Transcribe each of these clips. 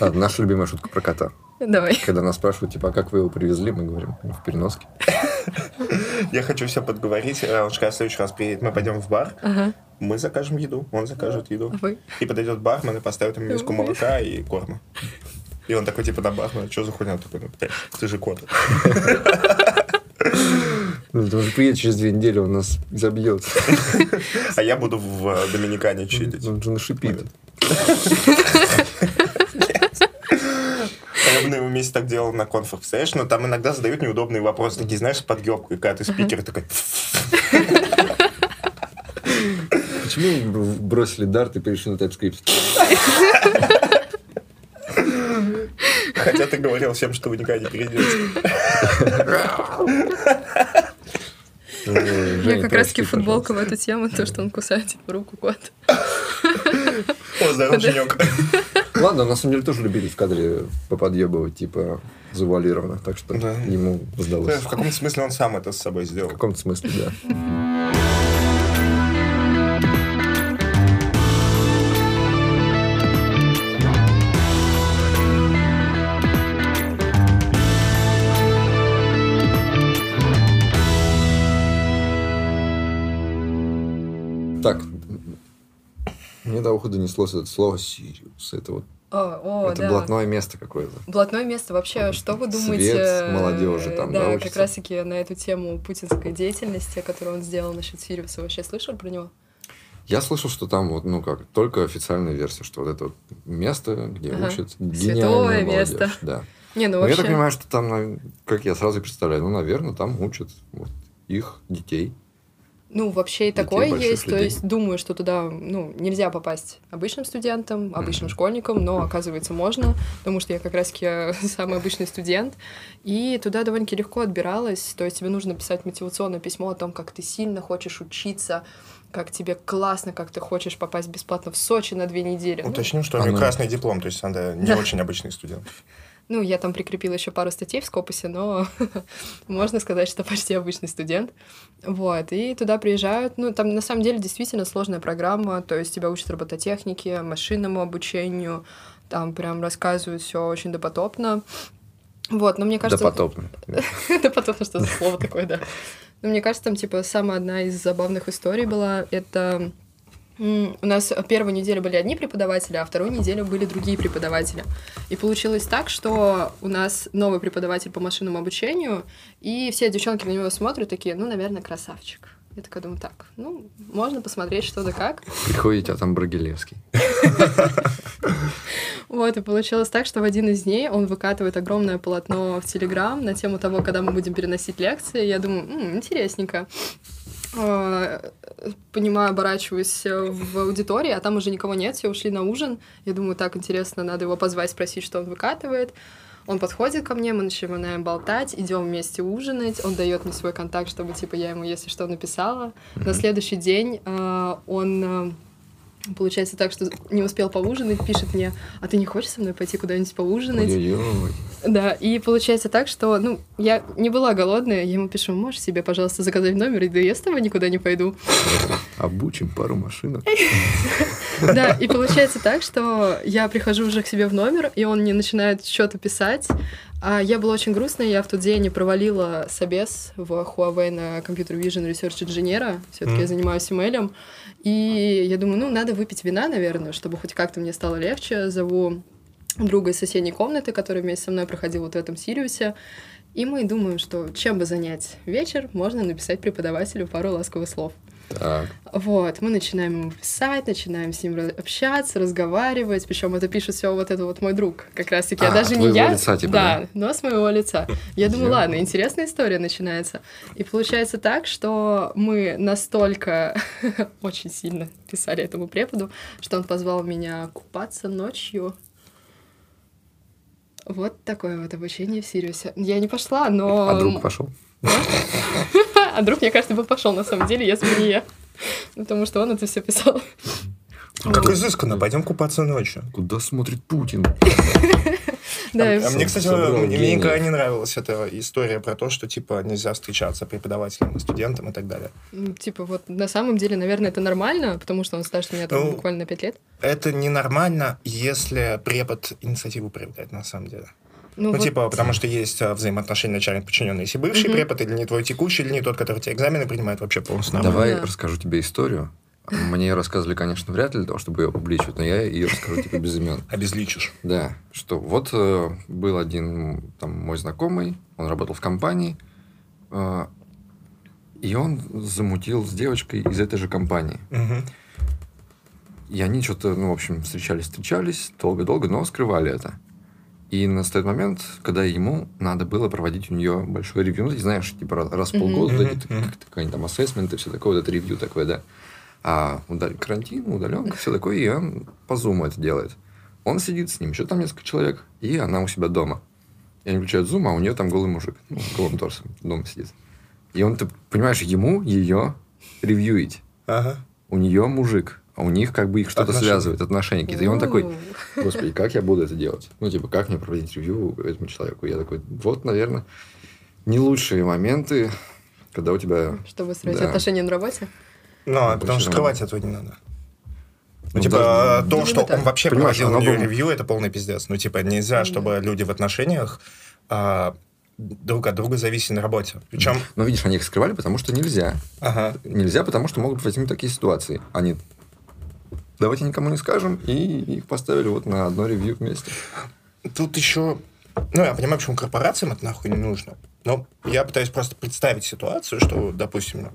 А, наша любимая шутка про кота. Давай. Когда нас спрашивают, типа, а как вы его привезли, мы говорим, «Ну, в переноске. Я хочу все подговорить. э, Он же когда в следующий раз приедет, мы пойдем в бар, мы закажем еду, он закажет еду. А? И подойдет бармен и поставит ему миску молока и корма. И он такой, типа, на бармена, что за хуйня? Такой, ну, ты же кот. Ну, Он же приедет через две недели, он нас забьет. А я буду в э, Доминикане чилить. Он же нашипит. На его месте так делал на конфах, представляешь? Но там иногда задают неудобные вопросы, такие, знаешь, с подъебкой, когда ты спикер такой... Почему вы бросили дарт и перешли на TypeScript? Хотя ты говорил всем, что вы никогда не перейдете. У меня как раз таки футболка в эту тему, то, что он кусает типа руку кот. О, здорово, Женек. Ладно, на самом деле тоже любили в кадре поподъебывать, типа, завуалированно, так что Да. ему сдалось. В каком смысле он сам это с собой В сделал? каком-то смысле, да. мне до уха донеслось это слово Сириус. Это вот О, о, это да. блатное место какое-то. Блатное место вообще, что вы Свет думаете? молодежи там, да, Да, учится? как раз таки на эту тему путинской деятельности, которую он сделал насчет Сириуса. Вообще слышал про него? Я слышал, что там вот, ну как, только официальная версия, что вот это вот место, где Ага. учат Святое гениальную молодежь. место. Да. Не, ну Но вообще... я так понимаю, что там, как я сразу представляю, ну, наверное, там учат вот их детей. Ну, вообще и такое есть. То людей. есть, думаю, что туда, ну, нельзя попасть обычным студентам, обычным школьникам, но, оказывается, можно, потому что я как раз-таки самый обычный студент, и туда довольно-таки легко отбиралась. То есть тебе нужно писать мотивационное письмо о том, как ты сильно хочешь учиться, как тебе классно, как ты хочешь попасть бесплатно в Сочи на две недели. Ну, Уточним, что у нее Она- красный диплом, то есть она не Да. очень обычный студент. Ну, я там прикрепила еще пару статей в Скопусе, но можно сказать, что почти обычный студент. Вот, и туда приезжают. Ну, там на самом деле действительно сложная программа, то есть тебя учат робототехнике, машинному обучению, там прям рассказывают все очень допотопно. Вот, но мне кажется... Допотопно. Допотопно, что за слово такое, да. Но мне кажется, там, типа, самая одна из забавных историй была, это у нас первую неделю были одни преподаватели, а вторую неделю были другие преподаватели. И получилось так, что у нас новый преподаватель по машинному обучению, и все девчонки на него смотрят такие, ну, наверное, красавчик. Я такая думаю, так, ну, можно посмотреть что да как. Приходите, а там Брагилевский. Вот, и получилось так, что в один из дней он выкатывает огромное полотно в Телеграм на тему того, когда мы будем переносить лекции. Я думаю, «М, интересненько. А, Понимаю, оборачиваюсь в аудитории, а там уже никого нет, все ушли на ужин. Я думаю, так интересно, надо его позвать, спросить, что он выкатывает. Он подходит ко мне, мы начинаем болтать, идем вместе ужинать. Он дает мне свой контакт, чтобы типа я ему, если что, написала. На следующий день а, он а, Получается так, что не успел поужинать, пишет мне, а ты не хочешь со мной пойти куда-нибудь поужинать? Ой-ой-ой. Да, и получается так, что, ну, я не была голодная, я ему пишу, можешь себе, пожалуйста, заказать номер, и да я с тобой никуда не пойду. Обучим пару машинок. Да, и получается так, что я прихожу уже к себе в номер, и он мне начинает что-то писать, а я была очень грустная, я в тот день не провалила собес в Huawei на Computer Vision Research инженера, все таки я занимаюсь ML, и я думаю, ну, надо выпить вина, наверное, чтобы хоть как-то мне стало легче, зову друга из соседней комнаты, который вместе со мной проходил вот в этом Сириусе, и мы думаем, что чем бы занять вечер, можно написать преподавателю пару ласковых слов. Так. Вот, мы начинаем ему писать, начинаем с ним общаться, разговаривать. Причем это пишет все вот это вот мой друг. Как раз таки, А, а, даже не я. лица, типа, да, да? но с моего лица. Я думаю, Я- ладно, интересная история начинается. И получается так, что мы настолько очень сильно писали этому преподу, что он позвал меня купаться ночью. Вот такое вот обучение в Сириусе. Я не пошла, но... А друг пошел? А друг, мне кажется, бы пошел на самом деле, если бы не я. Потому что он это все писал. Как изысканно, пойдем купаться ночью. Куда смотрит Путин? Да, А мне, кстати, мне никогда не нравилась эта история про то, что, типа, нельзя встречаться преподавателем и студентом и так далее. Ну, Типа, вот на самом деле, наверное, это нормально, потому что он старше меня там Ну, буквально на 5 лет. Это ненормально, если препод инициативу проявляет, на самом деле. Ну, Ну, вот- типа, потому что есть а, взаимоотношения начальник-подчиненный. Если бывший Мгм. препод или не твой текущий, или не тот, который тебе экзамены принимает, вообще полностью. Давай Да. расскажу тебе историю. Мне рассказывали, конечно, вряд ли для того, чтобы ее публичивать, но я ее расскажу типа без имен. Обезличишь. Да, что вот э, был один там мой знакомый, он работал в компании, э, и он замутил с девочкой из этой же компании. Мгм. И они что-то, ну, в общем, встречались-встречались долго-долго, но скрывали это. И настает момент, когда ему надо было проводить у нее большое ревью. Ну, ты знаешь, типа раз, раз в полгода вот эти Мгм. как- какие-нибудь там ассессменты, все такое, вот это ревью такое, да. А удал- карантин, удаленка, все такое, и он по зуму это делает. Он сидит с ним, еще там несколько человек, и она у себя дома. И они включают зум, а у нее там голый мужик, ну, с голым торсом дома сидит. И он, ты понимаешь, ему ее ревьюить. Ага. У нее мужик, у них как бы их что-то связывает, отношения какие-то. И он такой, Оу. господи, как я буду это делать? Ну, типа, как мне проводить ревью этому человеку? Я такой, вот, наверное, не лучшие моменты, когда у тебя... Чтобы строить Да. отношения на работе. Ну, а потому что скрывать этого не надо. Ну, Ну, типа, даже- то, Ну, что либо так. он вообще Понимаешь, проводил было- ревью, это полный пиздец. Ну, типа, нельзя, Да. чтобы люди в отношениях а, друг от друга зависели на работе. Причем, Но видишь, они их скрывали, потому что нельзя. ага, Нельзя, потому что могут возникнуть такие ситуации. Они давайте никому не скажем, и их поставили вот на одно ревью вместе. тут еще... Ну, я понимаю, почему корпорациям это нахуй не нужно. Но я пытаюсь просто представить ситуацию, что, допустим,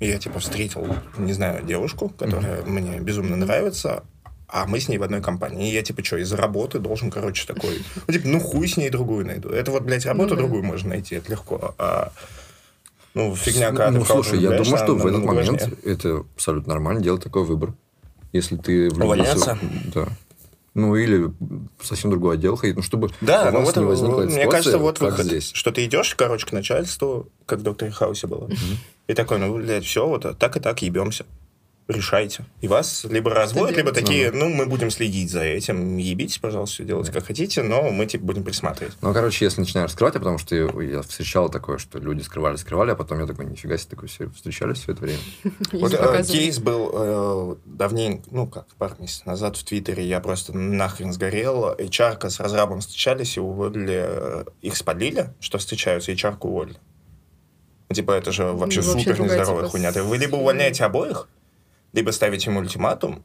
я, типа, встретил, не знаю, девушку, которая мне безумно нравится, а мы с ней в одной компании. И я, типа, что, из-за работы должен, короче, такой... Ну, типа, ну, хуй с ней другую найду. Это вот, блядь, работу да. другую можно найти, это легко. А, ну, фигня, когда ну, слушай, я думаю, что в этот момент это абсолютно нормально делать такой выбор. Если ты влюбился... Увольняться? Да. Ну, или в совсем другой отдел ходить, ну, чтобы Да, у ну вас вот, не возникла мне ситуация, кажется, вот выход, здесь. что ты идешь, короче, к начальству, как в Докторе Хаусе было, и такой, ну, блядь, все, вот так и так ебемся. Решайте. И вас либо разводят, либо такие, ну, мы будем следить за этим, ебитесь, пожалуйста, все делайте, как хотите, но мы, типа, будем присматривать. Ну, короче, если начинаешь скрывать, а потому что я встречал такое, что люди скрывали, скрывали, а потом я такой, нифига себе, такой, все, встречались все это время. Вот э, кейс был э, давненько, ну как, пару месяцев назад в Твиттере, я просто нахрен сгорел. HR с разрабом встречались и уволили, их спалили, что встречаются, HR уволили. Ну, Типа это же вообще Ну, вообще супер нездоровая типа, хуйня. Ты- Вы либо увольняете обоих, либо ставите им ультиматум,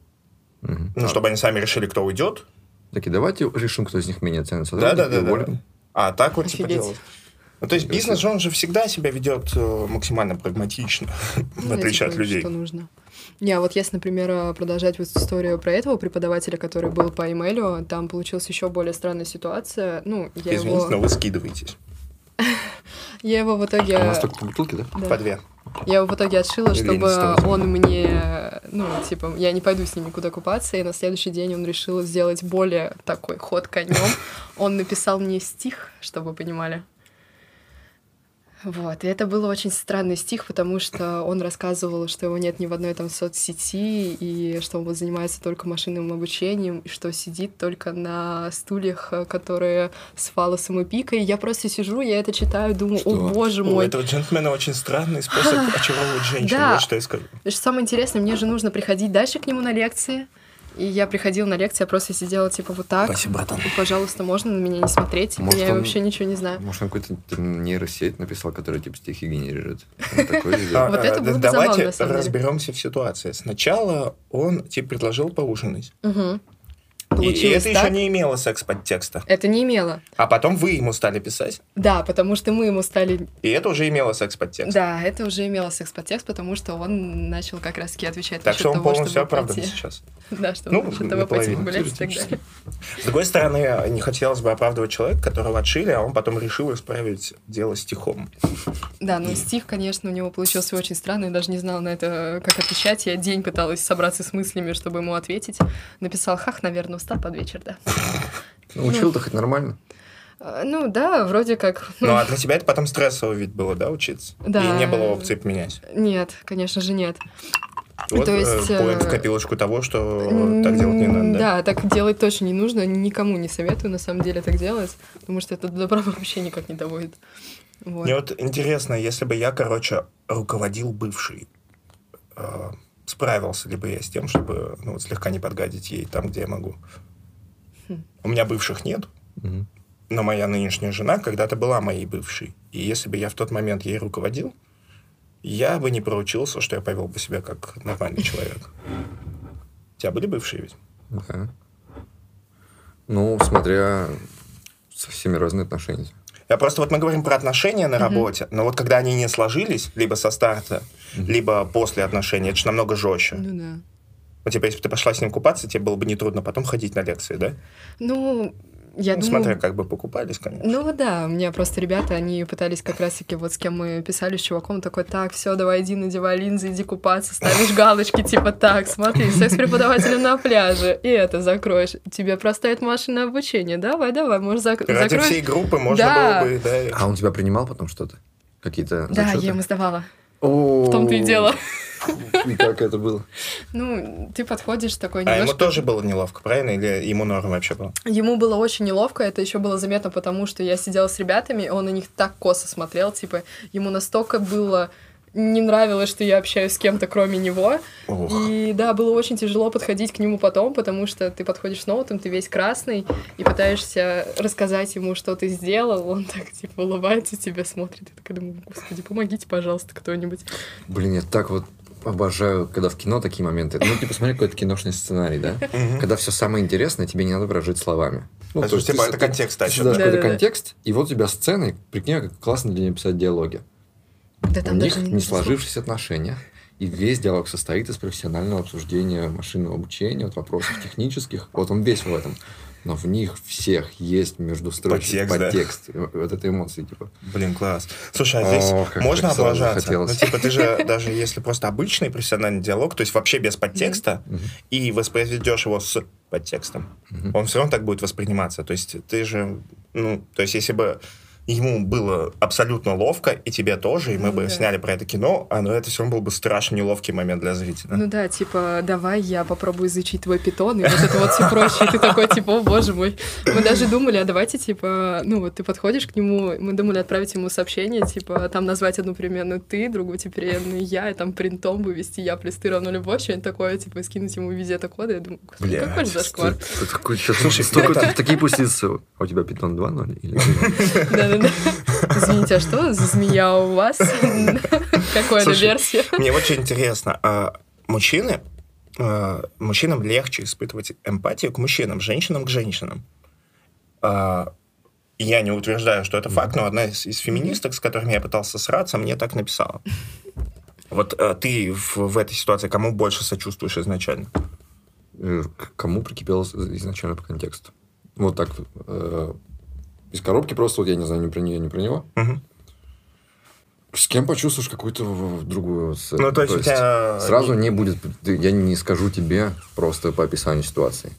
Мгм. ну, А, чтобы они сами решили, кто уйдет. Такие, давайте решим, кто из них менее ценный сотрудник, Да-да-да. и уволим. А так вот типа делать. Ну, то есть бизнес же, он же всегда себя ведет э, максимально прагматично, в Ну, отличие от типа, людей. Что нужно. Не, а вот если, например, э, продолжать вот историю про этого преподавателя, который был по имейлю, там получилась еще более странная ситуация. Ну, я Извините, но его, вы скидываетесь. Я его в итоге... А у нас только бутылки, да? да. По две. Я его в итоге отшила, Или чтобы он мне, ну, типа, я не пойду с ним никуда купаться, и на следующий день он решил сделать более такой ход конем. Он написал мне стих, чтобы вы понимали. Вот, и это был очень странный стих, потому что он рассказывал, что его нет ни в одной там соцсети, и что он вот занимается только машинным обучением, и что сидит только на стульях, э, которые с фалосом и пикой. Я просто сижу, я это читаю, думаю, Что? о боже У мой, этого джентльмена очень странный способ очаровывать женщин. Да. Вот что я скажу. Что самое интересное, мне же нужно приходить дальше к нему на лекции. И я приходила на лекции, я просто сидела типа вот так. Спасибо, братан. И, пожалуйста, можно на меня не смотреть. типа, Может, я он- вообще ничего не знаю. Может, он какой-то нейросеть написал, которая типа стихи генерирует. А. Вот это э, было бы Давайте разберемся в ситуации. Сначала он тебе предложил поужинать. Мгм. И Получилось это еще так. не имело секс-подтекста. Это не имело. А потом вы ему стали писать. Да, потому что мы ему стали... И это уже имело секс-подтекст. Да, это уже имело секс-подтекст, потому что он начал как раз-таки отвечать Так что он того, полностью чтобы оправдан пойти. сейчас. Да, что Ну, насчет того, пойти погулять и так далее. С другой стороны, не хотелось бы оправдывать человека, которого отшили, а он потом решил исправить дело стихом. Да, но стих, конечно, у него получился очень странный. Я даже не знала на это, как отвечать. Я день пыталась собраться с мыслями, чтобы ему ответить. Написал, хах, наверное, устал под вечер, да. Ну, Учил-то хоть нормально. А, Ну да, вроде как. Ну, а для тебя это потом стрессово ведь было, да, учиться? Да. И не было опции поменять. Нет, конечно же нет. Вот, То э, есть, поинт в э, копилочку того, что так делать не надо, да? Да, так делать точно не нужно. Никому не советую, на самом деле, так делать. Потому что это до добра вообще никак не доводит. Вот. Мне вот интересно, если бы я, короче, руководил бывший, э, справился ли бы я с тем, чтобы ну, вот слегка не подгадить ей там, где я могу? Хм. У меня бывших нет, Мгм. но моя нынешняя жена когда-то была моей бывшей. И если бы я в тот момент ей руководил, я бы не проучился, что я повел бы себя как нормальный человек. У тебя были бывшие ведь? Да. Ну, смотря со всеми разные отношения. Я просто вот мы говорим про отношения на работе, но вот когда они не сложились, либо со старта, либо после отношений, это же намного жестче. Ну да. Ну, типа, если бы ты пошла с ним купаться, тебе было бы нетрудно потом ходить на лекции, да? Ну, я ну, думаю... смотря как бы покупались, конечно. Ну да, у меня просто ребята, они пытались как раз-таки, вот с кем мы писали с чуваком, такой, так, все, давай иди, надевай линзы, иди купаться, ставишь галочки, типа, так, смотри, секс с преподавателем на пляже, и это закроешь. Тебе простоит машина обучения, давай, давай, может, зак- Ради закроешь? всей группы можно Да. было бы, да. А он тебя принимал потом что-то? Какие-то Да, зачеты? я ему сдавала. В том-то и дело. И как это было? Ну, ты подходишь такой А ему немножко... тоже было неловко, правильно? Или ему норм вообще было? Ему было очень неловко, это еще было заметно, потому что я сидела с ребятами, и он на них так косо смотрел, типа, ему настолько было не нравилось, что я общаюсь с кем-то, кроме него. Ох. И да, было очень тяжело подходить к нему потом, потому что ты подходишь с ноутом, ты весь красный, и пытаешься рассказать ему, что ты сделал. Он так, типа, улыбается, тебя смотрит. И такая думаю, господи, помогите, пожалуйста, кто-нибудь. Блин, я так вот обожаю, когда в кино такие моменты. Ну, типа, смотри, какой-то киношный сценарий, да? Когда все самое интересное, тебе не надо выражать словами. Ну, А, то есть типа, ты- это ты- контекст, ты а, создаешь да? какой-то контекст, и вот у тебя сцены, и прикинь, как классно для нее писать диалоги. Да у там них даже не слов. сложившиеся отношения, и весь диалог состоит из профессионального обсуждения машинного обучения, от вопросов технических. Вот он весь в этом. Но в них всех есть между строчек Подтекст, да? подтекст. Вот это эмоции, типа. Блин, класс. Слушай, а здесь О, как можно облажаться? Ну, типа, ты же, даже если просто обычный профессиональный диалог, то есть вообще без подтекста, и воспроизведешь его с подтекстом, он все равно так будет восприниматься. То есть ты же, ну, то есть если бы ему было абсолютно ловко, и тебе тоже, и мы Ну бы да. сняли про это кино, а, ну, это все равно был бы страшно неловкий момент для зрителя. Ну да, типа, давай я попробую изучить твой питон, и вот это вот все проще. И ты такой, типа, о боже мой. Мы даже думали, а давайте, типа, ну вот ты подходишь к нему, мы думали отправить ему сообщение, типа, там назвать одну переменную ты, другую переменную я, и там принтом вывести я плюс ты равно любовь, что-нибудь такое, типа, скинуть ему везде коды. Я думаю, господи, какой же зашквар. Слушай, столько- это- такие пустицы. А у тебя питон 2.0? Или... Извините, а что за змея у вас? Какая-то версия? Мне очень интересно, а мужчины, а, мужчинам легче испытывать эмпатию к мужчинам, женщинам к женщинам. А, Я не утверждаю, что это факт, но одна из, из феминисток, с которыми я пытался сраться, мне так написала. Вот а, ты в, в этой ситуации кому больше сочувствуешь изначально? Э, к кому прикипел изначально по контексту. Вот так. э, из коробки просто, вот я не знаю, ни про нее, ни про него. Мгм. С кем почувствуешь какую-то другую сцену? Ну, то есть у тебя... Сразу не будет, я не скажу тебе просто по описанию ситуации.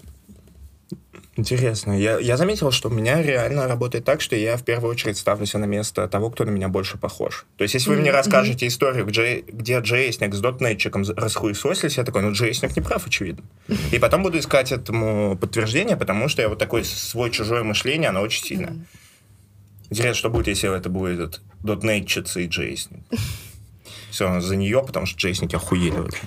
Интересно. Я, я заметил, что у меня реально работает так, что я в первую очередь ставлю себя на место того, кто на меня больше похож. То есть, если вы мне Мгм, расскажете историю, где, где джейсник с дотнетчиком расхуесосились, я такой, ну, джейсник не прав, очевидно. И потом буду искать этому подтверждение, потому что я вот такой свой-чужое мышление, оно очень сильное. Интересно, что будет, если это будет дотнетчица и джейсник. Все, за нее, потому что джейсники охуели. вообще.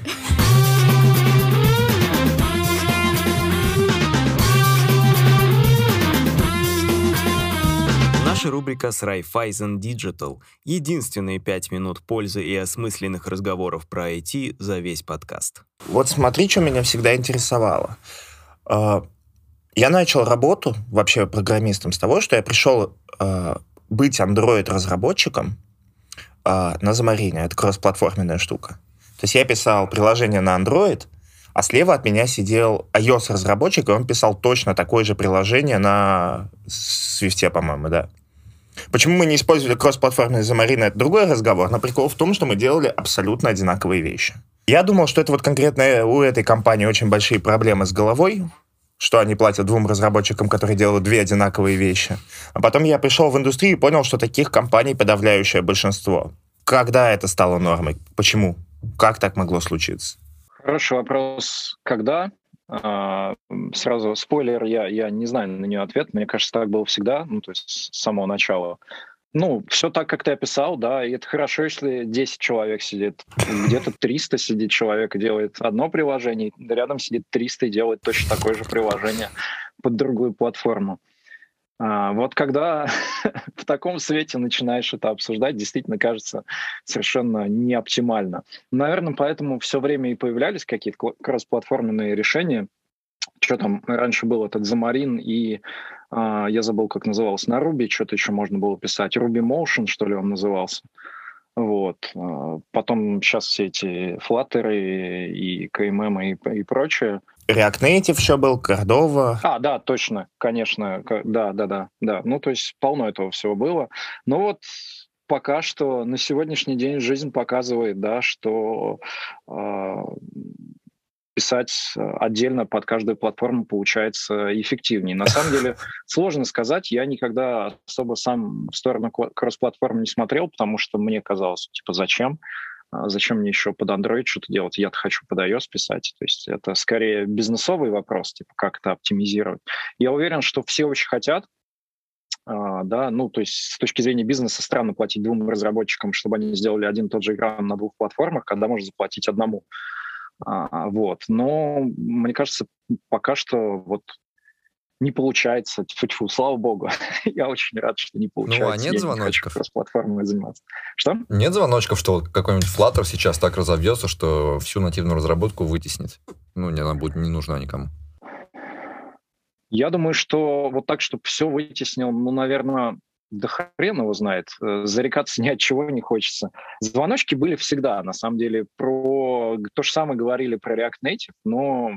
Наша рубрика с Raiffeisen Digital. Единственные пять минут пользы и осмысленных разговоров про IT за весь подкаст. Вот смотри, что меня всегда интересовало. А, Я начал работу вообще программистом с того, что я пришел а, быть Android-разработчиком а, на Замарине. Это кроссплатформенная штука. То есть я писал приложение на Android, а слева от меня сидел iOS-разработчик, и он писал точно такое же приложение на Swift, по-моему, да. Почему мы не использовали кроссплатформенный Замарина, это другой разговор, но прикол в том, что мы делали абсолютно одинаковые вещи. Я думал, что это вот конкретно у этой компании очень большие проблемы с головой, что они платят двум разработчикам, которые делают две одинаковые вещи. А потом я пришел в индустрию и понял, что таких компаний подавляющее большинство. Когда это стало нормой? Почему? Как так могло случиться? Хороший вопрос. Когда? А, сразу спойлер, я, я не знаю на нее ответ. Мне кажется, так было всегда, ну, то есть с самого начала. Ну, все так, как ты описал, да, и это хорошо, если 10 человек сидит. Где-то 300 сидит человек и делает одно приложение, рядом сидит 300 и делает точно такое же приложение под другую платформу. А, вот когда в таком свете начинаешь это обсуждать, действительно кажется совершенно неоптимально. Наверное, поэтому все время и появлялись какие-то кроссплатформенные решения. Что там раньше был этот Замарин и а, я забыл, как назывался, на Ruby что-то еще можно было писать. Ruby Motion, что ли, он назывался. Вот. А, потом сейчас все эти флаттеры и КММ и, и прочее. React Native еще был, Cordova. А, да, точно, конечно. Да, да, да, да. Ну, то есть полно этого всего было. Но вот пока что на сегодняшний день жизнь показывает, да, что э, писать отдельно под каждую платформу получается эффективнее. На самом деле сложно сказать. Я никогда особо сам в сторону кросс-платформы не смотрел, потому что мне казалось, типа, зачем? А зачем мне еще под Android что-то делать? Я-то хочу под iOS писать. То есть это скорее бизнесовый вопрос, типа как это оптимизировать. Я уверен, что все очень хотят, Uh, да, ну, то есть с точки зрения бизнеса странно платить двум разработчикам, чтобы они сделали один и тот же экран на двух платформах, когда можно заплатить одному. Uh, вот. Но мне кажется, пока что вот не получается. Тьфу-тьфу, слава богу. Я очень рад, что не получается. Ну, а нет Я звоночков? Не платформой заниматься. Что? Нет звоночков, что какой-нибудь Flutter сейчас так разовьется, что всю нативную разработку вытеснит? Ну, не, она будет не нужна никому. Я думаю, что вот так, чтобы все вытеснил, ну, наверное, да хрен его знает. Э, зарекаться ни от чего не хочется. Звоночки были всегда, на самом деле. Про то же самое говорили про React Native, но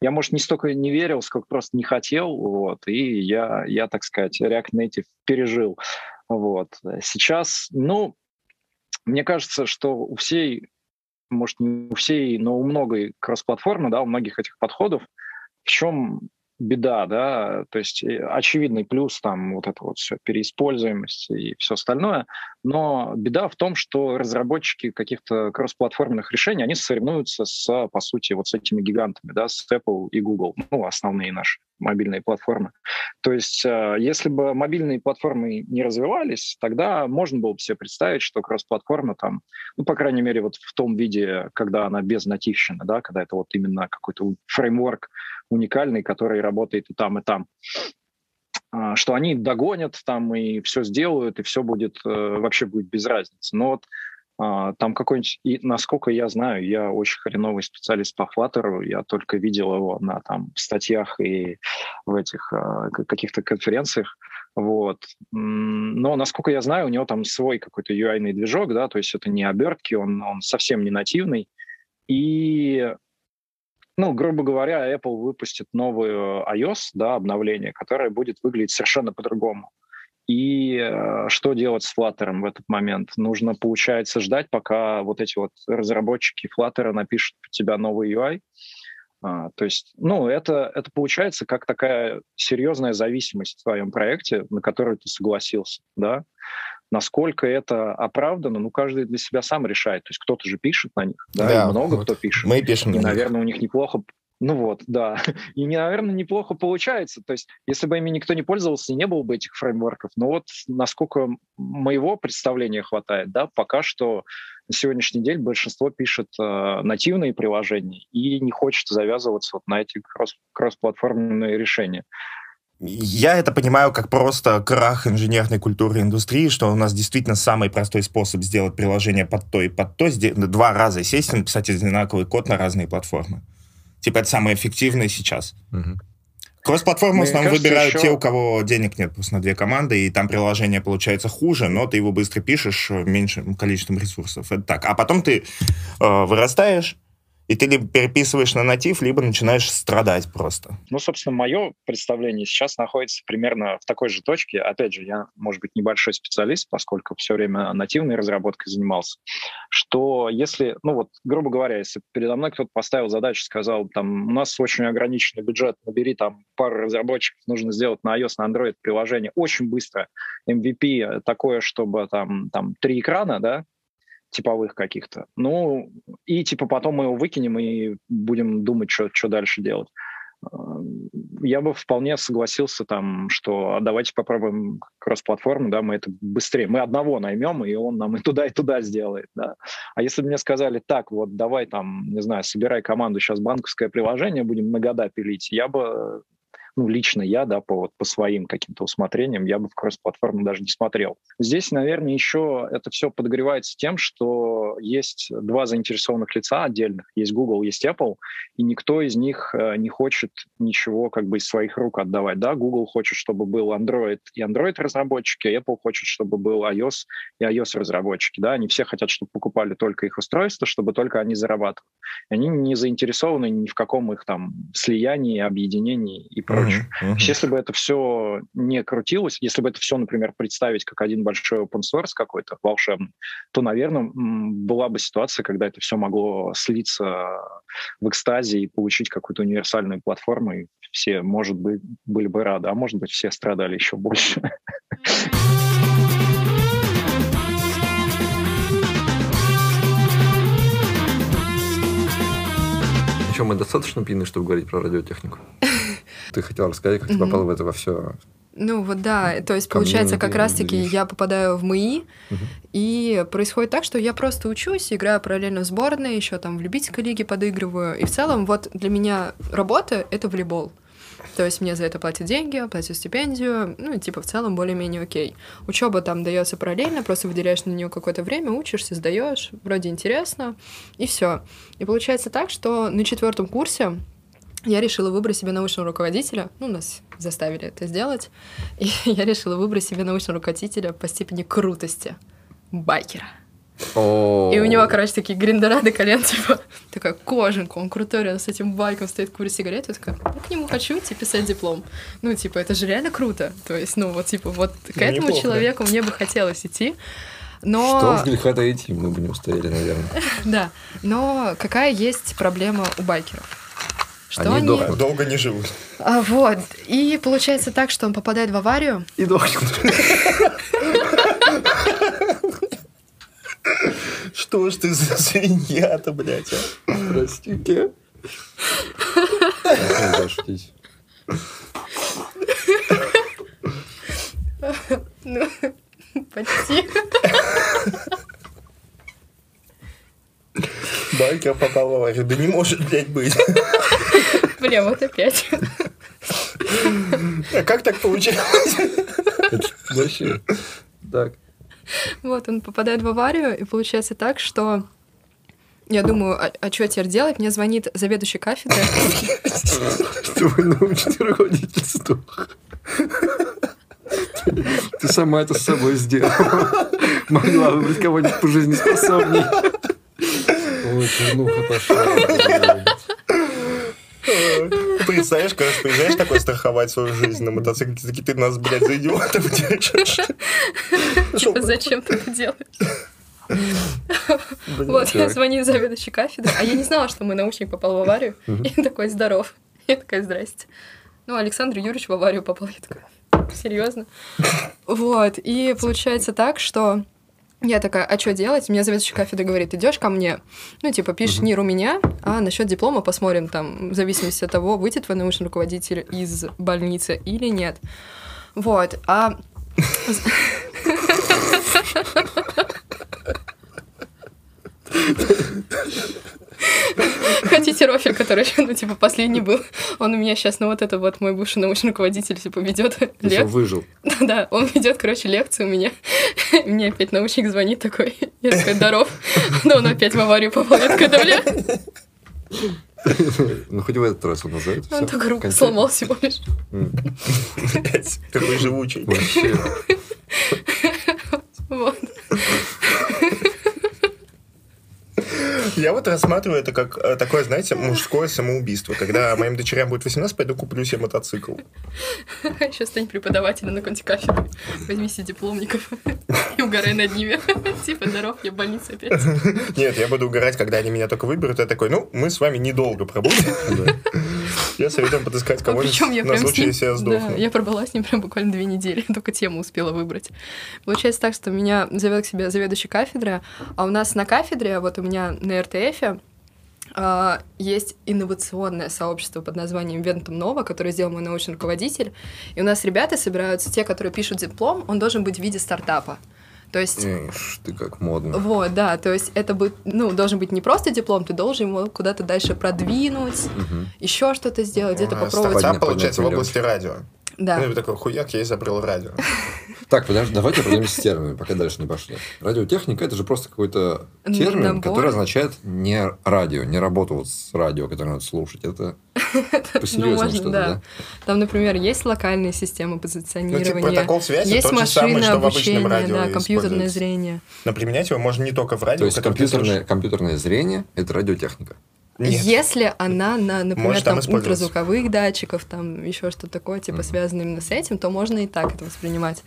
я, может, не столько не верил, сколько просто не хотел, вот, и я, я так сказать, React Native пережил. Вот. Сейчас, ну, мне кажется, что у всей, может, не у всей, но у многой кроссплатформы, да, у многих этих подходов, в чем беда, да, то есть э, очевидный плюс там вот это вот все, переиспользуемость и все остальное, но беда в том, что разработчики каких-то кроссплатформенных решений, они соревнуются с, по сути, вот с этими гигантами, да, с Apple и Google, ну, основные наши мобильные платформы. То есть э, если бы мобильные платформы не развивались, тогда можно было бы себе представить, что кроссплатформа там, ну, по крайней мере, вот в том виде, когда она без нативщины, да, когда это вот именно какой-то фреймворк, уникальный, который работает и там, и там а, что они догонят там и все сделают, и все будет, э, вообще будет без разницы. Но вот там какой-нибудь, и насколько я знаю, я очень хреновый специалист по Flutter, я только видел его на там статьях и в этих а, каких-то конференциях, вот. Но, насколько я знаю, у него там свой какой-то UI-ный движок, да, то есть это не обертки, он, он совсем не нативный, и ну, грубо говоря, Apple выпустит новую iOS, да, обновление, которое будет выглядеть совершенно по-другому. И э, что делать с Flutter в этот момент? Нужно, получается, ждать, пока вот эти вот разработчики Flutter напишут под тебя новый UI. А, то есть, ну, это, это получается как такая серьезная зависимость в твоем проекте, на которую ты согласился, да. Насколько это оправдано, ну, каждый для себя сам решает. То есть кто-то же пишет на них, да, да и много вот кто пишет. Мы пишем. И, наверное, у них неплохо ну вот, да. И, наверное, неплохо получается. То есть, если бы ими никто не пользовался, не было бы этих фреймворков. Но вот насколько моего представления хватает, да, пока что на сегодняшний день большинство пишет э, нативные приложения и не хочет завязываться вот на эти кросс- кроссплатформенные решения. Я это понимаю как просто крах инженерной культуры индустрии, что у нас действительно самый простой способ сделать приложение под то и под то, два раза сесть и написать одинаковый код на разные платформы. Типа это самое эффективное сейчас. Угу. Кросс-платформу в основном выбирают еще... те, у кого денег нет просто на две команды, и там приложение получается хуже, но ты его быстро пишешь меньшим количеством ресурсов. Это так. А потом ты э, вырастаешь, и ты либо переписываешь на натив, либо начинаешь страдать просто. Ну, собственно, мое представление сейчас находится примерно в такой же точке. Опять же, я, может быть, небольшой специалист, поскольку все время нативной разработкой занимался, что если, ну вот, грубо говоря, если передо мной кто-то поставил задачу, сказал, там, у нас очень ограниченный бюджет, набери там пару разработчиков, нужно сделать на iOS, на Android приложение очень быстро, MVP такое, чтобы там, там три экрана, да, типовых каких-то. Ну, и типа потом мы его выкинем и будем думать, что, дальше делать. Я бы вполне согласился там, что а давайте попробуем кросс-платформу, да, мы это быстрее, мы одного наймем, и он нам и туда, и туда сделает, да. А если бы мне сказали, так, вот давай там, не знаю, собирай команду, сейчас банковское приложение будем на года пилить, я бы ну, лично я, да, по, вот, по своим каким-то усмотрениям, я бы в кросс-платформу даже не смотрел. Здесь, наверное, еще это все подогревается тем, что есть два заинтересованных лица отдельных, есть Google, есть Apple, и никто из них э, не хочет ничего как бы из своих рук отдавать, да, Google хочет, чтобы был Android и Android-разработчики, а Apple хочет, чтобы был iOS и iOS-разработчики, да, они все хотят, чтобы покупали только их устройства, чтобы только они зарабатывали. Они не заинтересованы ни в каком их там слиянии, объединении и прочем. Mm-hmm. Mm-hmm. Если бы это все не крутилось, если бы это все, например, представить как один большой open source какой-то волшебный, то, наверное, была бы ситуация, когда это все могло слиться в экстазе и получить какую-то универсальную платформу, и все, может быть, были бы рады, а может быть, все страдали еще больше. Еще мы достаточно пьяны, чтобы говорить про радиотехнику? Ты хотела рассказать, как ты попала в это во все ну вот да, то есть получается как раз-таки я попадаю в МИИ, угу. и происходит так, что я просто учусь, играю параллельно в сборной, еще там в любительской лиге подыгрываю, и в целом вот для меня работа — это волейбол. То есть мне за это платят деньги, платят стипендию, ну и типа в целом более-менее окей. Учеба там дается параллельно, просто выделяешь на нее какое-то время, учишься, сдаешь, вроде интересно, и все. И получается так, что на четвертом курсе я решила выбрать себе научного руководителя. Ну, нас заставили это сделать. И я решила выбрать себе научного руководителя по степени крутости. Байкера. И у него, короче, такие гриндера до колен, типа, такая кожанка, он крутой, он с этим байком стоит, курит сигарету, я такая, я к нему хочу идти писать диплом. Ну, типа, это же реально круто. То есть, ну, вот, типа, вот к ну, этому неплохо, человеку да. мне бы хотелось идти. Но... Что с греха идти, мы бы не устояли, наверное. да, но какая есть проблема у байкеров? Что они, они... Долго, долго не живут. А, вот. И получается так, что он попадает в аварию. И дохнет. Что ж ты за свинья-то, блядь, а? Простите. Ну, почти. Байкер попал в аварию. Да не может, блядь, быть. Бля, вот опять. А как так получилось? Вообще. Так. Вот, он попадает в аварию, и получается так, что я думаю, а, а что теперь делать? Мне звонит заведующий кафедры. Твой научный руководитель сдох. Ты сама это с собой сделала. Могла выбрать кого-нибудь по жизни способней. Ой, чернуха пошла. Представляешь, когда приезжаешь такой страховать свою жизнь на мотоцикле, такие, ты нас, блядь, за идиотов держишь. Зачем ты это делаешь? Вот, я звоню заведующей кафедры, а я не знала, что мой научник попал в аварию. И такой, здоров. Я такая, здрасте. Ну, Александр Юрьевич в аварию попал. Я такая, серьезно? Вот, и получается так, что я такая, а что делать? Мне заведующий кафедры говорит, идешь ко мне, ну, типа, пишешь НИР у меня, а насчет диплома посмотрим, там, в зависимости от того, выйдет твой научный руководитель из больницы или нет. Вот, а... Хотите рофель, который, ну, типа, последний был? Он у меня сейчас, ну, вот это вот мой бывший научный руководитель, типа, ведет лекцию. выжил. Да, он ведет, короче, лекцию у меня. Мне опять научник звонит такой. Я такая, здоров. Да он опять в аварию попал. Я такая, да, бля. Ну, хоть в этот раз он назовет. Он только руку сломал всего лишь. Какой живучий. Вообще. Вот. Я вот рассматриваю это как э, такое, знаете, мужское самоубийство. Когда моим дочерям будет 18, пойду куплю себе мотоцикл. Еще стань преподавателем на конте кафедры. Возьми себе дипломников. и угорай над ними. Типа, здоров, я в больнице опять. Нет, я буду угорать, когда они меня только выберут. Я такой, ну, мы с вами недолго пробудем. Я советую подыскать кого-нибудь на случай, если я да, сдохну. я пробыла с ним прям буквально две недели, только тему успела выбрать. Получается так, что меня зовет к себе заведующий кафедры, а у нас на кафедре, вот у меня на РТФе, а, есть инновационное сообщество под названием Вентум Нова, которое сделал мой научный руководитель. И у нас ребята собираются, те, которые пишут диплом, он должен быть в виде стартапа. То есть Ишь, ты как модно. вот, да, то есть это будет, ну, должен быть не просто диплом, ты должен его куда-то дальше продвинуть, Мгм. еще что-то сделать, где-то попробовать. Стартап, Поднять получается, в области радио. Да. Ну, и такой, хуяк, я изобрел радио. Так, подожди, давайте определимся с терминами, пока дальше не пошли. Радиотехника это же просто какой-то термин, который означает не радио, не работу вот с радио, которое надо слушать. Это Ну, посерьезнее что-то, да. Там, например, есть локальные системы Ну, позиционирования. типа, протокол связи есть тот же самый, что в обычном радио да, компьютерное зрение. Но применять его можно не только в радио, То есть компьютерное зрение это радиотехника. Нет. Если она на, например, Может там там, ультразвуковых датчиков, там еще что-то такое, типа, Мгм. связано именно с этим, то можно и так это воспринимать.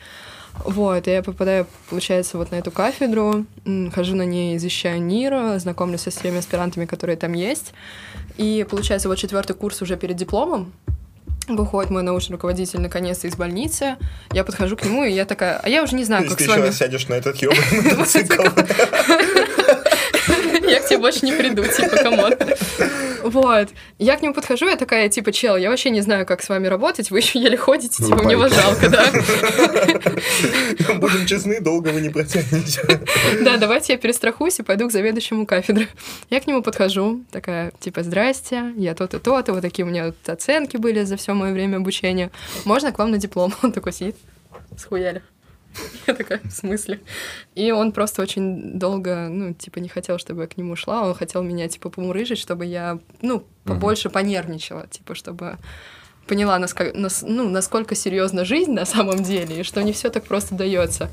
Вот, я попадаю, получается, вот на эту кафедру, хожу на ней, изучаю НИР, знакомлюсь со всеми аспирантами, которые там есть. И, получается, вот четвертый курс уже перед дипломом, выходит мой научный руководитель наконец-то из больницы, я подхожу к нему, и я такая, а я уже не знаю, как ты с вами... раз сядешь на этот ебаный мотоцикл. Я больше не приду, типа, come on. Вот. Я к нему подхожу, я такая, типа, чел, я вообще не знаю, как с вами работать, вы еще еле ходите, типа, мне вас жалко, да? Будем честны, долго вы не протянете. Да, давайте я перестрахуюсь и пойду к заведующему кафедры. Я к нему подхожу, такая, типа, здрасте, я то-то, то-то, вот такие у меня оценки были за все мое время обучения. Можно к вам на диплом? Он такой сидит, схуяли. Я такая, в смысле? И он просто очень долго, ну, типа, не хотел, чтобы я к нему шла. Он хотел меня, типа, помурыжить, чтобы я, ну, побольше понервничала, типа, чтобы поняла, насколько, нас- ну, насколько серьезна жизнь на самом деле, и что не все так просто дается.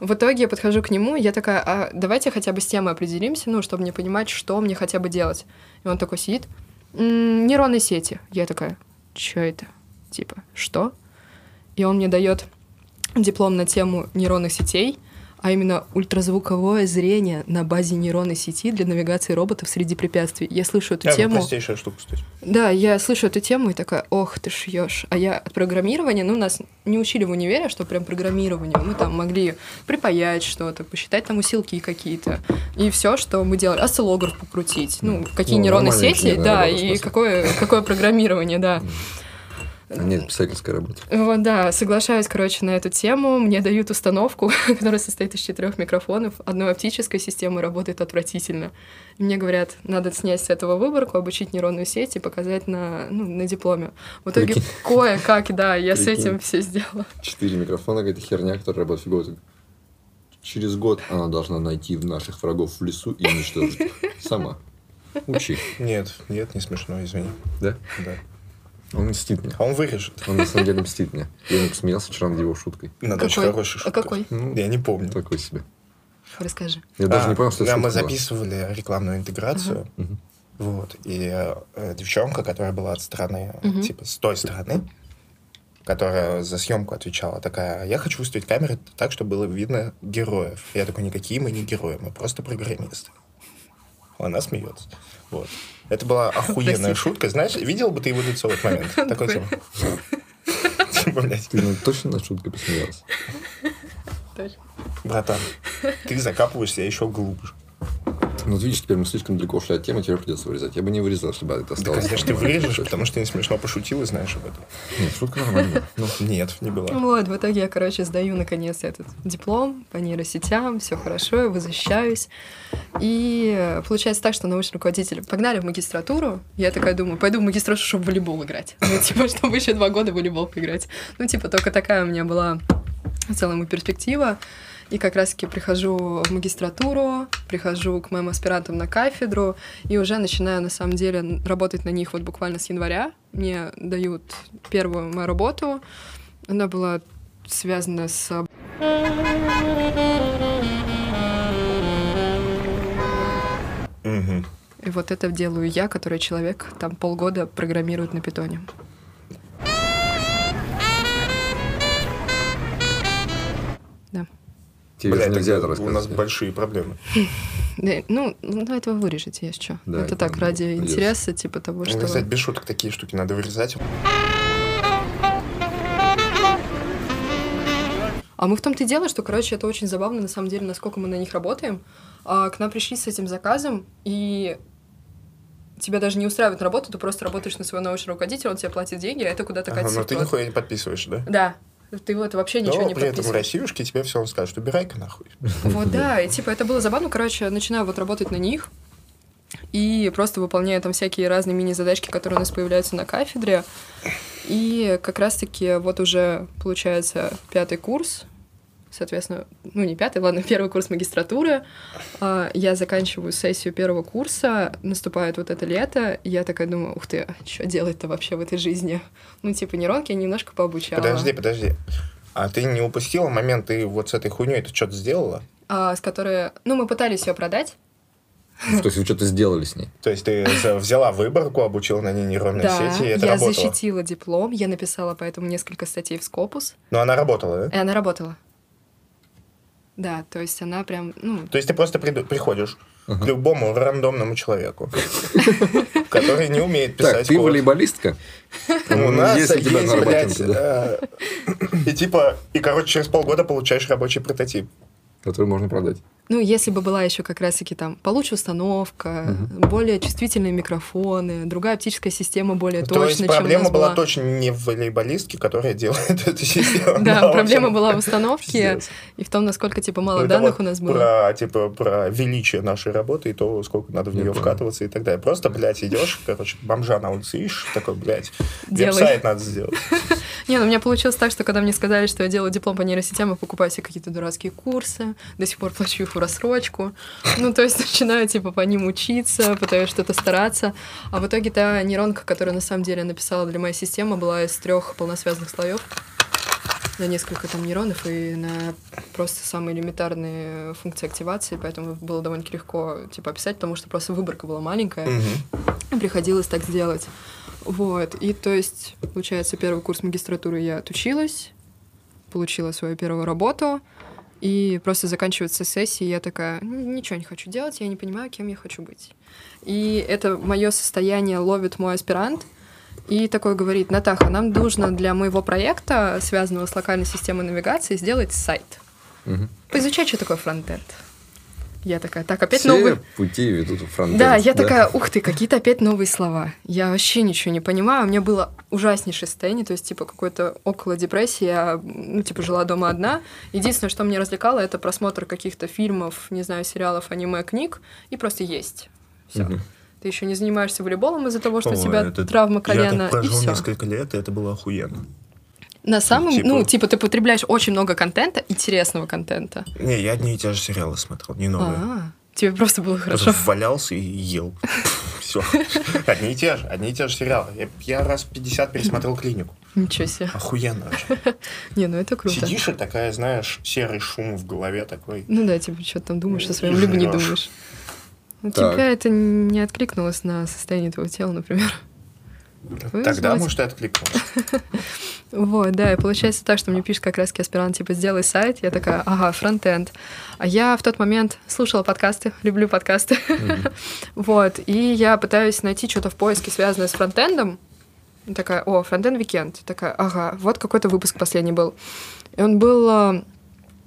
В итоге я подхожу к нему, и я такая, а давайте хотя бы с темой определимся, ну, чтобы мне понимать, что мне хотя бы делать. И он такой сидит, «М, нейронные сети. Я такая, что это? Типа, что? И он мне дает диплом на тему нейронных сетей, а именно ультразвуковое зрение на базе нейронной сети для навигации роботов среди препятствий. Я слышу эту Да, ну, тему. простейшая штука, кстати. Да, я слышу эту тему и такая, ох, ты шьешь. А я от программирования, ну, нас не учили в универе, что прям программирование. Мы там могли припаять что-то, посчитать там усилки какие-то. И все, что мы делали. Осциллограф покрутить. Ну, какие Ну, нейронные сети, да, и какое, какое программирование, да. А Нет, писательская работа. Вот, да, соглашаюсь, короче, на эту тему. Мне дают установку, которая состоит из четырех микрофонов. Одной оптической системы работает отвратительно. И мне говорят, надо снять с этого выборку, обучить нейронную сеть и показать на, ну, на дипломе. В итоге Прикинь. кое-как, да, я с этим все сделала. Четыре микрофона, какая-то херня, которая работает фигово. Через год она должна найти наших врагов в лесу и уничтожить их. Сама. Учи. Нет, нет, не смешно, извини. Да? Да. Он мстит мне. А он вырежет. Он на самом деле мстит мне. Я не посмеялся вчера над его шуткой. Надо очень Какой? хороший А какой? Ну, Я не помню. такой себе. Расскажи. Я даже А, не понял, что это мы записывали рекламную интеграцию. Мгм. Вот. И э, девчонка, которая была от стороны, Мгм. типа, с той стороны, которая за съемку отвечала, такая, я хочу выставить камеры так, чтобы было видно героев. Я такой, никакие мы не герои, мы просто программисты. Она смеется. Вот. Это была охуенная Спасибо. шутка. Знаешь, видел бы ты его лицо в этот момент? Такой типа... Типа, блядь, Ты ну, точно над шуткой посмеялся? Точно. братан, ты закапываешься еще глубже. Ну, видишь, теперь мы слишком далеко ушли от темы, тебе придется вырезать. Я бы не вырезал, если бы это Да, осталось. конечно, ты вырежешь, потому что не смешно пошутил и знаешь об этом. Нет, шутка нормальная. Ну, Нет, не было. Вот, в итоге я, короче, сдаю наконец этот диплом по нейросетям, все хорошо, я воззащищаюсь. И получается так, что научный руководитель погнали в магистратуру. Я такая думаю, пойду в магистратуру, чтобы в волейбол играть. Ну, типа, чтобы еще два года в волейбол поиграть. Ну, типа, только такая у меня была в целом и перспектива. И как раз-таки прихожу в магистратуру, прихожу к моим аспирантам на кафедру, и уже начинаю, на самом деле, работать на них вот буквально с января. Мне дают первую мою работу. Она была связана с... И вот это делаю я, который человек там полгода программирует на питоне. Тебе же Блядь, нельзя это тогда у нас большие проблемы. Ну, ну, это вы вырежете, если что. Да, это так, ради интереса, типа того, Ну, что... кстати, без шуток такие штуки надо вырезать. А мы в том-то и дело, что, короче, это очень забавно, на самом деле, насколько мы на них работаем. А, к нам пришли с этим заказом, и тебя даже не устраивает на работу, ты просто работаешь на своего научного руководителя, он тебе платит деньги, а это куда-то Ага, катится. но ты нихуя не подписываешь, да? Да. Ты вот вообще ничего Но не при этом в. Россиюшке тебе все равно скажут, убирай-ка нахуй. Вот, да, и типа это было забавно, короче, начинаю вот работать на них, и просто выполняю там всякие разные мини-задачки, которые у нас появляются на кафедре, и как раз-таки вот уже получается пятый курс, соответственно, ну не пятый, ладно, первый курс магистратуры, А, я заканчиваю сессию первого курса, наступает вот это лето, и я такая думаю, ух ты, что делать-то вообще в этой жизни? Ну, типа, нейронки я немножко пообучала. Подожди, подожди. А ты не упустила момент, ты вот с этой хуйней ты что-то сделала? А, с которой, ну, мы пытались ее продать, Ну, То есть вы что-то сделали с ней. То есть ты взяла выборку, обучила на ней нейронные Да, сети, и это я работало? защитила диплом, я написала поэтому несколько статей в Скопус, Но она работала, да? и она работала. Да, то есть она прям, ну, То есть ты просто приду- приходишь к любому рандомному человеку, который не умеет Так, писать ты код. волейболистка? У нас есть, блядь, э, и типа, и, короче, через полгода получаешь рабочий прототип. который можно продать. Ну, если бы была еще как раз-таки там получше установка, более чувствительные микрофоны, другая оптическая система более То точная, есть чем у проблема нас была точно не в волейболистке, которая делает эту систему. Да, проблема была в установке и в том, насколько типа мало данных у нас было. Про, типа, про величие нашей работы и то, сколько надо в нее вкатываться и так далее. Просто, блядь, идешь, короче, бомжа на улице ищешь, такой, блядь, веб-сайт надо сделать. Не, ну у меня получилось так, что когда мне сказали, что я делаю диплом по нейросетям, я покупаю себе какие-то дурацкие курсы, до сих пор плачу их в рассрочку. Ну, то есть начинаю, типа, по ним учиться, пытаюсь что-то стараться. А в итоге та нейронка, которую на самом деле я написала для моей системы, была из трех полносвязных слоев на несколько там нейронов и на просто самые элементарные функции активации, поэтому было довольно легко типа описать, потому что просто выборка была маленькая. Мгм. Приходилось так сделать. Вот. И то есть, получается, первый курс магистратуры я отучилась, получила свою первую работу, и просто заканчивается сессия, и я такая, «Н- ничего не хочу делать, я не понимаю, кем я хочу быть. И это мое состояние ловит мой аспирант, и такой говорит, Натаха, нам нужно для моего проекта, связанного с локальной системой навигации, сделать сайт. Мгм. Поизучать, что такое фронтенд. Я такая, так, опять Все новый... пути ведут в фронтенд. Да, я такая, ух ты, какие-то опять новые слова. Я вообще ничего не понимаю. У меня было ужаснейшее состояние, то есть, типа, какой-то около депрессии. Я, ну, типа, жила дома одна. Единственное, что меня развлекало, это просмотр каких-то фильмов, не знаю, сериалов, аниме, книг, и просто есть. Все. Мгм. Ты еще не занимаешься волейболом из-за того, что у Ой, тебя это- травма колена, Я так и прожил все. несколько лет, и это было охуенно. На самом, Типа- ну, типа, ты потребляешь очень много контента, интересного контента. Не, я одни и те же сериалы смотрел, не новые. А, тебе просто было Просто хорошо. валялся и ел. Все. Одни и те же, одни и те же сериалы. Я, я раз 50 пересмотрел клинику. Ничего себе. Охуенно вообще. Не, ну это круто. Сидишь и такая, знаешь, серый шум в голове такой. Ну да, типа, что там думаешь о своем, либо не думаешь. У тебя это не откликнулось на состояние твоего тела, например. Тогда, может, и откликнулся. Вот, да, и получается так, что мне пишет как раз аспирант, типа, сделай сайт. Я такая, ага, фронтенд. А я в тот момент слушала подкасты, люблю подкасты. Вот, и я пытаюсь найти что-то в поиске, связанное с фронтендом. Такая, о, Frontend Weekend. Такая, ага, вот какой-то выпуск последний был. И он был м,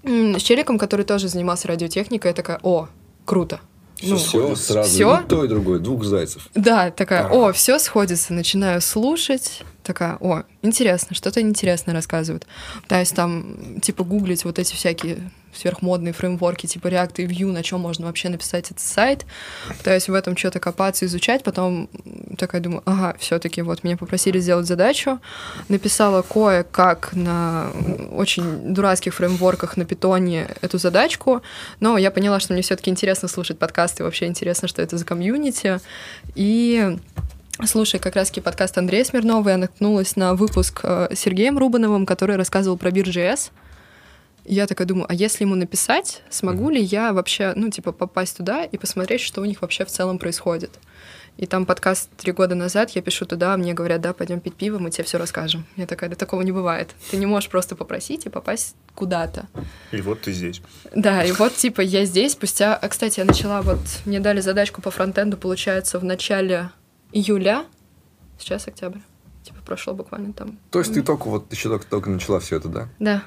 с челиком, который тоже занимался радиотехникой. Я такая, о, круто. Ну, все сразу. всё? И то, и другое. Двух зайцев. Да, такая, о, все сходится, начинаю слушать, такая, о, интересно, что-то интересное рассказывают. Пытаюсь там, типа, гуглить вот эти всякие сверхмодные фреймворки, типа React и Vue, на чем можно вообще написать этот сайт. Пытаюсь в этом что-то копаться, изучать, потом такая думаю, ага, все-таки вот меня попросили сделать задачу, написала кое-как на очень дурацких фреймворках на питоне эту задачку, но я поняла, что мне все-таки интересно слушать подкасты, вообще интересно, что это за комьюнити, и Слушай, как раз-таки подкаст Андрея Смирнова, я наткнулась на выпуск э, с Сергеем Рубановым, который рассказывал про Бир.js. И Я такая думаю, а если ему написать, смогу ли я вообще, ну, типа, попасть туда и посмотреть, что у них вообще в целом происходит? И там подкаст три года назад, я пишу туда, мне говорят, да, пойдем пить пиво, мы тебе все расскажем. Я такая, да такого не бывает. Ты не можешь просто попросить и попасть куда-то. И вот ты здесь. Да, и вот, типа, я здесь спустя... А, кстати, я начала вот... Мне дали задачку по фронтенду, получается, в начале июля. Сейчас октябрь. Типа, прошло буквально там. То есть ты только вот еще только, только начала все это, да? Да.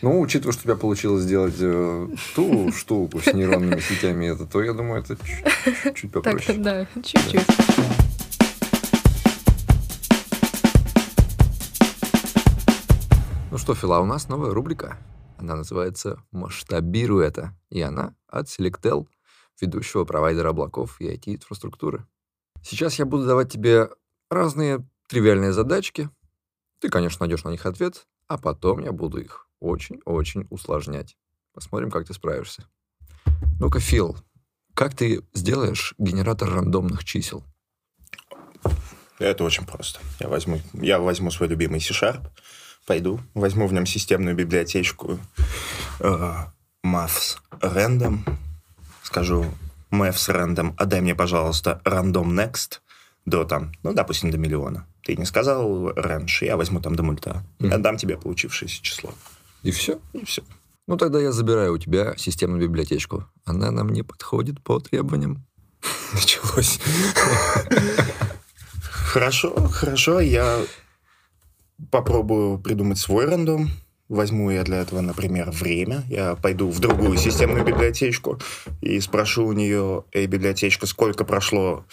Ну, учитывая, что у тебя получилось сделать э, ту штуку с нейронными сетями, это, то я думаю, это чуть, чуть Так, попроще. да, чуть-чуть. Ну что, Фила, у нас новая рубрика. Она называется «Масштабируй это». И она от Selectel, ведущего провайдера облаков и IT-инфраструктуры. Сейчас я буду давать тебе разные тривиальные задачки. Ты, конечно, найдешь на них ответ, а потом я буду их очень-очень усложнять. Посмотрим, как ты справишься. Ну-ка, Фил, как ты сделаешь генератор рандомных чисел? Это очень просто. Я возьму, я возьму свой любимый C-Sharp, пойду, возьму в нем системную библиотечку э, maths random, скажу maths random, отдай мне, пожалуйста, random next до там, ну, допустим, до миллиона. Ты не сказал раньше, я возьму там до мульта. Мгм. Отдам тебе получившееся число. И все? И все. Ну, тогда я забираю у тебя системную библиотечку. Она нам не подходит по требованиям. Началось. Хорошо, хорошо. Я попробую придумать свой рандом. Возьму я для этого, например, время. Я пойду в другую системную библиотечку и спрошу у нее, эй, библиотечка, сколько прошло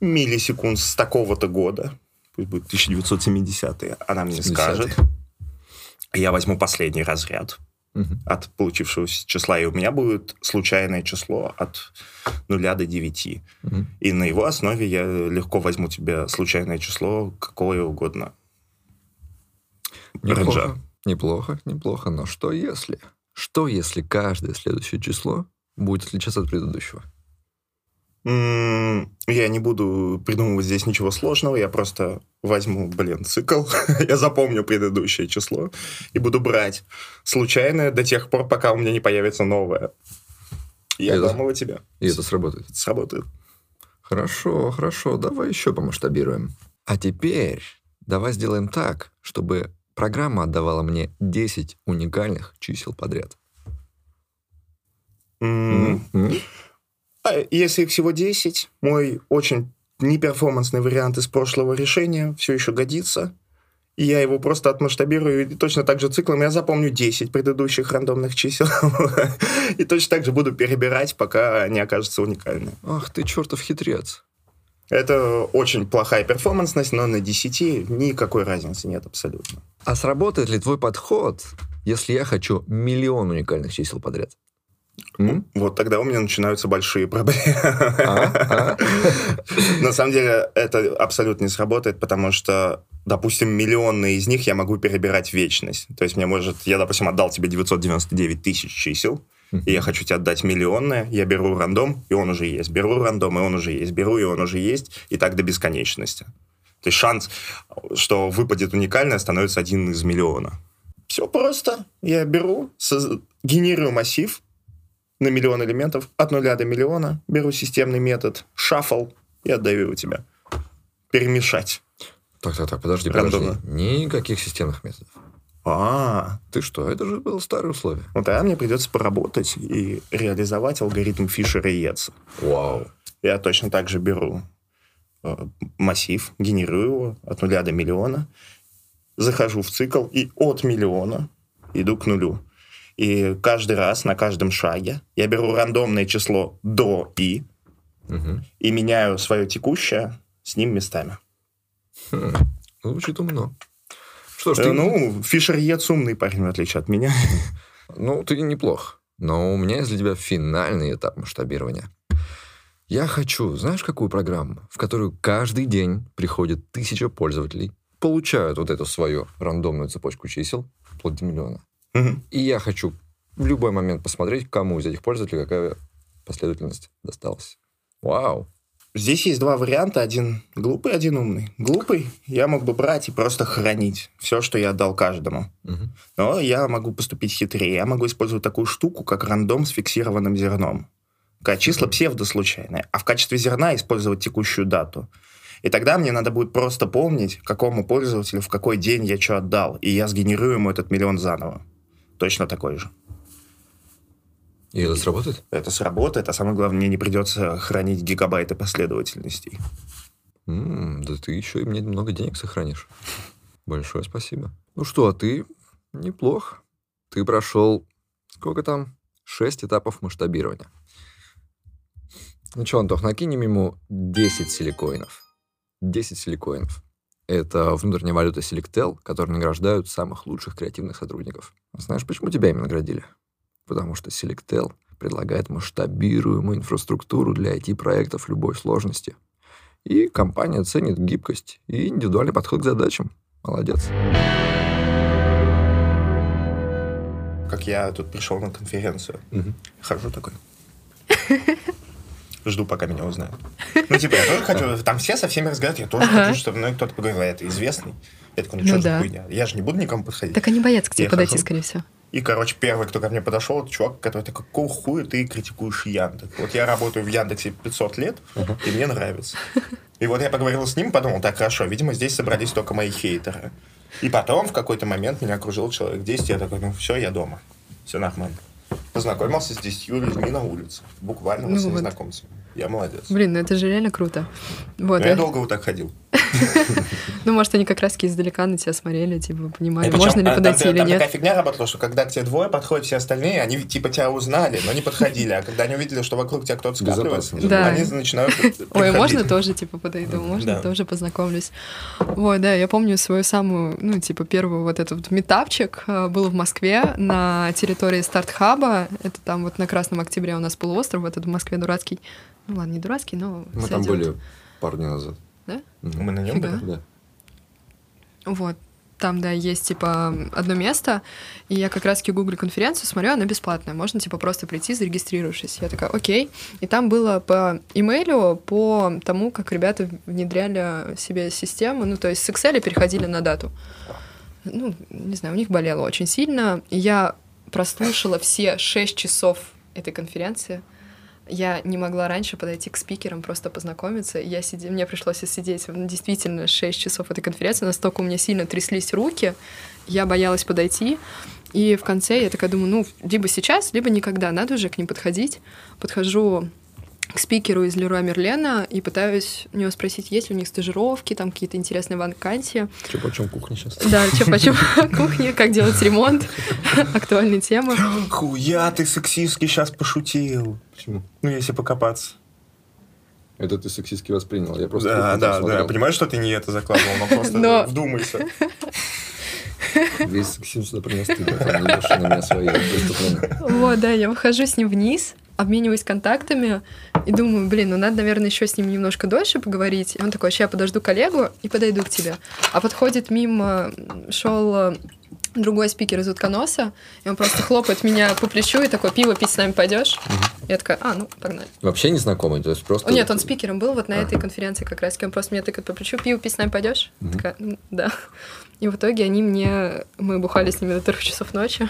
миллисекунд с такого-то года. Пусть будет 1970 Она мне 70-е. скажет. Я возьму последний разряд Мгм. от получившегося числа, и у меня будет случайное число от 0 до 9. Мгм. И на его основе я легко возьму тебе случайное число, какое угодно. Неплохо, Ренджа. неплохо, неплохо. Но что если? Что если каждое следующее число будет отличаться от предыдущего? М, Я не буду придумывать здесь ничего сложного, я просто возьму, блин, цикл, я запомню предыдущее число и буду брать случайное до тех пор, пока у меня не появится новое. Я Это- его тебе. И это сработает. Сработает. Хорошо, хорошо. Давай еще помасштабируем. А теперь давай сделаем так, чтобы программа отдавала мне 10 уникальных чисел подряд. М, М? А если их всего 10, мой очень неперформансный вариант из прошлого решения все еще годится. И я его просто отмасштабирую, и точно так же циклом я запомню 10 предыдущих рандомных чисел. И точно так же буду перебирать, пока они окажутся уникальны. Ах ты чертов хитрец. Это очень плохая перформансность, но на 10 никакой разницы нет абсолютно. А сработает ли твой подход, если я хочу миллион уникальных чисел подряд? М? Вот тогда у меня начинаются большие проблемы. А? А? На самом деле это абсолютно не сработает, потому что, допустим, миллионные из них я могу перебирать вечность. То есть мне может... Я, допустим, отдал тебе 999 тысяч чисел, и я хочу тебе отдать миллионное, я беру рандом, и он уже есть. Беру рандом, и он уже есть. Беру, и он уже есть. И так до бесконечности. То есть шанс, что выпадет уникальное, становится один из миллиона. Все просто. Я беру, генерирую массив на миллион элементов от нуля до миллиона, беру системный метод shuffle и отдаю его тебе. Перемешать. Так, так, так, подожди, подожди. Рандомно. Никаких системных методов. А, Ты что, это же было старое условие. ну тогда мне придется поработать и реализовать алгоритм Фишера и Йетса. Вау. Я точно так же беру э, массив, генерирую его от нуля до миллиона, захожу в цикл и от миллиона иду к нулю. И каждый раз на каждом шаге я беру рандомное число до и Мгм. и меняю свое текущее с ним местами. Хм. Звучит умно. Что ж, Э, ты, Ну, Фишер Йетс умный парень, в отличие от меня. ну, ты неплох. Но у меня есть для тебя финальный этап масштабирования. Я хочу, знаешь, какую программу, в которую каждый день приходит тысяча пользователей, получают вот эту свою рандомную цепочку чисел, вплоть до миллиона. Мгм. И я хочу в любой момент посмотреть, кому из этих пользователей какая последовательность досталась. Вау. Здесь есть два варианта. Один глупый, один умный. Глупый я мог бы брать и просто хранить все, что я отдал каждому. Мгм. Но я могу поступить хитрее. Я могу использовать такую штуку, как рандом с фиксированным зерном, когда числа псевдослучайные, а в качестве зерна использовать текущую дату. И тогда мне надо будет просто помнить, какому пользователю в какой день я что отдал, и я сгенерирую ему этот миллион заново. Точно такой же. И это сработает? Это сработает, а самое главное, мне не придется хранить гигабайты последовательностей. М, да ты еще и мне много денег сохранишь. Большое спасибо. Ну что, а ты неплох. Ты прошел, сколько там? Шесть этапов масштабирования. Ну что, Антох, накинем ему 10 силикоинов. 10 силикоинов. Это внутренняя валюта Selectel, которые награждают самых лучших креативных сотрудников. Знаешь, почему тебя ими наградили? Потому что Selectel предлагает масштабируемую инфраструктуру для IT-проектов любой сложности. И компания ценит гибкость и индивидуальный подход к задачам. Молодец. Как я тут пришел на конференцию. Мгм. Хожу такой. Жду, пока меня узнают. Ну, типа, я тоже хочу, там все со всеми разговаривают, я тоже Ага. хочу, чтобы, ну, и кто-то поговорил, «А это известный. Я такой, ну, Ну что за хуйня? Я же не буду никому подходить. Так они боятся к тебе Я подойти, хожу. скорее всего. И, короче, первый, кто ко мне подошел, это чувак, который такой, какого хуя ты критикуешь Яндекс? Вот я работаю в Яндексе 500 лет, и мне нравится. И вот я поговорил с ним, подумал, так, хорошо, видимо, здесь собрались только мои хейтеры. И потом в какой-то момент меня окружил человек 10, я такой, ну все, я дома. Все нормально. Познакомился с 10 людьми на улице. Буквально Ну с вот. незнакомцами. Я молодец. Блин, ну это же реально круто. Вот. Но я э, долго вот так ходил. Ну, может, они как раз-таки издалека на тебя смотрели, типа, понимали, причем, можно ли а, подойти там, или такая нет. фигня работала, что когда к тебе двое подходят все остальные, они типа тебя узнали, но не подходили. А когда они увидели, что вокруг тебя кто-то скапливается, они начинают Ой, можно тоже, типа, подойду, можно тоже познакомлюсь. Вот, да, я помню свою самую, ну, типа, первую вот этот вот метапчик э, был в Москве на территории Старт-хаба. Это там вот на Красном Октябре у нас полуостров, этот в Москве дурацкий. Ну ладно, не дурацкий, но Мы там были пару дней назад. Да? Мгм. Мы на нем Фига. были? Да. Вот. Там, да, есть, типа, одно место, и я как раз-таки гуглю конференцию, смотрю, она бесплатная, можно, типа, просто прийти, зарегистрировавшись. Я такая, окей. И там было по имейлю, по тому, как ребята внедряли себе систему, ну, то есть с Excel переходили на дату. Ну, не знаю, у них болело очень сильно. И я прослушала все 6 часов этой конференции. Я не могла раньше подойти к спикерам, просто познакомиться. Я сиди... Мне пришлось сидеть действительно 6 часов этой конференции. Настолько у меня сильно тряслись руки. Я боялась подойти. И в конце я такая думаю, ну, либо сейчас, либо никогда. Надо уже к ним подходить. Подхожу к спикеру из Леруа Мерлена и пытаюсь у него спросить, есть ли у них стажировки, там какие-то интересные вакансии. Че, почем кухня сейчас? Да, что почему кухня, как делать ремонт, актуальные темы. Хуя, ты сексистски сейчас пошутил. Почему? Ну, если покопаться. Это ты сексистски воспринял. Я просто Да, да, да. Я понимаю, что ты не это закладывал, но просто Но- вдумайся. Весь сексизм сюда принес ты, на меня свои. Вот, да, я выхожу с ним вниз, обмениваюсь контактами и думаю, блин, ну надо, наверное, еще с ним немножко дольше поговорить. И он такой, сейчас я подожду коллегу и подойду к тебе. А подходит мимо, шел другой спикер из утконоса, и он просто хлопает меня по плечу и такой, пиво пить с нами пойдешь? Я такая, а, ну, погнали. Вообще незнакомый, то есть просто... О, нет, он спикером был вот на А. этой конференции как раз. Он просто меня тыкает по плечу, пиво пить с нами пойдешь? Такая, «М, да. И в итоге они мне... Мы бухали с ними до трех часов ночи.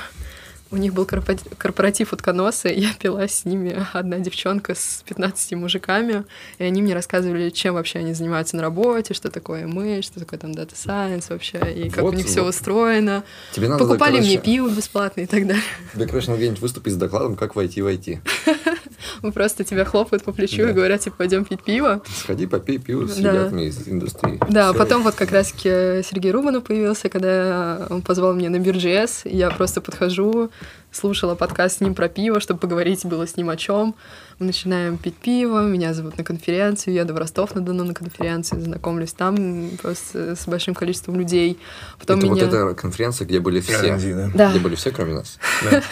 У них был корпо- корпоратив утконоса, и я пила с ними одна девчонка с 15 мужиками, и они мне рассказывали, чем вообще они занимаются на работе, что такое ML, что такое там Data Science вообще, и как Вот, у них все вот. устроено. Тебе надо, Покупали мне пиво бесплатно и так далее. Тебе, короче, надо где-нибудь выступить с докладом, как войти в IT. Мы просто тебя хлопают по плечу Да. и говорят, типа, пойдем пить пиво. Сходи, попей пиво с Да. ребятами из индустрии. Да, Всё. потом вот как раз-таки Сергей Рубанов появился, когда он позвал меня на Биржес, я просто подхожу, слушала подкаст с ним про пиво, чтобы поговорить было с ним о чем. Мы начинаем пить пиво, меня зовут на конференцию, еду в Ростов-на-Дону на конференцию, знакомлюсь там просто с большим количеством людей. Потом это меня... вот эта конференция, где были все. Да. Где были все, кроме нас.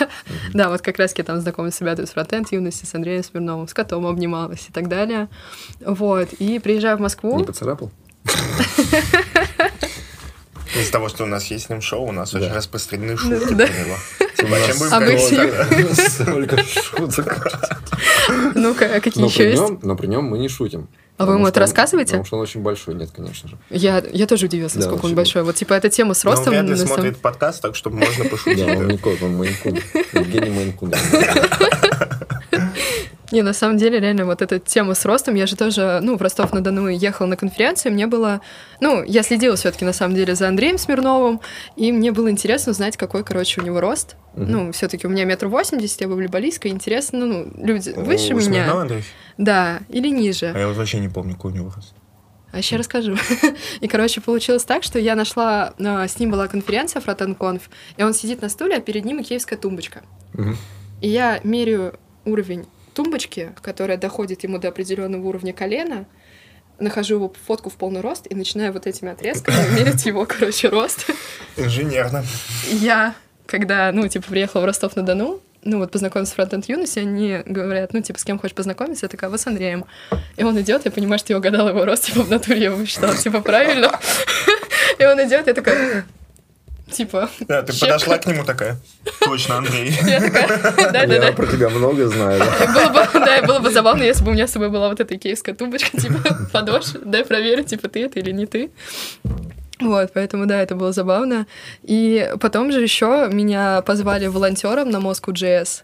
Да, вот как раз я там знакомилась с ребятами с фронтенд юности, с Андреем Смирновым, с котом обнималась и так далее. Вот, и приезжаю в Москву. Не поцарапал? Из-за того, что у нас есть с ним шоу, у нас Да. очень распространены шутки Да. про него. Типа, а чем будем тогда? Столько шуток. Ну-ка, а какие еще есть? но при нем мы не шутим. А вы ему это рассказываете? Потому что он очень большой. Нет, конечно же. Я, я тоже удивилась, Да, насколько он большой. Вот, типа, эта тема с Но он ростом... вряд ли смотрит подкаст, так что можно пошутить. Да, он не кот, он Мейнкун. Евгений Мейнкун. Не, на самом деле, реально, вот эта тема с ростом, я же тоже, ну, в Ростов-на-Дону ехала на конференцию, мне было, ну, я следила все таки на самом деле, за Андреем Смирновым, и мне было интересно узнать, какой, короче, у него рост. Мгм. Ну, все таки у меня метр восемьдесят, я волейболистка, интересно, ну, люди выше У меня, Смирнова, да, или ниже. А я вот вообще не помню, какой у него рост. А еще расскажу. И, короче, получилось так, что я нашла, а, с ним была конференция Фротенконф, и он сидит на стуле, а перед ним икеевская тумбочка. И я меряю уровень тумбочки, которая доходит ему до определенного уровня колена, нахожу его фотку в полный рост и начинаю вот этими отрезками мерить его, короче, рост. Инженерно. Я, когда, ну, типа, приехала в Ростов-на-Дону, ну, вот познакомиться с Фронтенд Юности, они говорят, ну, типа, с кем хочешь познакомиться? Я такая, вот с Андреем. И он идет, я понимаю, что я угадала его рост, типа, в натуре я его посчитала, типа, правильно. И он идет, я такая, типа, Да, ты Щепка. подошла к нему такая. Точно, Андрей. я такая, Я да-да-да. про тебя много знаю. да. Было бы, да, было бы забавно, если бы у меня с собой была вот эта икеевская тумбочка, типа, подошь, дай проверить, типа, ты это или не ты. Вот, поэтому, да, это было забавно. И потом же еще меня позвали волонтером на Moscow.js,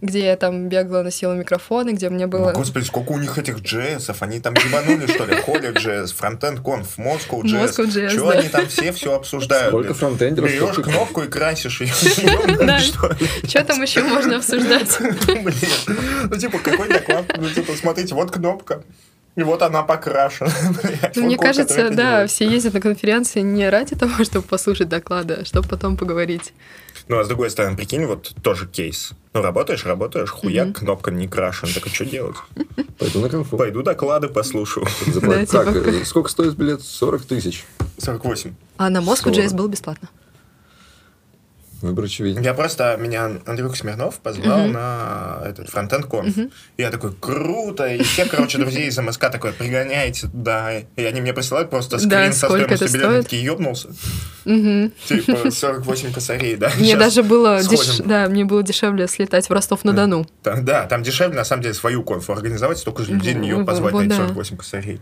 Где я там бегала, носила микрофоны, где мне было... Господи, сколько у них этих джессов, они там ебанули, что ли? Холли джесс, фронтенд конф, Москва джесс. Чего да. они там все все обсуждают? Сколько фронтендеров? Берешь кнопку и красишь ее. Да. Что там еще можно обсуждать? Блин. Ну, типа, какой доклад? Ну, типа, смотрите, вот кнопка. И вот она покрашена. Ну, Мне кажется, да, все ездят на конференции не ради того, чтобы послушать доклады, а чтобы потом поговорить. Ну, а с другой стороны, прикинь, вот тоже кейс. Ну, работаешь, работаешь, хуяк, Мгм. кнопка не крашена. Так а что делать? Пойду на конфу. Пойду доклады послушаю. Да, Так, типа- э, сколько стоит билет? 40 тысяч. 48. А на Moscow.js Сорок. было бесплатно. Выбор очевиден. Я просто, меня Андрюх Смирнов позвал Мгм. на этот фронтенд конф. Мгм. Я такой, круто. И все, короче, друзей из МСК такой, пригоняйте туда. И они мне присылают просто Да, скрин со сколько стоимостью билета. Я такие, ёбнулся. Мгм. Типа 48 косарей, да. Мне даже было, деш- да, мне было дешевле слетать в Ростов-на-Дону. Там, да, там дешевле, на самом деле, свою конфу организовать, столько же людей на нее позвать на эти да. 48 косарей.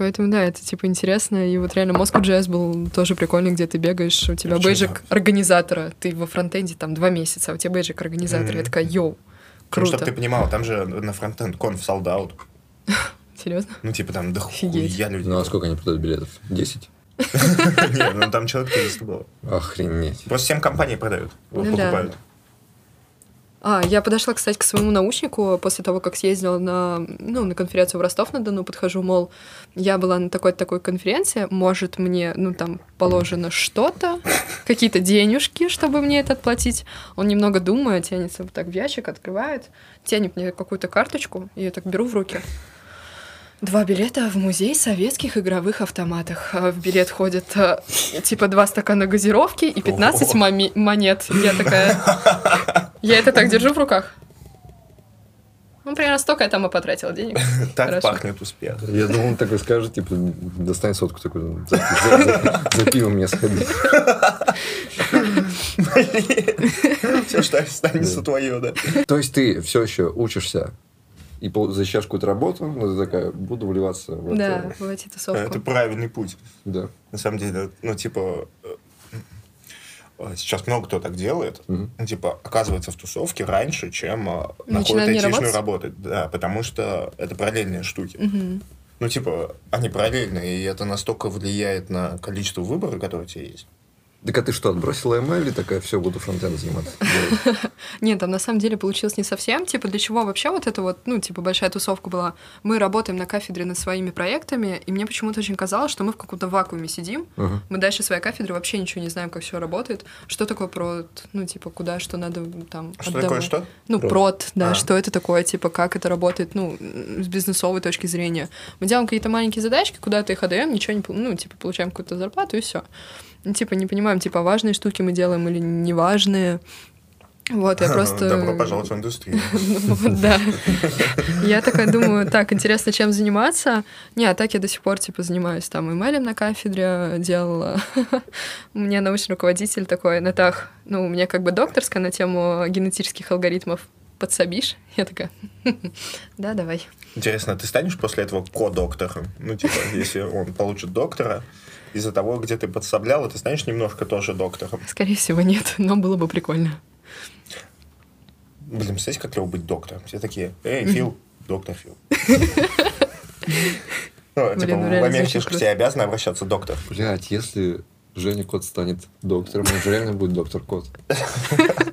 Поэтому, да, это, типа, интересно. И вот реально Moscow.js был тоже прикольный, где ты бегаешь, у тебя Очень бейджик да. организатора. Ты во фронтенде там два месяца, а у тебя бейджик организатора. Я Мгм. такая, йоу, Ну, круто. чтобы ты понимал, там же на фронтенд конф солдат. Серьезно? Ну, типа там, да хуя людей. Ну, а сколько они продают билетов? 10? Не, ну там человек 300 было. Охренеть. Просто всем компании продают, Ну покупают. А, я подошла, кстати, к своему наушнику после того, как съездила на, ну, на конференцию в Ростов-на-Дону, подхожу, мол, я была на такой-такой конференции, может, мне, ну, там, положено что-то, какие-то денежки, чтобы мне это отплатить. Он немного думает, тянется вот так в ящик, открывает, тянет мне какую-то карточку, и я так беру в руки. Два билета в музей советских игровых автоматов. А В билет ходят э, типа два стакана газировки и 15 Ого. моми- монет. Я такая... Я это так держу в руках. Ну, примерно столько я там и потратила денег. Так Хорошо. пахнет успех. Я думал, он такой скажет, типа, достань сотку такой, за, за- за- за пивом мне сходи. Все, что останется твое, да. То есть ты все еще учишься и защищаешь какую-то работу, ну, ты такая, буду вливаться в Да, это. в эти Это тусовку. правильный путь. Да. На самом деле, ну, типа, э, сейчас много кто так делает. Мгм. Ну, типа, оказывается в тусовке раньше, чем э, находит айтишную работу. Да, потому что это параллельные штуки. Мгм. Ну, типа, они параллельные, и это настолько влияет на количество выбора, которые у тебя есть. Так а ты что, отбросила ML и такая, все, буду фронтенд заниматься? Нет, там на самом деле получилось не совсем. Типа, для чего вообще вот это вот, ну, типа, большая тусовка была? Мы работаем на кафедре над своими проектами, и мне почему-то очень казалось, что мы в каком-то вакууме сидим. Ага. Мы дальше своей кафедры вообще ничего не знаем, как все работает. Что такое прод, ну, типа, куда, что надо там Что такое что? Ну, Прод. прод, да, А. что это такое, типа, как это работает, ну, с бизнесовой точки зрения. Мы делаем какие-то маленькие задачки, куда-то их отдаем, ничего не, ну, типа, получаем какую-то зарплату и все. Типа, не понимаем, типа, важные штуки мы делаем или неважные. Вот, я просто... Добро пожаловать в индустрию. Ну, Да. Я такая думаю, так, интересно, чем заниматься. Не, а так я до сих пор, типа, занимаюсь там имейлем на кафедре, делала. Меня научный руководитель такой, Натах, ну, у меня как бы докторская на тему генетических алгоритмов. Подсобишь? Я такая, да, давай. Интересно, ты станешь после этого ко-доктором? Ну, типа, если он получит доктора, из-за того, где ты подсобляла, ты станешь немножко тоже доктором. Скорее всего, нет, но было бы прикольно. Блин, представляете, как клево быть доктором? Все такие, эй, Фил, доктор Фил. Ну, типа, в Америке же к тебе обязаны обращаться доктор. Блять, если Женя Кот станет доктором, он же реально будет доктор Кот.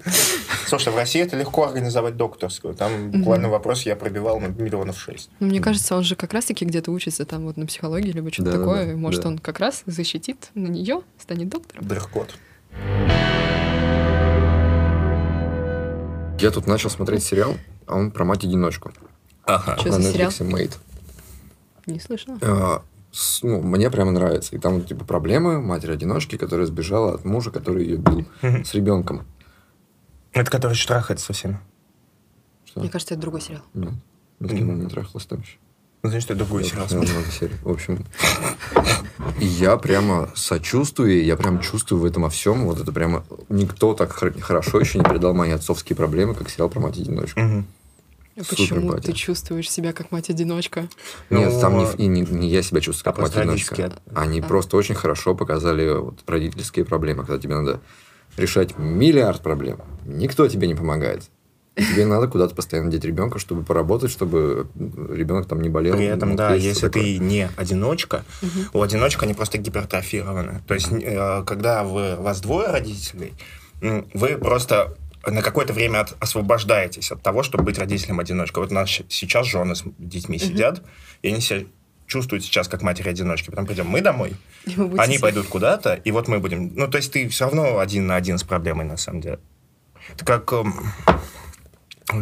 Слушай, в России это легко организовать докторскую. Там буквально вопрос я пробивал на миллионов шесть. Ну, мне кажется, он же как раз-таки где-то учится там вот на психологии либо что-то такое. Может, да. он как раз защитит на нее, станет доктором. Дрых-код. Я тут начал смотреть сериал, а он про мать-одиночку. Ага. Что на за сериал? Netflix Made. Не слышно. А, с- ну, мне прямо нравится. И там, типа, проблемы матери-одиночки, которая сбежала от мужа, который ее бил с ребенком. Это который штрахается со всеми. Что? Мне кажется, это другой сериал. Нет. С кем он не трахалась там еще. Ну, значит, это другой Я сериал. много серий. В общем, я прямо сочувствую, я прям чувствую в этом во всем. Вот это прямо никто так хор- хорошо еще не передал мои отцовские проблемы, как сериал про мать-одиночку. А Супер, Почему батя. ты чувствуешь себя как мать-одиночка? Нет, Ну, там не, и не, не я себя чувствую а как просто мать-одиночка. Они А. просто очень хорошо показали вот родительские проблемы, когда тебе надо решать миллиард проблем. Никто тебе не помогает. Тебе надо куда-то постоянно деть ребенка, чтобы поработать, чтобы ребенок там не болел. При этом, мог да, если такое. ты не одиночка, у одиночка они просто гипертрофированы. То есть, э, когда вы, вас двое родителей, м, вы просто на какое-то время от- освобождаетесь от того, чтобы быть родителем-одиночкой. Вот у нас сейчас жены с детьми сидят, и они себя чувствуют сейчас как матери-одиночки. Потом придем мы домой, будете они пойдут куда-то, и вот мы будем... Ну, то есть ты все равно один на один с проблемой, на самом деле. Это как... эм,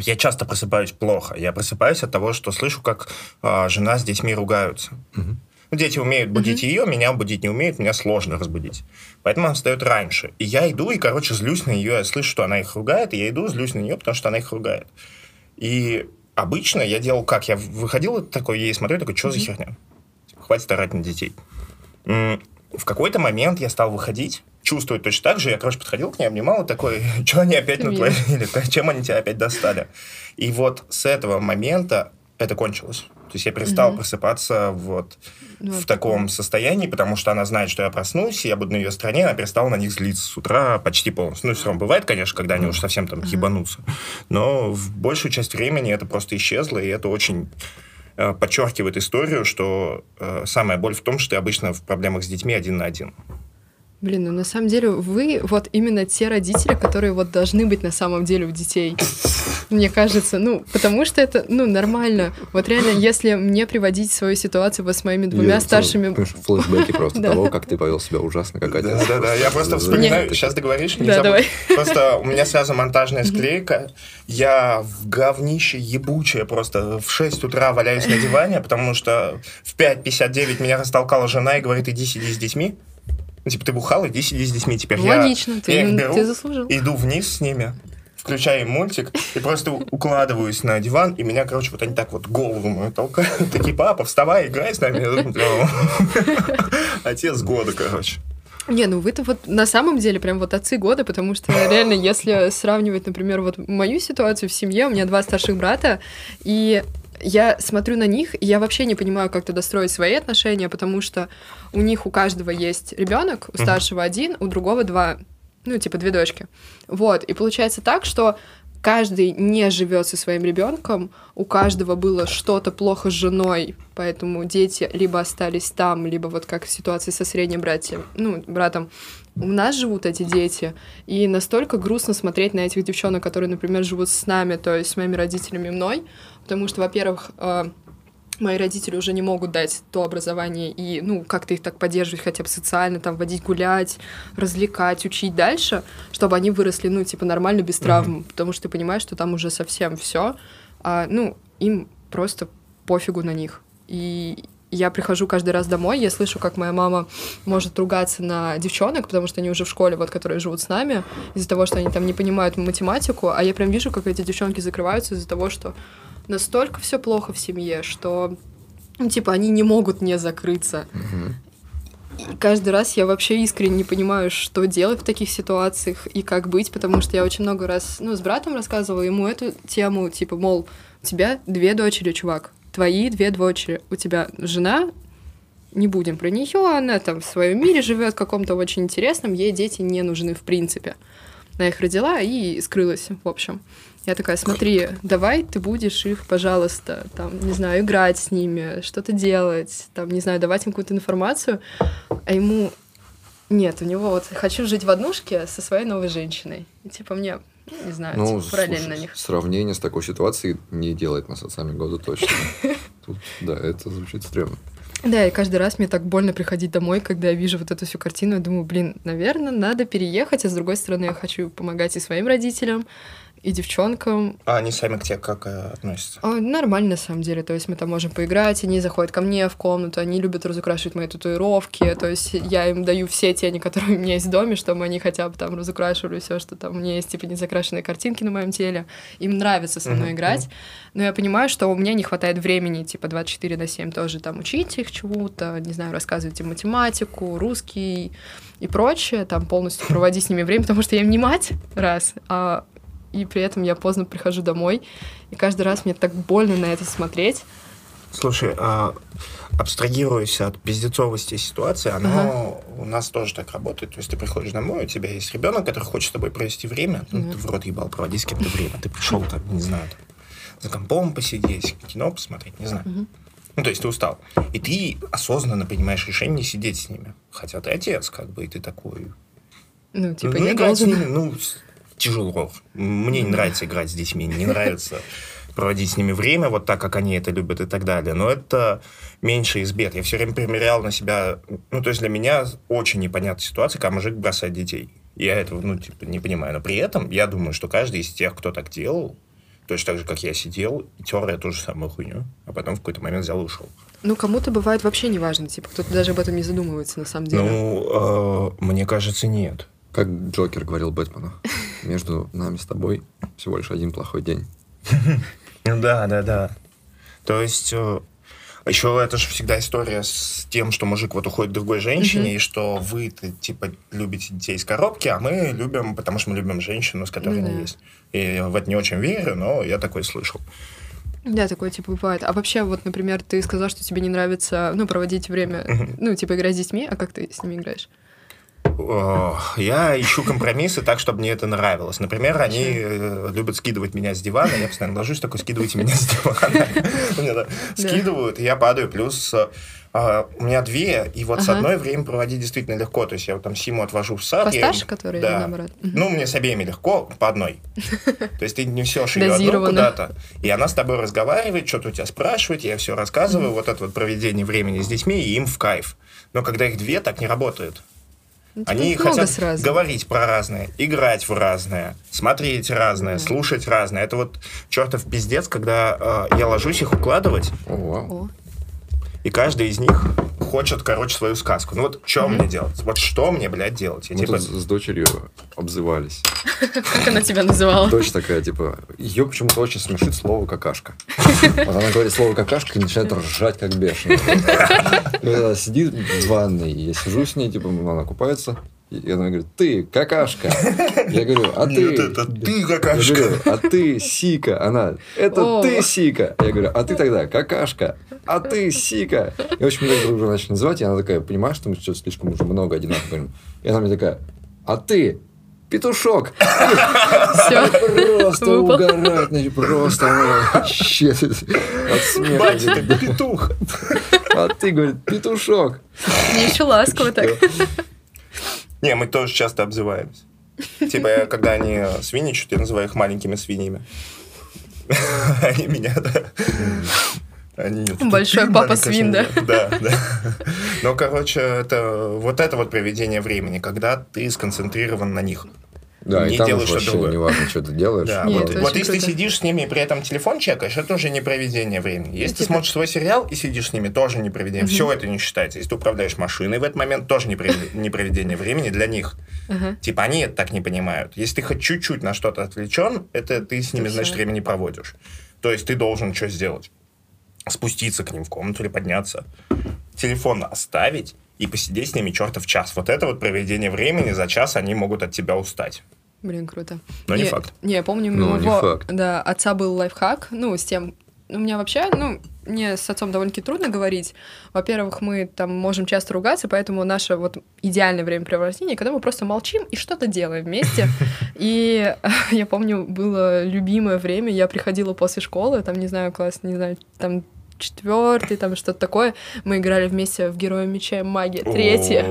Я часто просыпаюсь плохо. Я просыпаюсь от того, что слышу, как а, жена с детьми ругаются. Мгм. Ну, дети умеют будить ее, меня будить не умеют, меня сложно разбудить. Поэтому она встает раньше. И я иду и, короче, злюсь на нее. Я слышу, что она их ругает, и я иду, злюсь на нее, потому что она их ругает. И обычно я делал как? Я выходил такой, ей смотрю, такой, что за херня? Типа, Хватит орать на детей. В какой-то момент я стал выходить, чувствовать точно так же. Я, короче, подходил к ней, обнимал и такой, что они опять натворили? Чем они тебя опять достали? И вот с этого момента это кончилось. То есть я перестал Мгм. просыпаться вот Ну, в таком состоянии, потому что она знает, что я проснусь, и я буду на ее стороне, она перестала на них злиться с утра почти полностью. Ну, все равно бывает, конечно, когда они уж совсем там ебанутся. Но в большую часть времени это просто исчезло, и это очень э, подчеркивает историю, что э, самая боль в том, что ты обычно в проблемах с детьми один на один. Блин, ну на самом деле вы вот именно те родители, которые вот должны быть на самом деле у детей. Мне кажется, ну, потому что это, ну, нормально. Вот реально, если мне приводить свою ситуацию вот с моими двумя Я, старшими... флешбеки просто того, как ты повел себя ужасно, как отец. Да-да-да, я просто вспоминаю, сейчас договоришь, не Да, давай. Просто у меня сразу монтажная склейка, я в говнище ебучее просто в 6 утра валяюсь на диване, потому что в 5.59 меня растолкала жена и говорит, иди сиди с детьми. Ну, Типа, ты бухал, иди сиди с детьми. Теперь я, Логично, ты, я их ну, беру, ты заслужил. иду вниз с ними, включаю мультик и просто укладываюсь на диван, и меня, короче, вот они так вот голову мою толкают. Такие, папа, вставай, играй с нами. Я «Бля, Отец года, короче. Не, ну вы-то вот на самом деле прям вот отцы года, потому что реально, если сравнивать, например, вот мою ситуацию в семье, у меня два старших брата, и я смотрю на них, и я вообще не понимаю, как туда строить свои отношения, потому что у них у каждого есть ребенок, у старшего один, у другого два, ну, типа две дочки. Вот, и получается так, что каждый не живет со своим ребенком, у каждого было что-то плохо с женой, поэтому дети либо остались там, либо вот как в ситуации со средним братьем, ну, братом, у нас живут эти дети, и настолько грустно смотреть на этих девчонок, которые, например, живут с нами, то есть с моими родителями и мной, потому что, во-первых, э, мои родители уже не могут дать то образование и, ну, как-то их так поддерживать хотя бы социально, там, водить гулять, развлекать, учить дальше, чтобы они выросли, ну, типа, нормально, без травм, потому что ты понимаешь, что там уже совсем все, а, ну, им просто пофигу на них. И я прихожу каждый раз домой, я слышу, как моя мама может ругаться на девчонок, потому что они уже в школе, вот, которые живут с нами, из-за того, что они там не понимают математику, а я прям вижу, как эти девчонки закрываются из-за того, что настолько все плохо в семье, что, ну, типа, они не могут не закрыться. И каждый раз я вообще искренне не понимаю, что делать в таких ситуациях и как быть, потому что я очень много раз, ну, с братом рассказывала ему эту тему, типа, мол, у тебя две дочери, чувак, твои две дочери, у тебя жена, не будем про нее, она там в своем мире живет каком-то очень интересном, ей дети не нужны в принципе. Она их родила и скрылась, в общем. Я такая, смотри, давай ты будешь их, пожалуйста, там, не знаю, играть с ними, что-то делать, там, не знаю, давать им какую-то информацию. А ему нет, у него вот хочу жить в однушке со своей новой женщиной. И, типа мне, не знаю, Ну, типа, параллельно слушай, на них. сравнение с такой ситуацией не делает нас отцами года точно. Тут, да, это звучит стрёмно. Да, и каждый раз мне так больно приходить домой, когда я вижу вот эту всю картину. Я думаю, блин, наверное, надо переехать, а с другой стороны, я хочу помогать и своим родителям, и девчонкам. А они сами к тебе как э, относятся? А, Нормально, на самом деле. То есть мы там можем поиграть, они заходят ко мне в комнату, они любят разукрашивать мои татуировки. То есть я им даю все тени, которые у меня есть в доме, чтобы они хотя бы там разукрашивали все, что там у меня есть, типа, незакрашенные картинки на моем теле. Им нравится со мной Мгм, играть. Но я понимаю, что у меня не хватает времени, типа, 24 на 7 тоже там учить их чему-то, не знаю, рассказывать им математику, русский и прочее, там полностью проводить с ними время, потому что я им не мать, раз, а и при этом я поздно прихожу домой, и каждый раз мне так больно на это смотреть. Слушай, а, абстрагируясь от пиздецовости ситуации, оно у нас тоже так работает. То есть ты приходишь домой, у тебя есть ребенок, который хочет с тобой провести время. Ну, ты в рот ебал, проводи с кем-то время. Ты пришел там, не знаю, там, за компом посидеть, кино посмотреть, не знаю. Мгм. Ну, то есть ты устал. И ты осознанно принимаешь решение не сидеть с ними. Хотя ты отец, как бы, и ты такой... Ну, типа, ну, с должен. ними, ну, с- тяжело. Мне не нравится играть с детьми, не нравится проводить с ними время вот так, как они это любят и так далее. Но это меньше из бед. Я все время примерял на себя... Ну, то есть для меня очень непонятная ситуация, когда мужик бросает детей. Я этого, ну, типа, не понимаю. Но при этом я думаю, что каждый из тех, кто так делал, точно так же, как я сидел, тер я ту же самую хуйню, а потом в какой-то момент взял и ушел. Ну, кому-то бывает вообще неважно, типа, кто-то даже об этом не задумывается, на самом деле. Ну, э, мне кажется, нет. Как Джокер говорил Бэтмену, между нами с тобой всего лишь один плохой день. Ну да, да, да. То есть еще это же всегда история с тем, что мужик вот уходит к другой женщине, и что вы типа любите детей из коробки, а мы любим, потому что мы любим женщину, с которой Ну они есть. И я в это не очень верю, но я такое слышал. Да, такое типа бывает. А вообще, вот, например, ты сказал, что тебе не нравится, ну, проводить время, ну, типа, играть с детьми, а как ты с ними играешь? Я ищу компромиссы так, чтобы мне это нравилось. Например, они э, любят скидывать меня с дивана. Я постоянно ложусь такой, скидывайте меня с дивана. Скидывают, и я падаю. Плюс э, а, у меня две, и вот с одной время проводить действительно легко. То есть я вот там Симу отвожу в сад. я Постарше, им- которые, да. наоборот? Ну, мне с обеими легко, по одной. То есть ты несешь ее одну куда-то, и она с тобой разговаривает, что-то у тебя спрашивает, я все рассказываю, вот это вот проведение времени с детьми, и им в кайф. Но когда их две, так не работает. Ну, типа, Они хотят сразу. говорить про разное, играть в разное, смотреть разное, Мгм. слушать разное. Это вот чертов пиздец, когда э, я ложусь их укладывать. О, и каждый из них хочет, короче, свою сказку. Ну вот что мне делать? Вот что мне, блядь, делать? Я Мы типа... тут с дочерью обзывались. как она тебя называла? Дочь такая, типа, ее почему-то очень смешит слово какашка. Вот она говорит слово какашка и начинает ржать как бешеная. Она сидит в ванной, и я сижу с ней, типа, она купается, и она говорит, ты какашка. Я говорю, а ты... Нет, это ты Я какашка. говорю, а ты сика. Она, это О. ты сика. Я говорю, а ты тогда какашка. А ты сика. И, в общем, мы друг друга начали называть, и она такая, понимаешь, что мы что-то слишком уже много одинаково говорим. И она мне такая, а ты петушок. Все. Просто значит, просто от смеха. Батя, ты петух. А ты, говорит, петушок. Мне еще ласково так. Не, мы тоже часто обзываемся. Типа, я, когда они свиничают, я называю их маленькими свиньями. Они меня, да. Они, Большой «Ты папа свин, да? свинья». Да, да. Ну, короче, это вот это вот проведение времени, когда ты сконцентрирован на них. Да, Не и там делай уж что вообще другое. не важно, что ты делаешь. Да, Нет, вот, вот если ты сидишь с ними и при этом телефон чекаешь, это уже не проведение времени. Если ты смотришь свой сериал и сидишь с ними, тоже не проведение. Все это не считается. Если ты управляешь машиной в этот момент, тоже не провед- не проведение времени для них. Типа они это так не понимают. Если ты хоть чуть-чуть на что-то отвлечен, это ты с ними, значит, всё. времени проводишь. То есть ты должен что сделать? Спуститься к ним в комнату или подняться, телефон оставить и посидеть с ними чертов час. Вот это вот проведение времени, за час они могут от тебя устать. Блин, круто. Но не факт. Не, я помню, у Ну, не моего факт. да, отца был лайфхак, ну, с тем, у меня вообще, ну, мне с отцом довольно-таки трудно говорить. Во-первых, мы там можем часто ругаться, поэтому наше вот идеальное времяпрепровождение, когда мы просто молчим и что-то делаем вместе. И я помню, было любимое время, я приходила после школы, там, не знаю, класс, не знаю, там четвертый, там что-то такое. Мы играли вместе в Героя Меча и Магия третье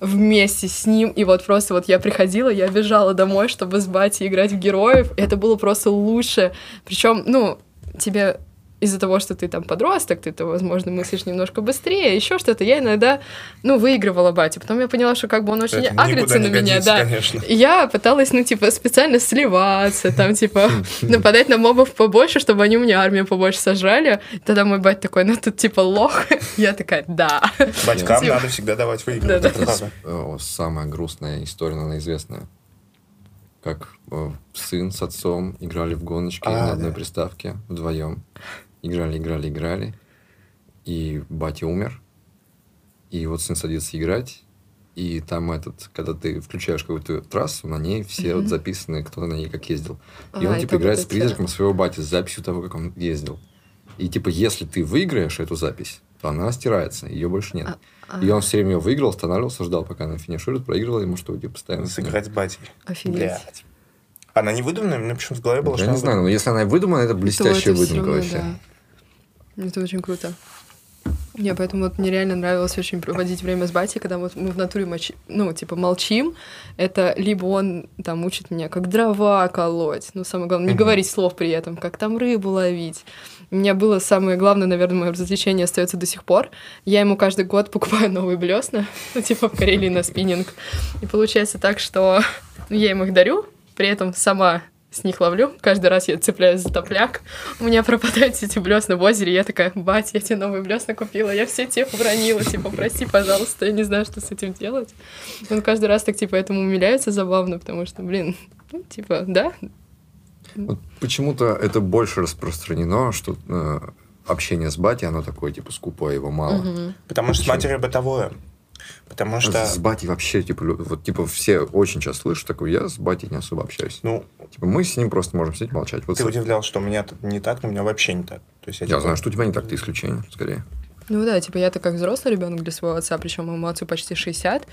вместе с ним. И вот просто вот я приходила, я бежала домой, чтобы с батей играть в героев. И это было просто лучше. Причем, ну, тебе из-за того, что ты там подросток, ты, то, возможно, мыслишь немножко быстрее, еще что-то, я иногда, ну, выигрывала батю. Потом я поняла, что как бы он очень это агрится на меня, годится, да. конечно. И я пыталась, ну, типа, специально сливаться, там, типа, нападать на мобов побольше, чтобы они у меня армию побольше сожрали. Тогда мой бать такой, ну, тут, типа, лох. Я такая, да. Батькам надо всегда давать выигрывать. Э, Самая грустная история, наверное, известная. Как э, сын с отцом играли в гоночки А, на одной да. приставке вдвоем. Играли, играли, играли. И батя умер. И вот сын садится играть. И там этот, когда ты включаешь какую-то трассу, на ней все вот записаны, кто на ней как ездил. И А, он типа играет с призраком своего бати, с записью того, как он ездил. И типа, если ты выиграешь эту запись, то она стирается, ее больше нет. А, И он все время ее выиграл, останавливался, ждал, пока она финиширует, проигрывал ему, что типа постоянно. Сыграть с батей. Офигеть. Блядь. Она не выдуманная? Мне почему-то в голове было, Я что не знаю, но если она и выдумана, это То блестящая выдумка равно, вообще. да. Это очень круто. Мне поэтому вот мне реально нравилось очень проводить время с батей, когда вот мы в натуре мочи- ну, типа, молчим. Это либо он там учит меня, как дрова колоть, ну, самое главное, не говорить слов при этом, как там рыбу ловить. У меня было самое главное, наверное, мое развлечение остается до сих пор. Я ему каждый год покупаю новые блесна, ну, типа в Карелии на спиннинг. И получается так, что ну, я им их дарю, при этом сама с них ловлю. Каждый раз я цепляюсь за топляк. У меня пропадают все эти блесна в озере. Я такая, бать, я тебе новые блесна купила. Я все те уронила. Типа, прости, пожалуйста. Я не знаю, что с этим делать. Он каждый раз так, типа, этому умиляется забавно, потому что, блин, ну, типа, да, Вот почему-то это больше распространено, что э, общение с батей, оно такое, типа, скупое, его мало. Мгм. Потому что с матерью бытовое. Потому что, С батей вообще, типа, вот, типа, все очень часто слышат такое, я с батей не особо общаюсь. ну, Типа, мы с ним просто можем сидеть, молчать. Вот ты с- удивлял, что у меня тут не так, но у меня вообще не так. То есть я, Я типа, знаю, что у тебя не так, ты исключение, скорее. Ну да, типа я-то как взрослый ребенок для своего отца, причем моему отцу почти 60.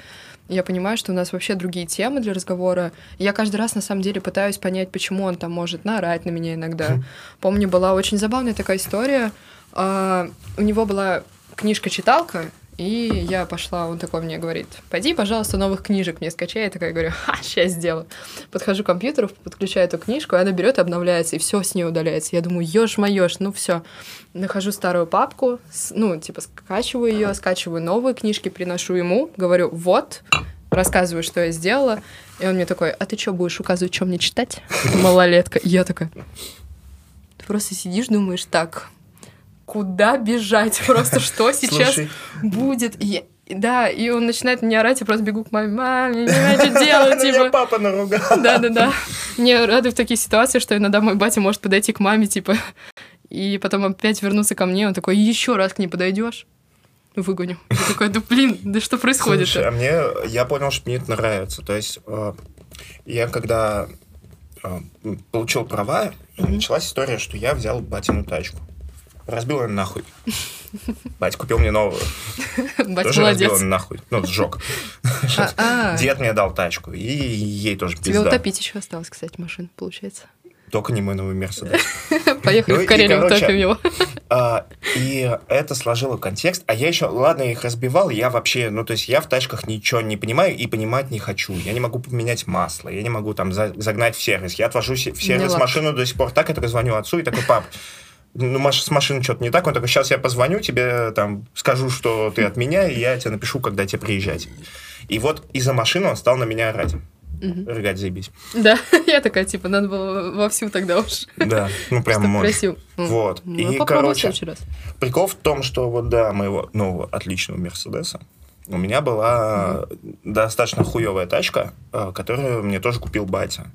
Я понимаю, что у нас вообще другие темы для разговора. Я каждый раз на самом деле пытаюсь понять, почему он там может наорать на меня иногда. Помню, была очень забавная такая история. А, У него была книжка-читалка, и я пошла, он такой мне говорит, пойди, пожалуйста, новых книжек мне скачай. Я такая говорю, ха, сейчас сделаю. Подхожу к компьютеру, подключаю эту книжку, и она берет обновляется, и все с ней удаляется. Я думаю, ешь моешь, ну все. Нахожу старую папку, ну, типа, скачиваю ее, скачиваю новые книжки, приношу ему, говорю, вот, рассказываю, что я сделала. И он мне такой, а ты что, будешь указывать, что мне читать? Малолетка. Я такая, ты просто сидишь, думаешь, так, куда бежать? Просто что сейчас будет? И да, и он начинает мне орать, я просто бегу к маме, маме, не знаю, что делать, меня типа. папа наругал. Да-да-да. Мне рады в такие ситуации, что иногда мой батя может подойти к маме, типа, и потом опять вернуться ко мне. Он такой, еще раз к ней подойдешь, выгоню. Я такой, да блин, да что происходит? Слушай, а мне, я понял, что мне это нравится. То есть, э, я когда э, получил права, началась история, что я взял батину тачку. Разбил ее нахуй. Батя купил мне новую. Батя тоже разбил молодец. ее нахуй. Ну, сжег. А, а. Дед мне дал тачку. И ей тоже Тебе пизда. утопить еще осталось, кстати, машин, получается. Только не мой новый Мерседес. Поехали Ну в Карелию, утопим его. А, и это сложило контекст. А я еще, ладно, их разбивал, я вообще, ну, то есть я в тачках ничего не понимаю и понимать не хочу. Я не могу поменять масло, я не могу там за- загнать в сервис. Я отвожу в сервис машину до сих пор так, я такой звоню отцу и такой, пап, ну, с машиной что-то не так. Он такой, сейчас я позвоню тебе, там, скажу, что ты от меня, и я тебе напишу, когда тебе приезжать. И вот из-за машины он стал на меня орать. Мгм. Рыгать заебись. Да, я такая, типа, надо было вовсю тогда уж. Да, ну прям Чтоб мощь. просил. М. Вот. Ну, И, короче, раз. Прикол в том, что вот да, моего нового отличного Мерседеса у меня была достаточно хуевая тачка, э, которую мне тоже купил батя.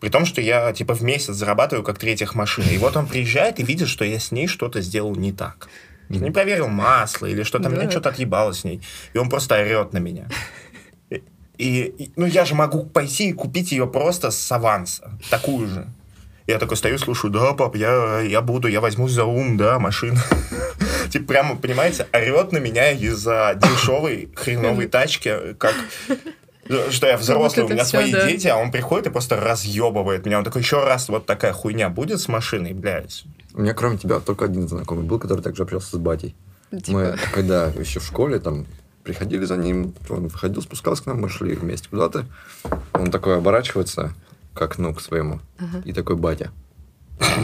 При том, что я типа в месяц зарабатываю как третьих машин. И вот он приезжает и видит, что я с ней что-то сделал не так. Что Не проверил масло или что-то, мне Да. что-то отъебало с ней. И он просто орет на меня. И, и- и- ну, я же могу пойти и купить ее просто с аванса. Такую же. Я такой стою, слушаю, да, пап, я, я буду, я возьмусь за ум, да, машина. Типа прямо, понимаете, орет на меня из-за дешевой хреновой тачки, как что я взрослый, Вот у меня всё, свои да. дети, а он приходит и просто разъебывает меня. Он такой, еще раз вот такая хуйня будет с машиной, блядь. У меня, кроме тебя, только один знакомый был, который также общался с батей. Типа, Мы, когда еще в школе, там, приходили за ним, он выходил, спускался к нам, мы шли вместе куда-то. Он такой оборачивается к окну, к своему, и такой, батя.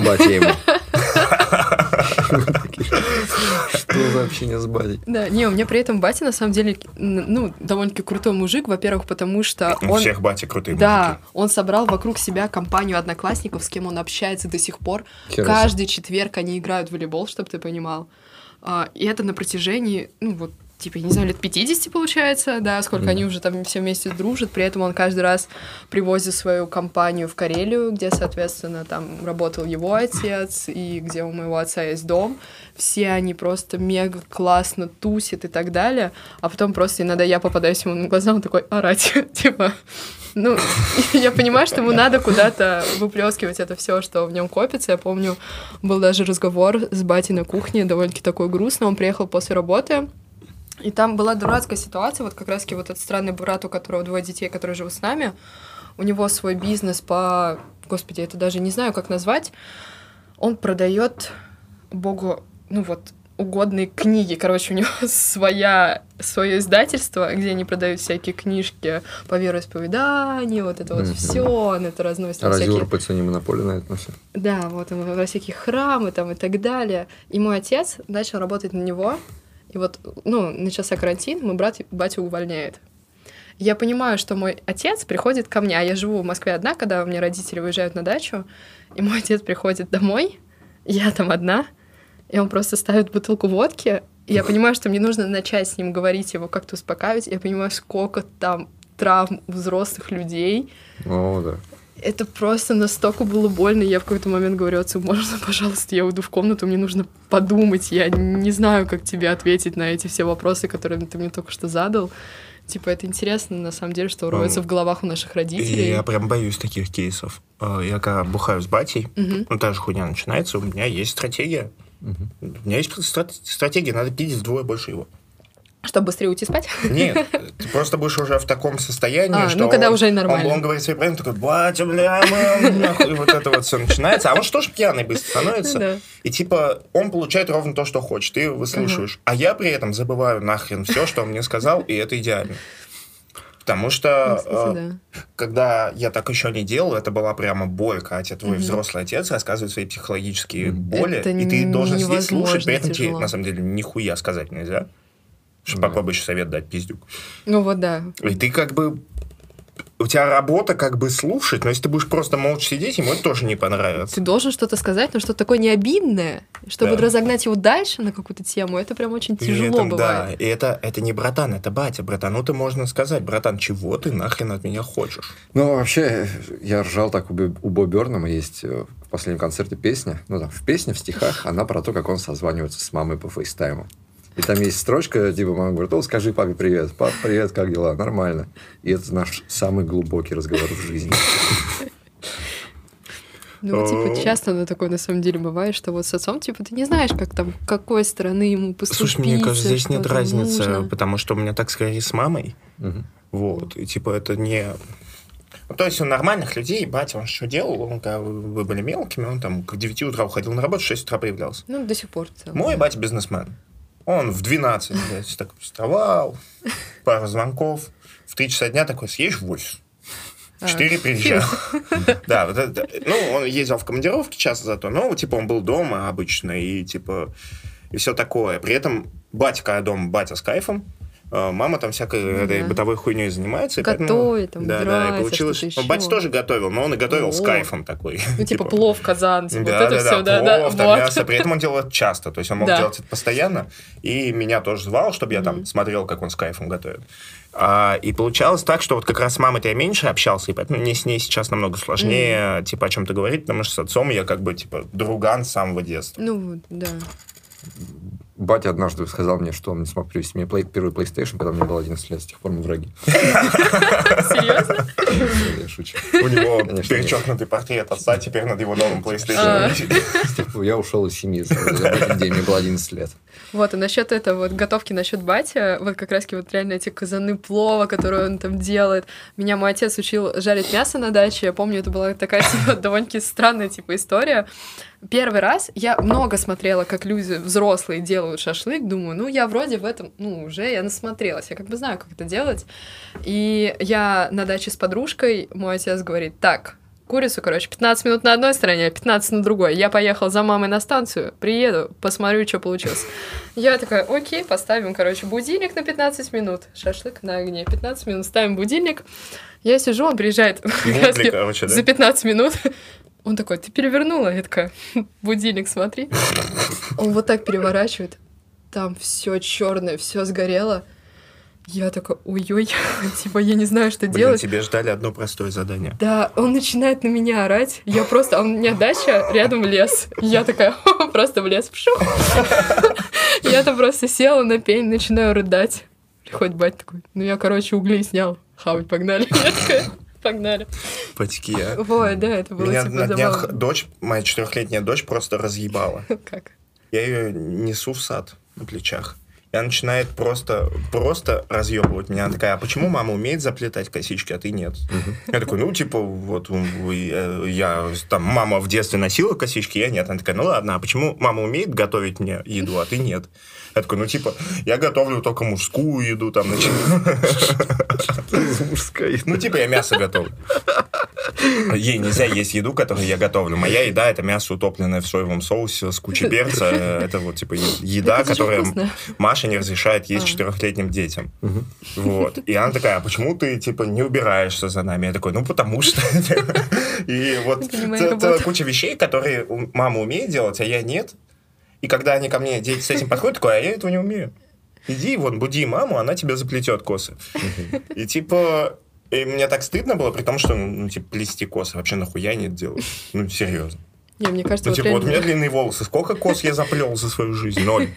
Батя ему. Что за общение с батей? Да, не, у меня при этом батя, на самом деле, ну, довольно-таки крутой мужик, во-первых, потому что У он... всех бати крутые Да, мужики. он собрал вокруг себя компанию одноклассников, с кем он общается до сих пор. Хера себе. Каждый четверг они играют в волейбол, чтобы ты понимал. А, И это на протяжении, ну вот, типа, я не знаю, лет 50 получается, да, сколько Мгм. они уже там все вместе дружат. При этом он каждый раз привозит свою компанию в Карелию, где, соответственно, там работал его отец, и где у моего отца есть дом. Все они просто мега классно тусят и так далее. А потом просто иногда я попадаюсь ему на глаза, он такой орать, типа... Ну, я понимаю, что ему надо куда-то выплескивать это все, что в нем копится. Я помню, был даже разговор с батей на кухне, довольно-таки такой грустный. Он приехал после работы, и там была дурацкая ситуация, вот как раз-таки вот этот странный брат, у которого двое детей, который живут с нами, у него свой бизнес по... Господи, это даже не знаю, как назвать. Он продает богу, ну вот, угодные книги. Короче, у него своя, свое издательство, где они продают всякие книжки по вероисповеданию, вот это вот Мгм. все, он это разносит А всякие... Урпается не монополия на это все? Да, вот он во всякие храмы там и так далее. И мой отец начал работать на него. И вот, ну, начался карантин, мой брат батю увольняет. Я понимаю, что мой отец приходит ко мне, а я живу в Москве одна, когда у меня родители уезжают на дачу, и мой отец приходит домой, я там одна, и он просто ставит бутылку водки, и я понимаю, что мне нужно начать с ним говорить, его как-то успокаивать, я понимаю, сколько там травм взрослых людей, О, да. Это просто настолько было больно. Я в какой-то момент говорю, отцу, можно, пожалуйста, я уйду в комнату, мне нужно подумать. Я не знаю, как тебе ответить на эти все вопросы, которые ты мне только что задал. Типа, это интересно, на самом деле, что роется в головах у наших И родителей. я прям боюсь таких кейсов. Э, Я когда бухаю с батей, Мгм. ну, та же хуйня начинается, у меня есть стратегия. Мгм. У меня есть страт- стратегия, надо пить вдвое больше его. Чтобы быстрее уйти спать. Нет, ты просто будешь уже в таком состоянии, А, что ну, когда он- уже он- нормально. Он, говорит свои правила, такой, батя, бля, мам, нахуй», и вот это вот все начинается. А он что ж пьяный быстро становится? Да. И типа он получает ровно то, что хочет, ты выслушиваешь. А я при этом забываю нахрен все, что он мне сказал, и это идеально. Потому Ну, что кстати, э, да. когда я так еще не делал, это была прямо боль, тебе твой взрослый отец рассказывает свои психологические боли, Это и ты должен невозможно слушать, при этом тебе, на самом деле, нихуя сказать нельзя. Что Да. попробуй еще совет дать, пиздюк. Ну вот да. И ты как бы... У тебя работа как бы слушать, но если ты будешь просто молча сидеть, ему это тоже не понравится. Ты должен что-то сказать, но что-то такое не обидное, чтобы Да. разогнать его дальше на какую-то тему, это прям очень тяжело этом, бывает. Да, и это, это не братан, это батя. Братану-то можно сказать, братан, чего ты нахрен от меня хочешь? Ну, вообще, я ржал так, у, Бо- у Бо Бёрнама есть э, в последнем концерте песня, ну, там, в песне, в стихах, она про то, как он созванивается с мамой по фейстайму. И там есть строчка, типа, мама говорит, о, скажи папе привет. Пап, привет, как дела? Нормально. И это наш самый глубокий разговор в жизни. Ну, типа, часто оно такое на самом деле бывает, что вот с отцом, типа, ты не знаешь, как там, какой стороны ему поступить. Слушай, мне кажется, здесь нет разницы, нужно. потому что у меня так скорее с мамой. Мгм. Вот, и типа это не... Ну, то есть у нормальных людей, батя, он что делал? Он, когда вы были мелкими, он там к 9 утра уходил на работу, в 6 утра появлялся. Ну, до сих пор в целом. Мой батя бизнесмен. Он в 12, блядь, так вставал, пару звонков. В 3 часа дня такой, съешь в офис. В А, 4 приезжал. Да, вот это- ну, он ездил в командировки часто зато, но, типа, он был дома обычно, и, типа, и все такое. При этом батя, когда дома, батя с кайфом, мама там всякой Ну этой да. бытовой хуйней занимается. Готовит, поэтому- там, да, да, и получилось... батя ещё. тоже готовил, но он и готовил с О. кайфом такой. Ну, типа, плов, казан, типа, вот это все, да, да. плов, там мясо. При этом он делал это часто, то есть он мог делать это постоянно. И меня тоже звал, чтобы я там смотрел, как он с кайфом готовит. А, и получалось так, что вот как раз с мамой-то я меньше общался, и поэтому мне с ней сейчас намного сложнее, типа, о чем-то говорить, потому что с отцом я как бы, типа, друган с самого детства. Ну, вот, да. Батя однажды сказал мне, что он не смог привезти мне плей- первый PlayStation, когда мне было 11 лет, с тех пор мы враги. Серьезно? Я шучу. У него перечеркнутый портрет отца теперь над его новым А. PlayStation. пор Я ушел из семьи день, мне было 11 лет. Вот, и насчет этого, вот готовки насчет батя, вот как раз вот реально эти казаны плова, которые он там делает. Меня мой отец учил жарить мясо на даче. Я помню, это была такая довольно-таки странная типа история. Первый раз я много смотрела, как люди взрослые делают шашлык. Думаю, ну я вроде в этом, ну уже я насмотрелась, я как бы знаю, как это делать. И я на даче с подружкой, мой отец говорит, так, курицу, короче, 15 минут на одной стороне, 15 на другой. Я поехал за мамой на станцию, приеду, посмотрю, что получилось. Я такая, окей, поставим, короче, будильник на 15 минут. Шашлык на огне. 15 минут, ставим будильник. Я сижу, он приезжает за 15 минут. Он такой, ты перевернула? Я такая, будильник смотри. Он вот так переворачивает. Там все черное, все сгорело. Я такая, ой-ой, типа, я не знаю, что Блин, делать. тебе ждали одно простое задание. Да, он начинает на меня орать. Я просто, а у меня дача, рядом лес. Я такая, просто в лес пшу. Я-то просто села на пень, начинаю рыдать. Приходит батя такой, ну я, короче, угли снял. Хавать погнали. Я такая, погнали. Потеки, а. Вот, да, это было Меня типа на днях забавно. дочь, моя четырехлетняя дочь просто разъебала. Как? Я ее несу в сад на плечах. И она начинает просто, просто разъебывать меня. Она такая, а почему мама умеет заплетать косички, а ты нет? Я такой, ну, типа, вот э, я, там, мама в детстве носила косички, я нет. Она такая, ну ладно, а почему мама умеет готовить мне еду, а ты нет? Я такой, ну, типа, я готовлю только мужскую еду, там. Мужская. Ну, типа, я мясо готовлю. Ей нельзя есть еду, которую я готовлю. Моя еда — это мясо, утопленное в соевом соусе с кучей перца. Это вот, типа, еда, Это же которая вкусно. Маша не разрешает есть А. четырехлетним детям. Вот. И она такая, а почему ты, типа, не убираешься за нами? Я такой, ну, потому что. И вот целая куча вещей, которые мама умеет делать, а я нет. И когда они ко мне, дети с этим подходят, такой, а я этого не умею. Иди, вон, буди маму, она тебе заплетет косы. И типа, и мне так стыдно было, при том, что, ну, ну, типа, плести косы вообще нахуя нет делать. Ну, серьезно. Не, мне кажется, Ну, вот типа, вот у меня реально- длинные волосы. Сколько кос я заплел за свою жизнь? Ноль.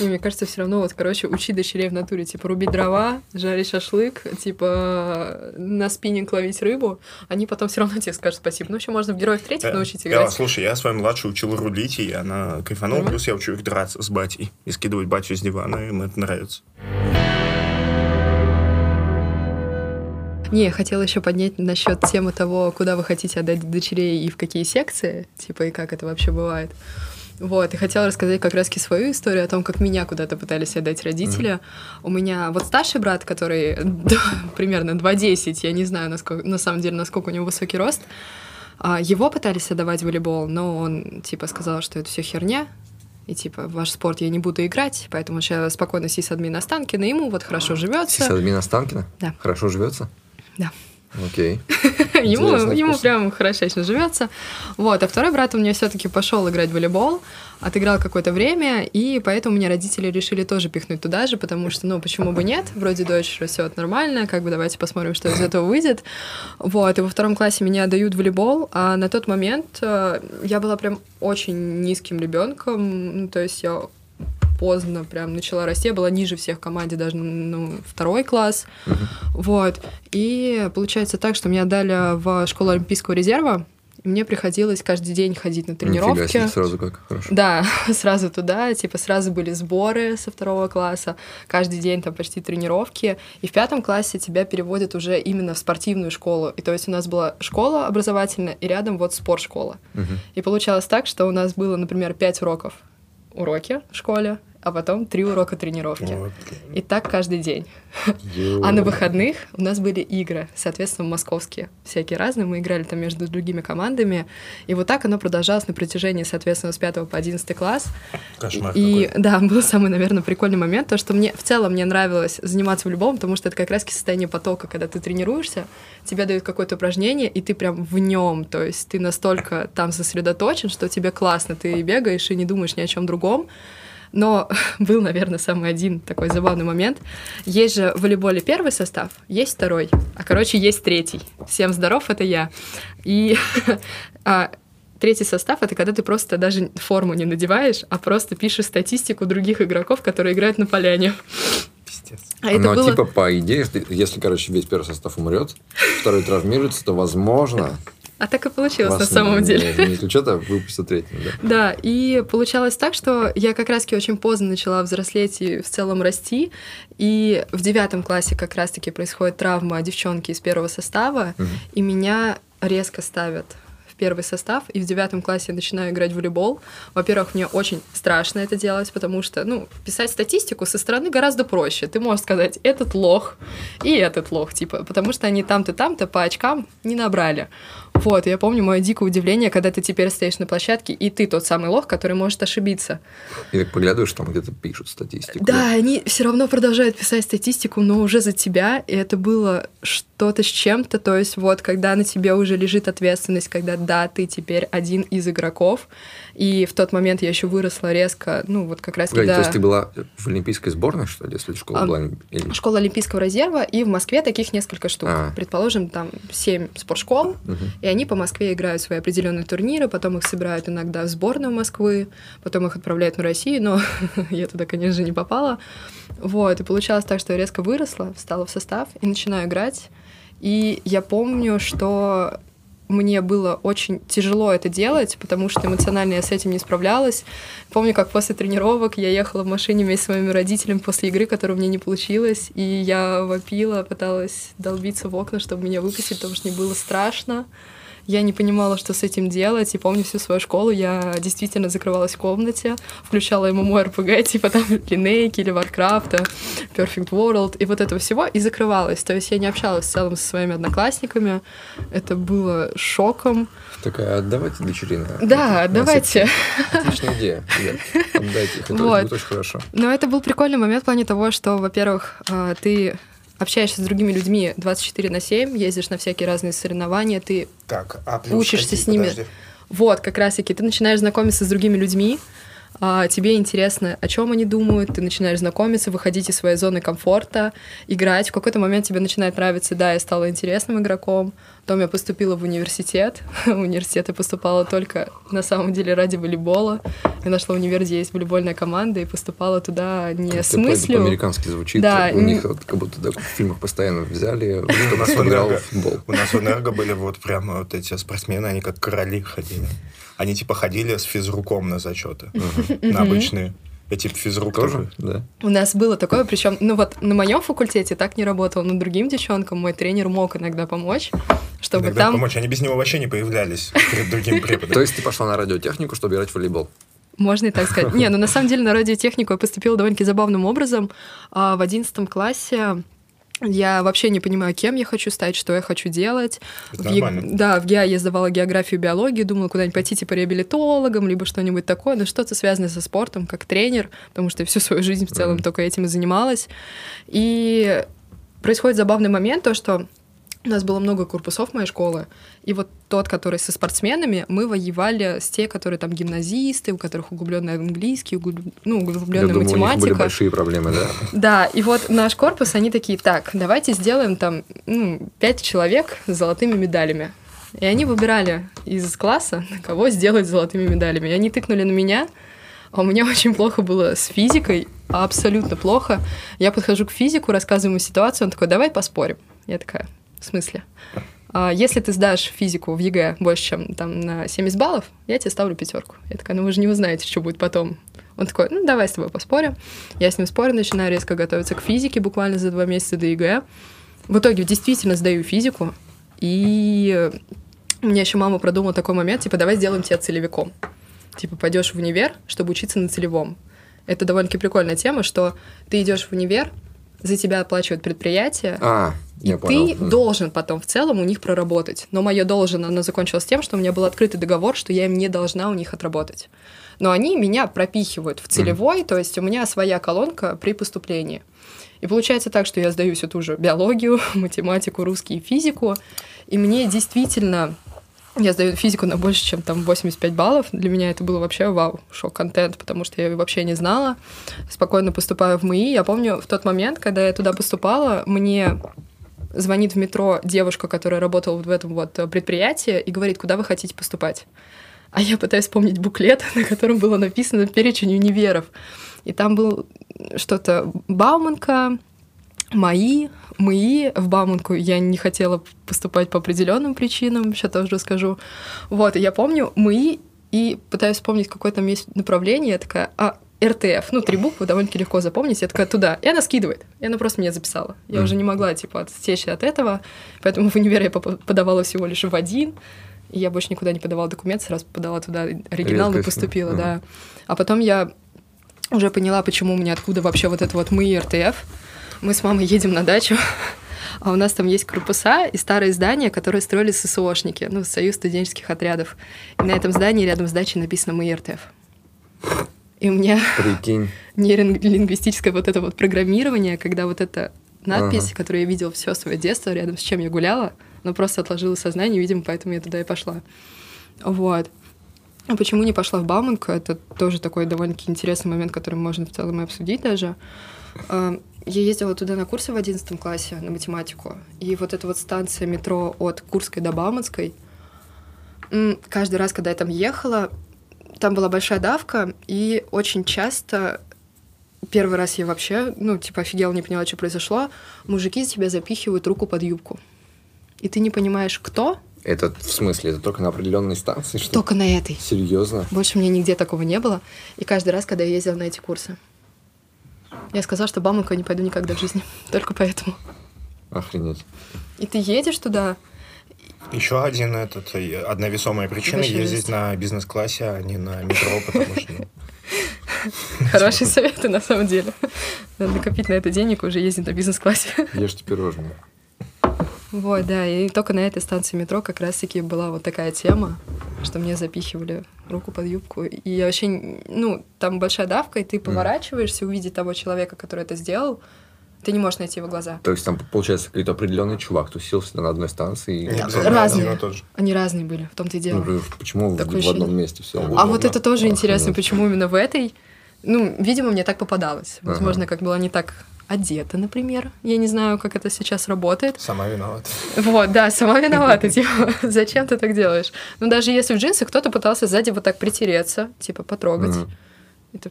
Не, мне кажется, все равно, вот, короче, учи дочерей в натуре, типа, рубить дрова, жарить шашлык, типа, на спиннинг ловить рыбу, они потом все равно тебе скажут спасибо. Ну, еще можно в героев третьих Я- научить играть. слушай, я свою младшую учил рулить, и она кайфанула. Нормально? Плюс я учу их драться с батей и скидывать батю с дивана, и им это нравится. Не, я хотела еще поднять насчет темы того, куда вы хотите отдать дочерей и в какие секции, типа, и как это вообще бывает. Вот, и хотела рассказать как раз свою историю о том, как меня куда-то пытались отдать родители. У меня вот старший брат, который да, примерно 2,10, я не знаю, насколько, на самом деле, насколько у него высокий рост, а, его пытались отдавать в волейбол, но он, типа, сказал, что это все херня, и типа, ваш спорт я не буду играть, поэтому сейчас спокойно сисадмин Останкина, ему вот хорошо живется. Сисадмин Останкина? Да. Хорошо живется? Да. Окей. ему, Интересно, ему вкусно. прям хорошечно живется. Вот, а второй брат у меня все-таки пошел играть в волейбол, отыграл какое-то время, и поэтому меня родители решили тоже пихнуть туда же, потому что, ну, почему бы нет? Вроде дочь растет нормально, как бы давайте посмотрим, что из этого выйдет. Вот, и во втором классе меня дают в волейбол, а на тот момент э, я была прям очень низким ребенком, ну, то есть я поздно прям начала расти, я была ниже всех в команде, даже ну, второй класс. Вот. И получается так, что меня дали в школу Олимпийского резерва, и мне приходилось каждый день ходить на Нифига тренировки. себе, сразу как хорошо. Да, сразу туда, типа сразу были сборы со второго класса, каждый день там почти тренировки, и в пятом классе тебя переводят уже именно в спортивную школу, и то есть у нас была школа образовательная, и рядом вот спортшкола. Мгм. И получалось так, что у нас было, например, пять уроков уроки в школе, а потом три урока тренировки. Вот. И так каждый день. А на выходных у нас были игры, соответственно, московские, всякие разные. Мы играли там между другими командами. И вот так оно продолжалось на протяжении, соответственно, с 5 по 11 класс. Кошмар И какой. да, был самый, наверное, прикольный момент, то, что мне в целом мне нравилось заниматься волейболом, потому что это как раз состояние потока, когда ты тренируешься, тебе дают какое-то упражнение, и ты прям в нем, то есть ты настолько там сосредоточен, что тебе классно, ты бегаешь и не думаешь ни о чем другом. Но был, наверное, самый один такой забавный момент. Есть же в волейболе первый состав, есть второй, а, короче, есть третий. Всем здоров, это я. И а, третий состав — это когда ты просто даже форму не надеваешь, а просто пишешь статистику других игроков, которые играют на поляне. Пиздец. А это Но было... типа по идее, если, короче, весь первый состав умрет, второй травмируется, то возможно... А так и получилось на вас самом не- деле. Не исключат, а выпустят третьим, да? Да, и получалось так, что я как раз-таки очень поздно начала взрослеть и в целом расти. И в девятом классе как раз-таки происходит травма девчонки из первого состава, Мгм. и меня резко ставят в первый состав, и в девятом классе я начинаю играть в волейбол. Во-первых, мне очень страшно это делать, потому что, ну, писать статистику со стороны гораздо проще. Ты можешь сказать, этот лох и этот лох, типа, потому что они там-то, там-то по очкам не набрали. Вот, я помню мое дикое удивление, когда ты теперь стоишь на площадке, и ты тот самый лох, который может ошибиться. И так поглядываешь, там где-то пишут статистику. Да, они все равно продолжают писать статистику, но уже за тебя, и это было что-то с чем-то, то есть вот когда на тебе уже лежит ответственность, когда да, ты теперь один из игроков, и в тот момент я еще выросла резко, ну вот как раз Погоди, когда... то есть ты была в олимпийской сборной, что ли, если школа А, была? или- Школа Олимпийского резерва, и в Москве таких несколько штук. А. Предположим, там семь спортшкол, Мгм. и они по Москве играют свои определенные турниры, потом их собирают иногда в сборную Москвы, потом их отправляют на Россию, но я туда, конечно же, не попала. Вот, и получалось так, что я резко выросла, встала в состав и начинаю играть. И я помню, что мне было очень тяжело это делать, потому что эмоционально я с этим не справлялась. Помню, как после тренировок я ехала в машине вместе с моими родителями после игры, которая у меня не получилась, и я вопила, пыталась долбиться в окна, чтобы меня выпустить, потому что мне было страшно. Я не понимала, что с этим делать, и помню всю свою школу, я действительно закрывалась в комнате, включала MMORPG, типа там Lineage или Warcraft, Perfect World, и вот этого всего, и закрывалась. То есть я не общалась в целом со своими одноклассниками, это было шоком. Такая, отдавайте дочерей на... Да, на давайте. секцию». Отличная идея. Отдайте их, это Вот. будет очень хорошо. Но это был прикольный момент в плане того, что, во-первых, э, ты общаешься с другими людьми 24 на 7, ездишь на всякие разные соревнования, ты Так, а плюс Учишься какие? с ними. Подожди. Вот, как раз-таки, ты начинаешь знакомиться с другими людьми, а, тебе интересно, о чем они думают, ты начинаешь знакомиться, выходить из своей зоны комфорта, играть. В какой-то момент тебе начинает нравиться, да, я стала интересным игроком. Потом я поступила в университет. В университет я поступала только, на самом деле, ради волейбола. Я нашла универ, где есть волейбольная команда, и поступала туда не с Как-то по- мыслью. По-американски звучит. Да, у не- них вот как будто так в фильмах постоянно взяли, У нас в играл футбол. У нас в Энерго были вот прямо вот эти спортсмены, они как короли ходили. Они типа ходили с физруком на зачеты. На обычные. Я типа физрук Тоже? Да. У нас было такое, причем, ну вот на моем факультете так не работало, но другим девчонкам мой тренер мог иногда помочь, чтобы Иногда там помочь. Они без него вообще не появлялись перед другим преподом. То есть ты пошла на радиотехнику, чтобы играть в волейбол? Можно и так сказать. Не, ну на самом деле на радиотехнику я поступила довольно-таки забавным образом. А, В одиннадцатом классе я вообще не понимаю, кем я хочу стать, что я хочу делать. Это В Е- нормально. Да, в ГИА я сдавала географию, биологию, думала куда-нибудь пойти типа реабилитологом, либо что-нибудь такое, но что-то связанное со спортом, как тренер, потому что я всю свою жизнь в целом Мгм. только этим и занималась. И происходит забавный момент, то, что у нас было много корпусов моей школы, и вот тот, который со спортсменами, мы воевали с те, которые там гимназисты, у которых углубленный английский, углуб- ну, Я углубленная думаю, у них были математика. большие проблемы, да? Да, и вот наш корпус, они такие, так, давайте сделаем там ну, пять человек с золотыми медалями. И они выбирали из класса, кого сделать золотыми медалями. И они тыкнули на меня, а у меня очень плохо было с физикой, абсолютно плохо. Я подхожу к физику, рассказываю ему ситуацию, он такой, давай поспорим. Я такая, в смысле? «А если ты сдашь физику в ЕГЭ больше, чем там на 70 баллов, я тебе ставлю пятерку. Я такая, ну вы же не узнаете, что будет потом. Он такой, ну давай с тобой поспорим. Я с ним спорю, начинаю резко готовиться к физике буквально за два месяца до ЕГЭ. В итоге действительно сдаю физику, и у меня еще мама продумала такой момент, типа, давай сделаем тебя целевиком. Типа, пойдешь в универ, чтобы учиться на целевом. Это довольно-таки прикольная тема, что ты идешь в универ, за тебя оплачивают предприятие, А, и понял. ты должен потом в целом у них проработать. Но мое должен, оно закончилось тем, что у меня был открытый договор, что я им не должна у них отработать. Но они меня пропихивают в целевой, то есть у меня своя колонка при поступлении. И получается так, что я сдаю всю ту же биологию, математику, русский и физику, и мне действительно я сдаю физику на больше, чем там 85 баллов. Для меня это было вообще вау, шок-контент, потому что я её вообще не знала. Спокойно поступаю в МИИ. Я помню в тот момент, когда я туда поступала, мне звонит в метро девушка, которая работала в этом вот предприятии, и говорит, куда вы хотите поступать. А я пытаюсь вспомнить буклет, на котором было написано перечень универов. И там был что-то Бауманка, мои, мои в Бауманку я не хотела поступать по определенным причинам, сейчас тоже расскажу. Вот, и я помню мои и пытаюсь вспомнить, какое там есть направление, я такая, а, РТФ, ну, три буквы довольно-таки легко запомнить, я такая, туда, и она скидывает, и она просто меня записала. Я mm. уже не могла, типа, отстечь от этого, поэтому в универ я подавала всего лишь в один, и я больше никуда не подавала документ, сразу подала туда оригинал и поступила, mm. да. А потом я уже поняла, почему у меня откуда вообще вот это вот мы и РТФ. Мы с мамой едем на дачу, а у нас там есть корпуса и старые здания, которые строили ССОшники, ну, Союз студенческих отрядов. И на этом здании рядом с дачей написано «Мы РТФ». И у меня Прикинь. нейролингвистическое вот это вот программирование, когда вот эта надпись, ага. которую я видела все свое детство, рядом с чем я гуляла, но просто отложила сознание, видимо, поэтому я туда и пошла. Вот. А почему не пошла в Бауманку? Это тоже такой довольно-таки интересный момент, который можно в целом и обсудить даже. А, я ездила туда на курсы в 11 классе на математику, и вот эта вот станция метро от Курской до Бауманской, каждый раз, когда я там ехала, там была большая давка, и очень часто первый раз я вообще, ну, типа, офигела, не поняла, что произошло, мужики тебя запихивают руку под юбку. И ты не понимаешь, кто. Это в смысле, это только на определенной станции? Что? Только на этой. Серьезно? Больше мне нигде такого не было. И каждый раз, когда я ездила на эти курсы. Я сказала, что Бамака не пойду никогда в жизни. Только поэтому. Охренеть. И ты едешь туда. Еще один этот, э, одна весомая причина ездить на бизнес-классе, а не на метро, потому что... Ну, Хорошие советы, на самом деле. Надо накопить на это денег, уже ездить на бизнес-классе. Ешьте пирожные. Вот, да, и только на этой станции метро как раз-таки была вот такая тема, что мне запихивали руку под юбку. И я вообще, ну, там большая давка, и ты поворачиваешься, увидеть того человека, который это сделал, ты не можешь найти его глаза. То есть там, получается, какой-то определенный чувак тусил на одной станции. И... разные. Они разные были, в том-то и дело. Ну, почему Такое в, в одном месте все? А вот это тоже интересно, почему именно в этой. Ну, видимо, мне так попадалось. Возможно, ага. как было не так одета, например. Я не знаю, как это сейчас работает. Сама виновата. Вот, да, сама виновата. Типа, зачем ты так делаешь? Ну, даже если в джинсах кто-то пытался сзади вот так притереться, типа, потрогать. Это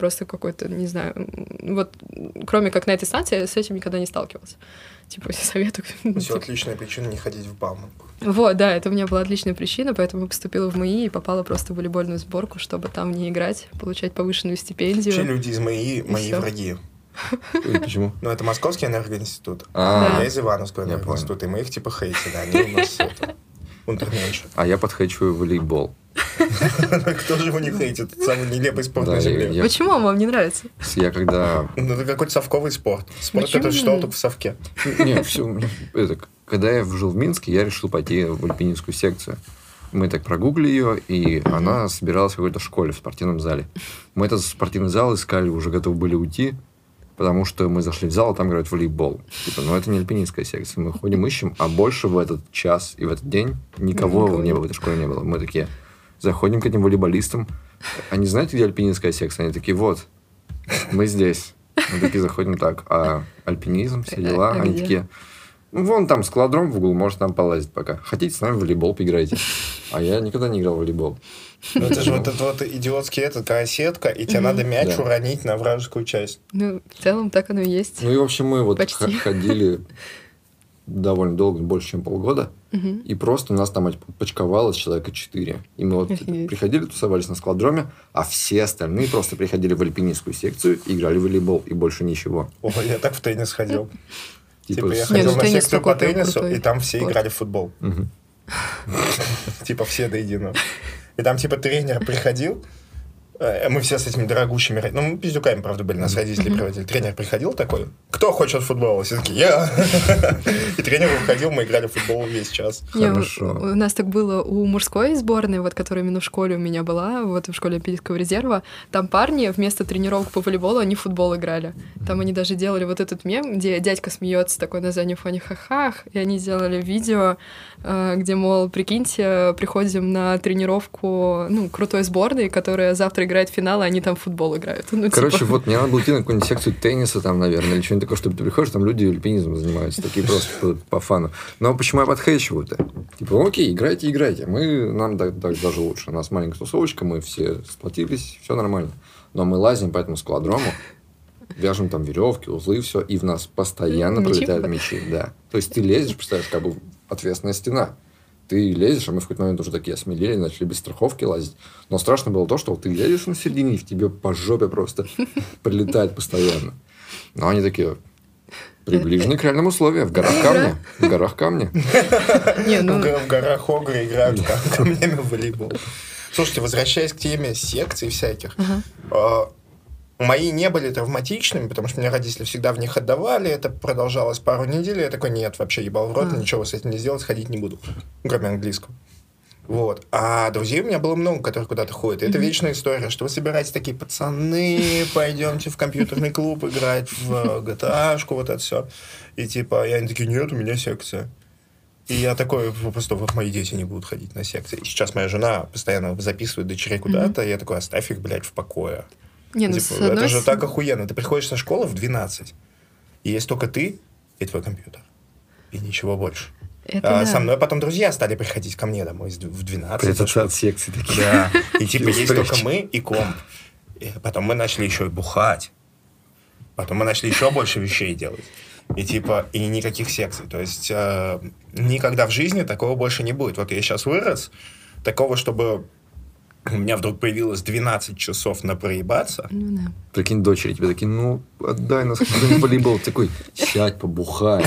просто какой-то, не знаю, вот, кроме как на этой станции, я с этим никогда не сталкивалась. Типа, советую. Все типа. отличная причина не ходить в Бауманку. Вот, да, это у меня была отличная причина, поэтому поступила в МАИ и попала просто в волейбольную сборку, чтобы там не играть, получать повышенную стипендию. Все люди из МАИ мои враги. Почему? Ну, это Московский энергоинститут. А я из Ивановского энергоинститута, и мы их типа хейтили, они у нас это. А я подхейчиваю волейбол. Кто же его не хейтит? Самый нелепый спорт на земле. Почему он вам не нравится? Я когда... Ну, это какой-то совковый спорт. Спорт это что только в совке. Не, все. Это, когда я жил в Минске, я решил пойти в альпинистскую секцию. Мы так прогуглили ее, и она собиралась в какой-то школе, в спортивном зале. Мы этот спортивный зал искали, уже готовы были уйти потому что мы зашли в зал, а там играют в волейбол. Типа, ну, это не альпинистская секция. Мы ходим, ищем, а больше в этот час и в этот день никого, никого. не было, в этой школе не было. Мы такие, заходим к этим волейболистам. Они знаете, где альпинистская секция? Они такие, вот, мы здесь. Мы такие заходим так, а альпинизм, все дела. А Они такие, ну, вон там складром в углу, может там полазить пока. Хотите, с нами в волейбол поиграйте. А я никогда не играл в волейбол. Ну, это же вот этот вот идиотский этот, такая сетка, и тебе надо мяч уронить на вражескую часть. Ну, в целом так оно и есть. Ну, и, в общем, мы вот ходили довольно долго, больше, чем полгода, и просто у нас там почковалось человека четыре. И мы вот приходили, тусовались на складроме, а все остальные просто приходили в альпинистскую секцию и играли в волейбол, и больше ничего. О, я так в теннис ходил. Типа, типа я ходил ну, на секцию по теннису, и там все играли в футбол. Типа все до единого. И там типа тренер приходил, мы все с этими дорогущими... Ну, мы пиздюками, правда, были, нас родители приводили. Тренер приходил такой, кто хочет футбол? Все такие, я. И тренер выходил, мы играли в футбол весь час. Хорошо. У нас так было у мужской сборной, вот, которая именно в школе у меня была, вот в школе Олимпийского резерва. Там парни вместо тренировок по волейболу, они в футбол играли. Там они даже делали вот этот мем, где дядька смеется такой на заднем фоне ха-хах, и они сделали видео э, где, мол, прикиньте, приходим на тренировку, ну, крутой сборной, которая завтра играет в финал, а они там в футбол играют. Ну, Короче, типа, вот мне надо было идти на какую-нибудь секцию тенниса там, наверное, или что-нибудь такое, чтобы ты приходишь, там люди альпинизмом занимаются, такие просто по, фану. Но почему я подхейчиваю-то? Типа, окей, играйте, играйте. Мы, нам так, так даже лучше. У нас маленькая тусовочка, мы все сплотились, все нормально. Но мы лазим по этому складрому, вяжем там веревки, узлы, все, и в нас постоянно Мячи пролетают мячи, да. То есть ты лезешь, представляешь, как бы ответственная стена. Ты лезешь, а мы в какой-то момент уже такие осмелели, начали без страховки лазить. Но страшно было то, что вот ты лезешь на середине, и в тебе по жопе просто прилетает постоянно. Но они такие приближены к реальным условиям. В горах камни. В горах камни. В, ну, в горах Огры играют кам- камнями в волейбол. Слушайте, возвращаясь к теме секций всяких, э, мои не были травматичными, потому что меня родители всегда в них отдавали, это продолжалось пару недель, я такой, нет, вообще ебал в рот, А. ничего с этим не сделать, ходить не буду, кроме английского. Вот. А друзей у меня было много, которые куда-то ходят. И это вечная история, что вы собираете такие пацаны, пойдемте в компьютерный клуб играть в э, GTA-шку, вот это все. И типа, и они такие, нет, у меня секция. И я такой, просто вот мои дети не будут ходить на секции. И сейчас моя жена постоянно записывает дочерей куда-то, и я такой, оставь их, блядь, в покое. Не, ну, Типа, с это же так охуенно. Ты приходишь со школы в 12, и есть только ты и твой компьютер. И ничего больше. это А да. Со мной потом друзья стали приходить ко мне домой в 12. Прятаться от секции такие. Да. И типа есть только мы и комп. И потом мы начали еще и бухать. Потом мы начали еще больше вещей делать. И типа, и никаких секций. То есть э, никогда в жизни такого больше не будет. Вот я сейчас вырос, такого, чтобы у меня вдруг появилось 12 часов на проебаться. Ну, да. Прикинь, дочери тебе такие, ну, отдай нас какой-нибудь волейбол. Такой, сядь, побухай,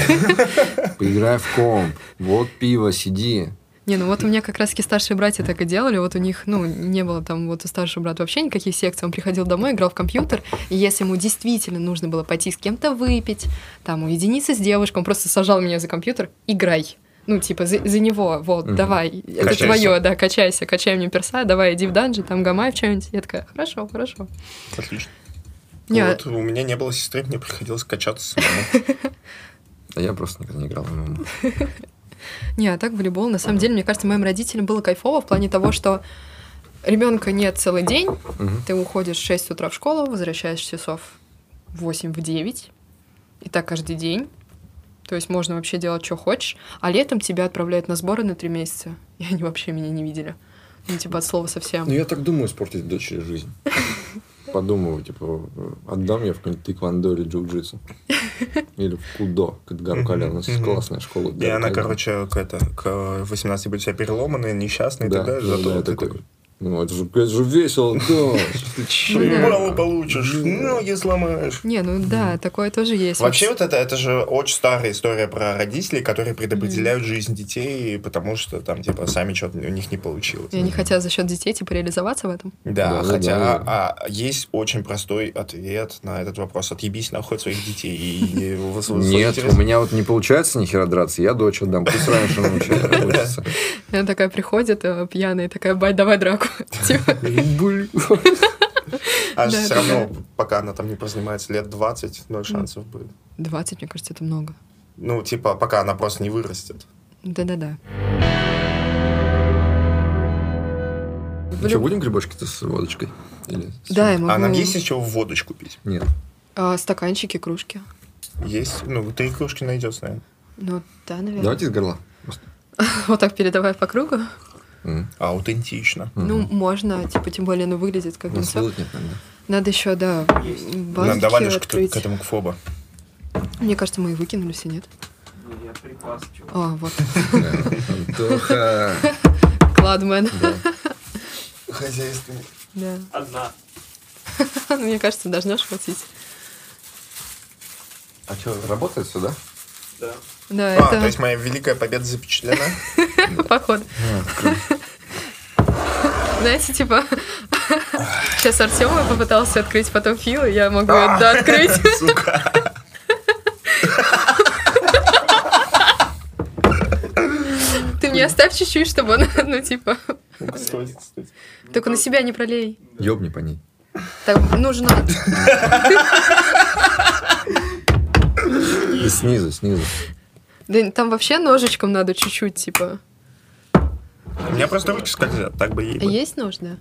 поиграй в комп, вот пиво, сиди. Не, ну вот у меня как раз-таки старшие братья так и делали. Вот у них, ну, не было там вот у старшего брата вообще никаких секций. Он приходил домой, играл в компьютер, и если ему действительно нужно было пойти с кем-то выпить, там, уединиться с девушкой, он просто сажал меня за компьютер, играй. Ну, типа, за, за него, вот, Мгм. давай, это Качайся. твое, да, качайся, качай мне перса, давай, иди в данжи, там, гамай в что-нибудь. Я такая, хорошо, хорошо. Отлично. Не, Вот у меня не было сестры, мне приходилось качаться самому. А я просто никогда не играл в ММО. Не, а так волейбол, на самом деле, мне кажется, моим родителям было кайфово в плане того, что ребенка нет целый день, ты уходишь в 6 утра в школу, возвращаешься часов в 8 в 9, и так каждый день. То есть можно вообще делать, что хочешь. А летом тебя отправляют на сборы на три месяца, и они вообще меня не видели. Ну, типа, от слова совсем. Ну, я так думаю испортить дочери жизнь. Подумываю, типа, отдам я в какой-нибудь тэквондо или джиу-джитсу. Или в кудо, к Эдгару Коляну. У нас классная школа. И она, короче, к, это, к 18 будет вся переломанная, несчастная и так далее. да, Зато ну, это же, это же весело, да. Ты? Ну мало получишь, ноги сломаешь. Не, ну да, такое тоже есть. Вообще вот это, это же очень старая история про родителей, которые предопределяют жизнь детей, потому что там, типа, сами что-то у них не получилось. И они хотят за счет детей, типа, реализоваться в этом. Да, Да, хотя да. а, есть очень простой ответ на этот вопрос. Отъебись нахуй своих детей. Нет, у меня вот не получается ни хера драться, я дочь отдам. Пусть раньше научится. она такая приходит, э, пьяная, такая, бать, давай драку. Типа, Блин. А все равно, пока она там не позанимается лет 20, ноль шансов будет. 20, мне кажется, это много. Ну, типа, пока она просто не вырастет. Да-да-да. Ну что, будем грибочки-то с водочкой? Или с Да, я могу... А нам есть из чего водочку пить? Нет. А, стаканчики, кружки. Есть, ну, три кружки найдется, наверное. Ну, да, наверное. Давайте из горла. Вот так передавая по кругу. М. Аутентично. Ну, Мгм. можно, типа, тем более, ну, выглядит как У нас винцо. вилок нет, наверное. Надо еще, да, Нам баночки давали же к, к этому к фоба. Мне кажется, мы и выкинули все, нет? А, вот. Антоха. Кладмен. Хозяйственный. Да. Одна. Ну, Мне кажется, должна хватить. А что, работает сюда? Да. Да, А, то это есть моя великая победа запечатлена? походу. Знаете, типа, сейчас Артема попытался открыть, потом Фила, я могу А. это открыть. Сука. Ты мне оставь чуть-чуть, чтобы он, ну, типа, только на себя не пролей. Ёбни по ней. Так, нужно... И снизу, снизу. Да там вообще ножичком надо чуть-чуть, типа. У меня просто руки скользят, так бы ей. А бы. есть нож, да?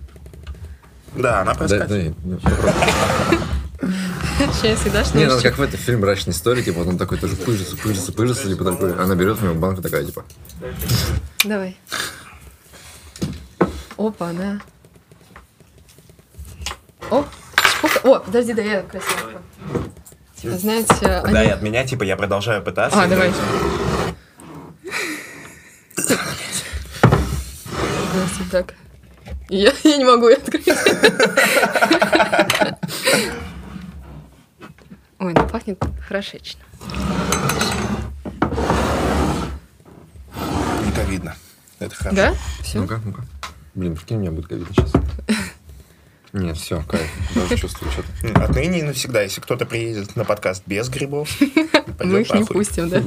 Да, она Да, проскальзывает. да, ну, попробуй. Сейчас дашь Не, ну как в этом фильме «Брачная история», типа, вот он такой тоже пыжится, пыжится, пыжится, типа такой, она берет у него банку такая, типа, Давай. Опа, она. О, шпука. О, подожди, да я красиво. Типа, знаете, они... Да, и от меня, типа, я продолжаю пытаться. А, давай. Просто так. Я, я не могу ее открыть. Ой, ну пахнет хорошечно. Не ковидно. Это хорошо. Да? Все? ну-ка, ну-ка. Блин, прикинь, меня будет ковид сейчас. Нет, все, кайф, даже чувствую что-то. Отныне и навсегда, если кто-то приедет на подкаст без грибов, Мы их не пустим, да?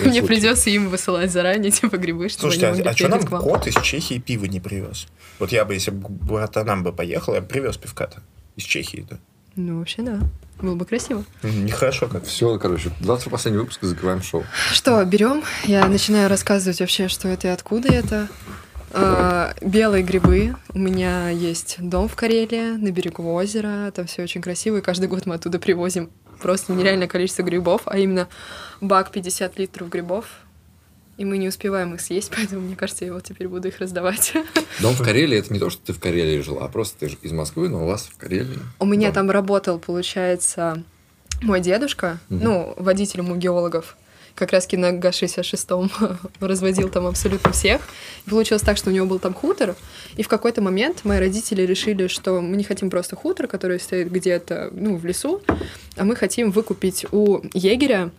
Мне придется им высылать заранее, типа грибы, чтобы Слушайте, а, могли что нам кот из Чехии пиво не привез? Вот я бы, если бы к братанам бы поехал, я бы привез пивка-то. Из Чехии, да. Ну, вообще, да. Было бы красиво. Нехорошо как. Все, короче, завтра последний выпуск и закрываем шоу. Что, берем? Я начинаю рассказывать вообще, что это и откуда это. А, белые грибы. У меня есть дом в Карелии на берегу озера. Там все очень красиво. И каждый год мы оттуда привозим просто нереальное количество грибов, а именно бак 50 литров грибов. И мы не успеваем их съесть, поэтому, мне кажется, я вот теперь буду их раздавать. Дом в Карелии, это не то, что ты в Карелии жила, а просто ты же из Москвы, но у вас в Карелии. У меня дом. там работал, получается, мой дедушка, Мгм. ну, водителем у геологов. Как раз на ГАЗ-66 разводил там абсолютно всех. И получилось так, что у него был там хутор. И в какой-то момент мои родители решили, что мы не хотим просто хутор, который стоит где-то, ну, в лесу, а мы хотим выкупить у егеря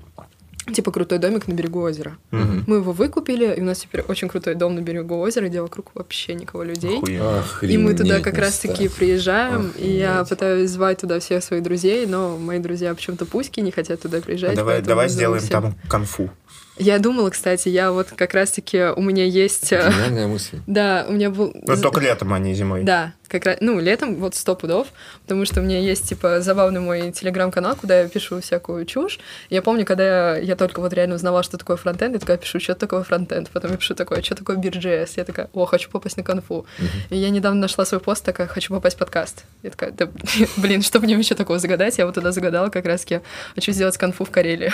типа крутой домик на берегу озера. Мгм. Мы его выкупили, и у нас теперь очень крутой дом на берегу озера, где вокруг вообще никого людей. Охуенно. И мы туда Охренеть, как раз-таки приезжаем, и я Охренеть. пытаюсь звать туда всех своих друзей, но мои друзья почему-то пуськи не хотят туда приезжать. А давай, давай сделаем всех. там конфу. Я думала, кстати, я вот как раз-таки, у меня есть... э, Гениальная мысль. Да, у меня был... Но только летом, а не зимой. Да, как раз, ну, летом вот сто пудов, потому что у меня есть, типа, забавный мой телеграм-канал, куда я пишу всякую чушь. Я помню, когда я, я только вот реально узнавала, что такое фронтенд, я такая пишу, что такое фронтенд, потом я пишу такое, что такое Биржес, я такая, о, хочу попасть на конфу. И я недавно нашла свой пост, такая, хочу попасть в подкаст. Я такая, да, блин, что мне еще такого загадать? Я вот туда загадала как раз-таки, хочу сделать конфу в Карелии.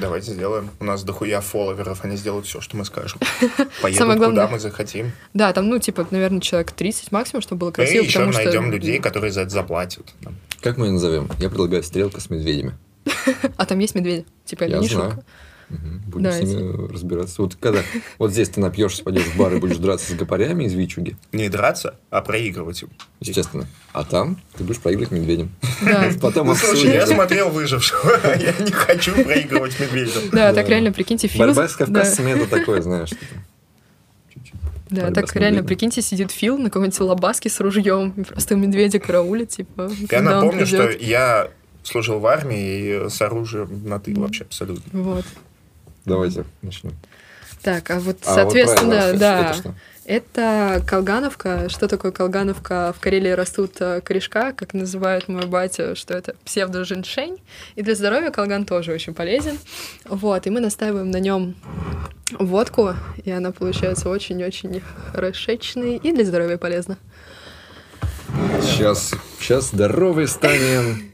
Давайте сделаем. У нас дохуя фолловеров, они сделают все, что мы скажем. Поедут Самое главное- куда мы захотим. Да, там, ну, типа, наверное, человек 30 максимум, чтобы было И красиво, еще потому что... найдем людей, которые за это заплатят. Как мы ее назовем? Я предлагаю стрелка с медведями. А там есть медведи. Типа, это Я не шутка. Будем Да, с ними разбираться. Вот когда вот здесь ты напьешься, пойдешь в бар и будешь драться с гопарями из Вичуги, Не драться, а проигрывать им. естественно. А там ты будешь проигрывать медведем. Да. Потом Ну, слушай, я смотрел выжившего. Я не хочу проигрывать медведем. Да, Да. так реально, прикиньте, Фил... Борьба с да. кавказцами это такое, знаешь. Да, так реально, прикиньте, сидит Фил на какой-нибудь лобаске с ружьем, и просто медведя караулит, типа, Я напомню, что я служил в армии и с оружием на ты вообще абсолютно. Вот. Давайте начнем. Так, а вот, А, вот соответственно, правильно, да, это колгановка. Что такое колгановка? В Карелии растут э, корешка, как называет мой батя, что это псевдоженшень. И для здоровья колган тоже очень полезен. Вот, и мы настаиваем на нем водку, и она получается очень-очень хорошечной и для здоровья полезна. Сейчас, сейчас здоровый станем.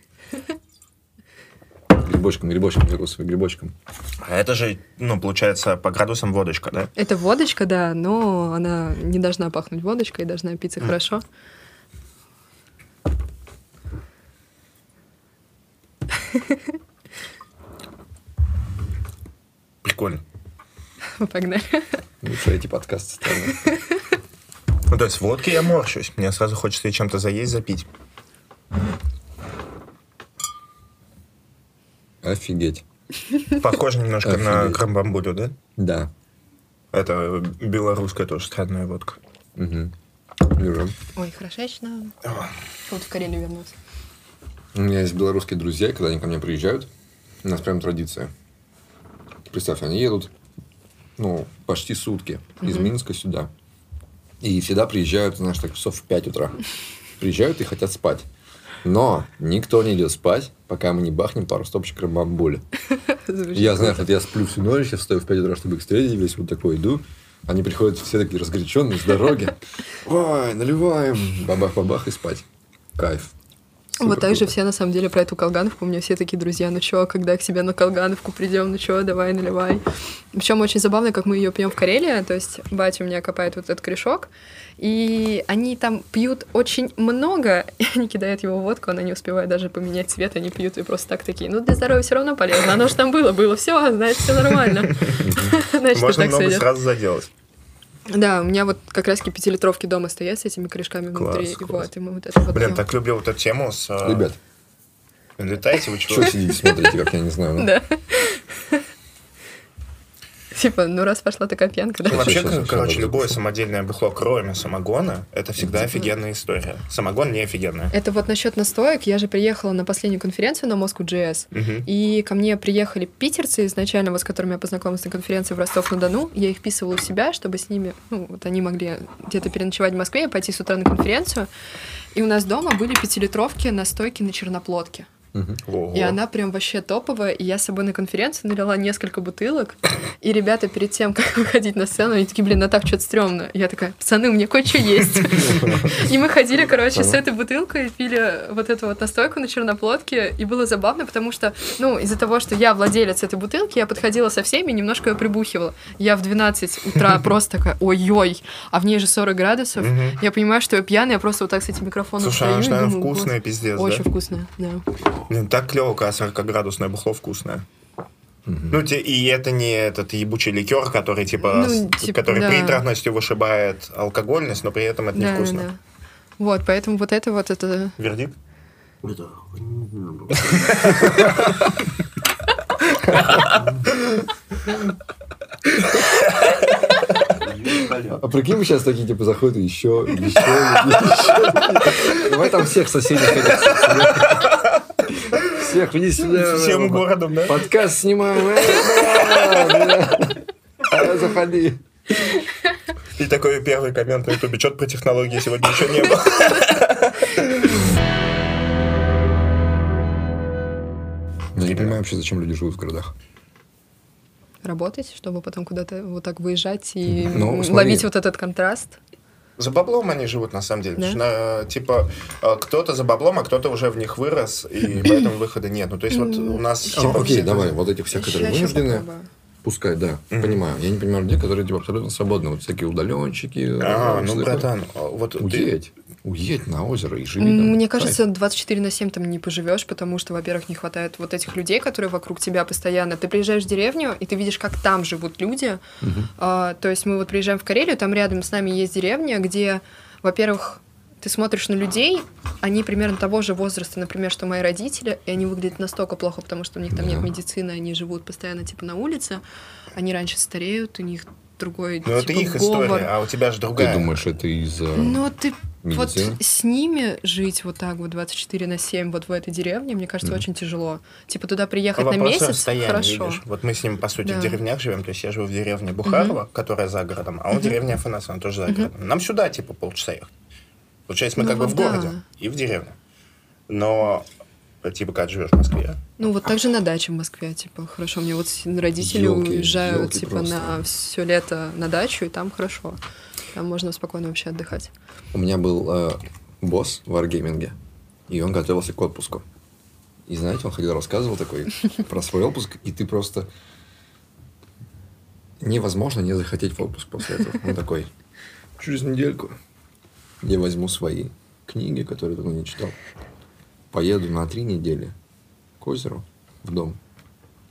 Грибочком, грибочком, господи, грибочком. А это же, ну, получается, по градусам водочка, да? Это водочка, да, но она не должна пахнуть водочкой, должна питься хорошо. Прикольно. Погнали. Лучше эти подкасты ставим. Ну, то есть водки я морщусь. Мне сразу хочется и чем-то заесть, запить. Офигеть. Похоже немножко на Офигеть. крамбамбулю, да? Да. Это белорусская тоже странная водка. Угу. Вижу. Ой, хорошечно. Вот в Карелию вернулся. У меня есть белорусские друзья, когда они ко мне приезжают, у нас прям традиция. Представь, они едут, ну, почти сутки из Минска сюда. И всегда приезжают, знаешь, так часов в 5 утра. Приезжают и хотят спать. Но никто не идет спать, пока мы не бахнем пару бамбули. Звучит Я знаю, вот я сплю всю ночь, я встаю в 5 утра, чтобы их встретить, весь вот такой иду. Они приходят все такие разгоряченные с дороги. Ой, наливаем. Бабах-бабах и спать. Кайф. Вот Супер так же все на самом деле про эту колгановку. У меня все такие друзья, ну чё, когда к себе на колгановку придем, ну чё, давай, наливай. Причем очень забавно, как мы ее пьем в Карелии. То есть батя у меня копает вот этот корешок, и они там пьют очень много, и они кидают его в водку, она не успевает даже поменять цвет, они пьют и просто так такие. Ну, для здоровья все равно полезно. Оно же там было, было, все, значит, все нормально. Можно много сразу заделать. Да, у меня вот как раз пятилитровки дома стоят с этими корешками Класс, внутри. и класс. Вот, и мы вот это вот Блин, так люблю вот эту тему с... э, Ребят, Летаете вы что чего? сидите, смотрите, как я не знаю. ну? Да. Типа, ну раз пошла такая пьянка, да? Сейчас, Вообще, короче, любое самодельное бухло, кроме самогона, это всегда офигенная история. Самогон не офигенная. Это вот насчет настоек. Я же приехала на последнюю конференцию на Moscow JS, и ко мне приехали питерцы изначально, вот с которыми я познакомилась на конференции в Ростов-на-Дону. Я их вписывала у себя, чтобы с ними, ну, вот они могли где-то переночевать в Москве и пойти с утра на конференцию. И у нас дома были пятилитровки настойки на черноплодке. И она прям вообще топовая. И я с собой на конференцию налила несколько бутылок. И ребята перед тем, как выходить на сцену, они такие, блин, ну так что-то стрёмно. Я такая, пацаны, у меня кое-что есть. И мы ходили, короче, с этой бутылкой, пили вот эту вот настойку на черноплодке. И было забавно, потому что, ну, из-за того, что я владелец этой бутылки, я подходила со всеми немножко ее прибухивала. Я в 12 утра просто такая, ой-ой, а в ней же 40 градусов. Я понимаю, что я пьяная, я просто вот так с этим микрофоном Слушай, она наверное, думаю, вкусная, пиздец, Очень вкусная, да. Блин, так клево, когда 40-градусное бухло вкусное. Ну, те- и это не этот ебучий ликер, который типа, Ну, с- типа, который да. приторностью вышибает алкогольность, но при этом это Да, невкусно. да. Вот, поэтому вот это вот это... Вердикт? Это... А прикинь, мы сейчас такие, типа, заходят еще, еще, еще. Давай там всех соседей Всех, иди сюда. Всем городом, да? Подкаст снимаем. А, Заходи. И такой первый коммент на ютубе. Что-то про технологии сегодня еще не было. Я не понимаю вообще, зачем люди живут в городах. работать, чтобы потом куда-то вот так выезжать и Ну, смотри. ловить вот этот контраст. За баблом они живут, на самом деле. Да? На- типа, э, кто-то за баблом, а кто-то уже в них вырос, и поэтому выхода нет. Ну, то есть, вот у нас... А, типа, Окей, все- давай, вот этих всех, которые вынуждены, пускай, да, Мгм. понимаю. Я не понимаю людей, которые типа абсолютно свободны. Вот всякие удаленщики. А, э, ну, братан, а вот ты... Уедь. На озеро и живи там. Мне кажется, 24 на 7 там не поживешь, потому что, во-первых, не хватает вот этих людей, которые вокруг тебя постоянно. Ты приезжаешь в деревню, и ты видишь, как там живут люди. Мгм. А, то есть мы вот приезжаем в Карелию, там рядом с нами есть деревня, где, во-первых, ты смотришь на людей, они примерно того же возраста, например, что мои родители, и они выглядят настолько плохо, потому что у них там нет Да. медицины, они живут постоянно типа на улице, они раньше стареют, у них другой Ну, это типа, их говор. история, а у тебя же Ты другая. думаешь, это из-за Ну, ты вот медицины? с ними жить вот так вот 24 на 7 вот в этой деревне, мне кажется, Мгм. очень тяжело. Типа туда приехать Ну, на месяц, хорошо. видишь. Вот мы с ним, по сути, Да. в деревнях живем. То есть я живу в деревне Бухарова, которая за городом, а он в деревне Афанас, она тоже за Мгм. городом. Нам сюда, типа, полчаса ехать. Получается, мы Ну как бы вот в да. городе и в деревне. Но, типа, когда живешь в Москве, Ну, вот так же на даче в Москве, типа, хорошо. Мне вот родители Ёлки, уезжают, ёлки типа, просто. на все лето на дачу, и там хорошо. Там можно спокойно вообще отдыхать. У меня был э, босс в Wargaming, и он готовился к отпуску. И знаете, он ходил, рассказывал такой про свой отпуск, и ты просто... Невозможно не захотеть в отпуск после этого. Он такой, через недельку я возьму свои книги, которые давно не читал, поеду на три недели к озеру в дом.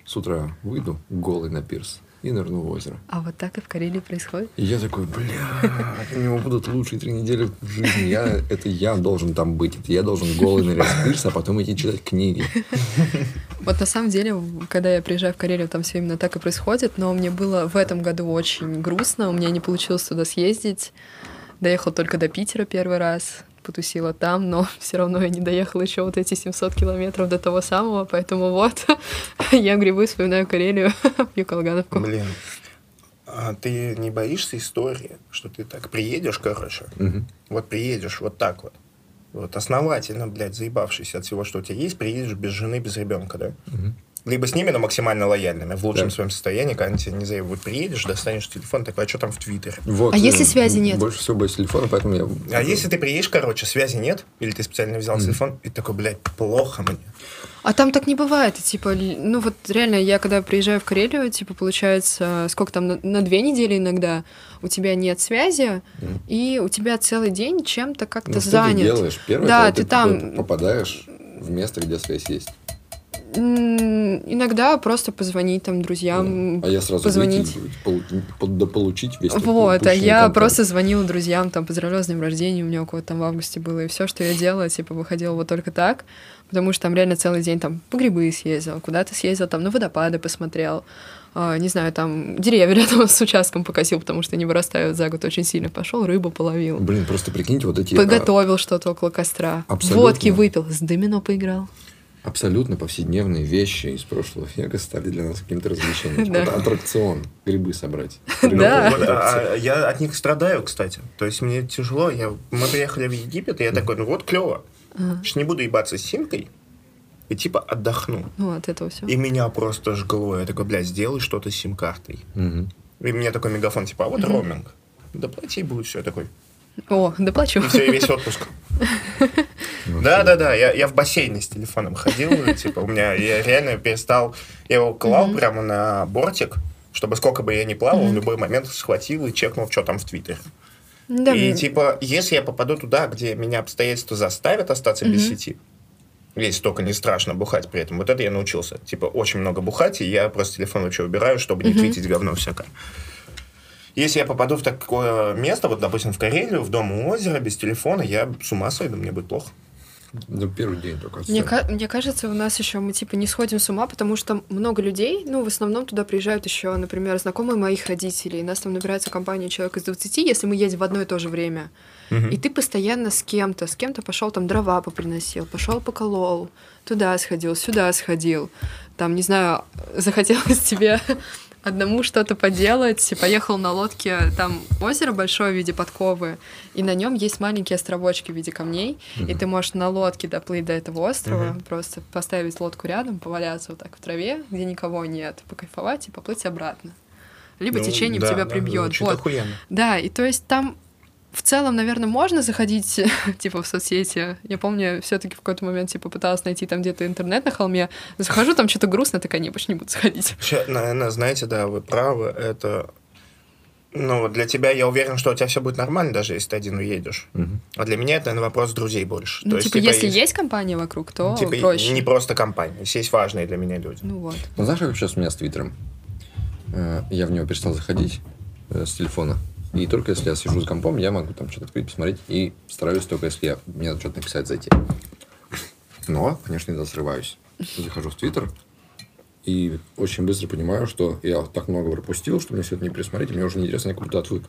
С утра выйду голый на пирс и нырну в озеро. А вот так и в Карелии происходит. И я такой, бля, у него будут лучшие три недели в жизни. Я, это я должен там быть. Это я должен голый нырять в пирс, а потом идти читать книги. Вот на самом деле, когда я приезжаю в Карелию, там все именно так и происходит, но мне было в этом году очень грустно, у меня не получилось туда съездить. Доехала только до Питера первый раз, потусила там, но все равно я не доехала еще вот эти 700 километров до того самого, поэтому вот, я грибы, вспоминаю Карелию, пью колгановку. блин, а ты не боишься истории, что ты так приедешь, короче, Мгм. вот приедешь вот так вот, вот основательно, блядь, заебавшийся от всего, что у тебя есть, приедешь без жены, без ребенка, да? Либо с ними, но максимально лояльными, в лучшем Да. своем состоянии, когда тебя не заебут. Приедешь, достанешь телефон, такой, а что там в Твиттере? Вот, А если э, связи нет? Больше всего боюсь телефона, поэтому я... А если ты приедешь, короче, связи нет, или ты специально взял телефон, и такой, блядь, плохо мне. А там так не бывает. И, типа, ну вот реально, я когда приезжаю в Карелию, типа, получается, сколько там, на, на две недели иногда у тебя нет связи, и у тебя целый день чем-то как-то Ну, что занят. ты делаешь? Первое, Да, когда ты там- попадаешь в место, где связь есть. Иногда просто позвонить там друзьям, а я сразу позвонить. выйти, дополучить весь Вот, а я контент. просто звонила друзьям, там, поздравляла с днем рождения, у меня у кого-то там в августе было, и все, что я делала, типа, выходила вот только так, потому что там реально целый день там по грибы съездил, куда-то съездил, там, на водопады посмотрел, а, не знаю, там, деревья рядом с участком покосил, потому что они вырастают за год очень сильно, пошел рыбу половил, Блин, просто прикиньте, вот эти а, подготовил что-то около костра, Абсолютно. водки выпил, с домино поиграл. Абсолютно повседневные вещи из прошлого века стали для нас каким-то развлечением. Да. Типа, аттракцион, грибы собрать. Да. Вот, а- а я от них страдаю, кстати. То есть мне тяжело. Я, мы приехали в Египет, и я такой, ну вот клево. Ж не буду ебаться с симкой, и типа отдохну. Ну, от этого все. И меня просто жгло. Я такой, блядь, сделай что-то с сим-картой. И мне такой мегафон, типа, а вот роуминг. Да плати будет все такой. О, доплачу. И все, и весь отпуск. Да, да, да. Я, я в бассейне с телефоном ходил. и, Типа, у меня я реально перестал. Я его клал прямо на бортик, чтобы сколько бы я ни плавал, в любой момент схватил и чекнул, что там в Твиттере. Да, И типа, если я попаду туда, где меня обстоятельства заставят остаться без сети, если только не страшно бухать при этом, вот это я научился. Типа, очень много бухать, и я просто телефон вообще убираю, чтобы не твитить говно всякое. Если я попаду в такое место, вот, допустим, в Карелию, в дом у озера, без телефона, я с ума сойду, мне будет плохо. Ну, первый день только. Мне, мне кажется, у нас еще мы типа не сходим с ума, потому что много людей, ну, в основном туда приезжают еще, например, знакомые моих родителей. Нас там набирается компания человек из 20, если мы едем в одно и то же время. И ты постоянно с кем-то, с кем-то пошел там дрова поприносил, пошел поколол, туда сходил, сюда сходил. Там, не знаю, захотелось тебе одному что-то поделать, поехал на лодке, там озеро большое в виде подковы, и на нем есть маленькие островочки в виде камней, и ты можешь на лодке доплыть до этого острова, просто поставить лодку рядом, поваляться вот так в траве, где никого нет, покайфовать и поплыть обратно. Либо Ну, течением да, тебя да, прибьет. Вот. охуенно. Да, и то есть там в целом, наверное, можно заходить, типа, в соцсети. Я помню, все таки в какой-то момент, типа, пыталась найти там где-то интернет на холме. Захожу, там что-то грустно, такая, не, больше не буду заходить. Ща, наверное, знаете, да, вы правы, это... Ну, вот для тебя, я уверен, что у тебя все будет нормально, даже если ты один уедешь. Мгм. А для меня это, наверное, вопрос друзей больше. Ну, То типа, есть, если есть компания вокруг, то типа, проще. не просто компания, если есть важные для меня люди. Ну вот. Ну, знаешь, как сейчас у меня с Твиттером? Э, Я в него перестал заходить э, с телефона. И только если я сижу с компом, я могу там что-то открыть, посмотреть. И стараюсь только, если я, мне надо что-то написать, зайти. Но, конечно, иногда срываюсь. Захожу в Твиттер и очень быстро понимаю, что я так много пропустил, что мне все это не пересмотреть, и мне уже неинтересно, я как будто отвык.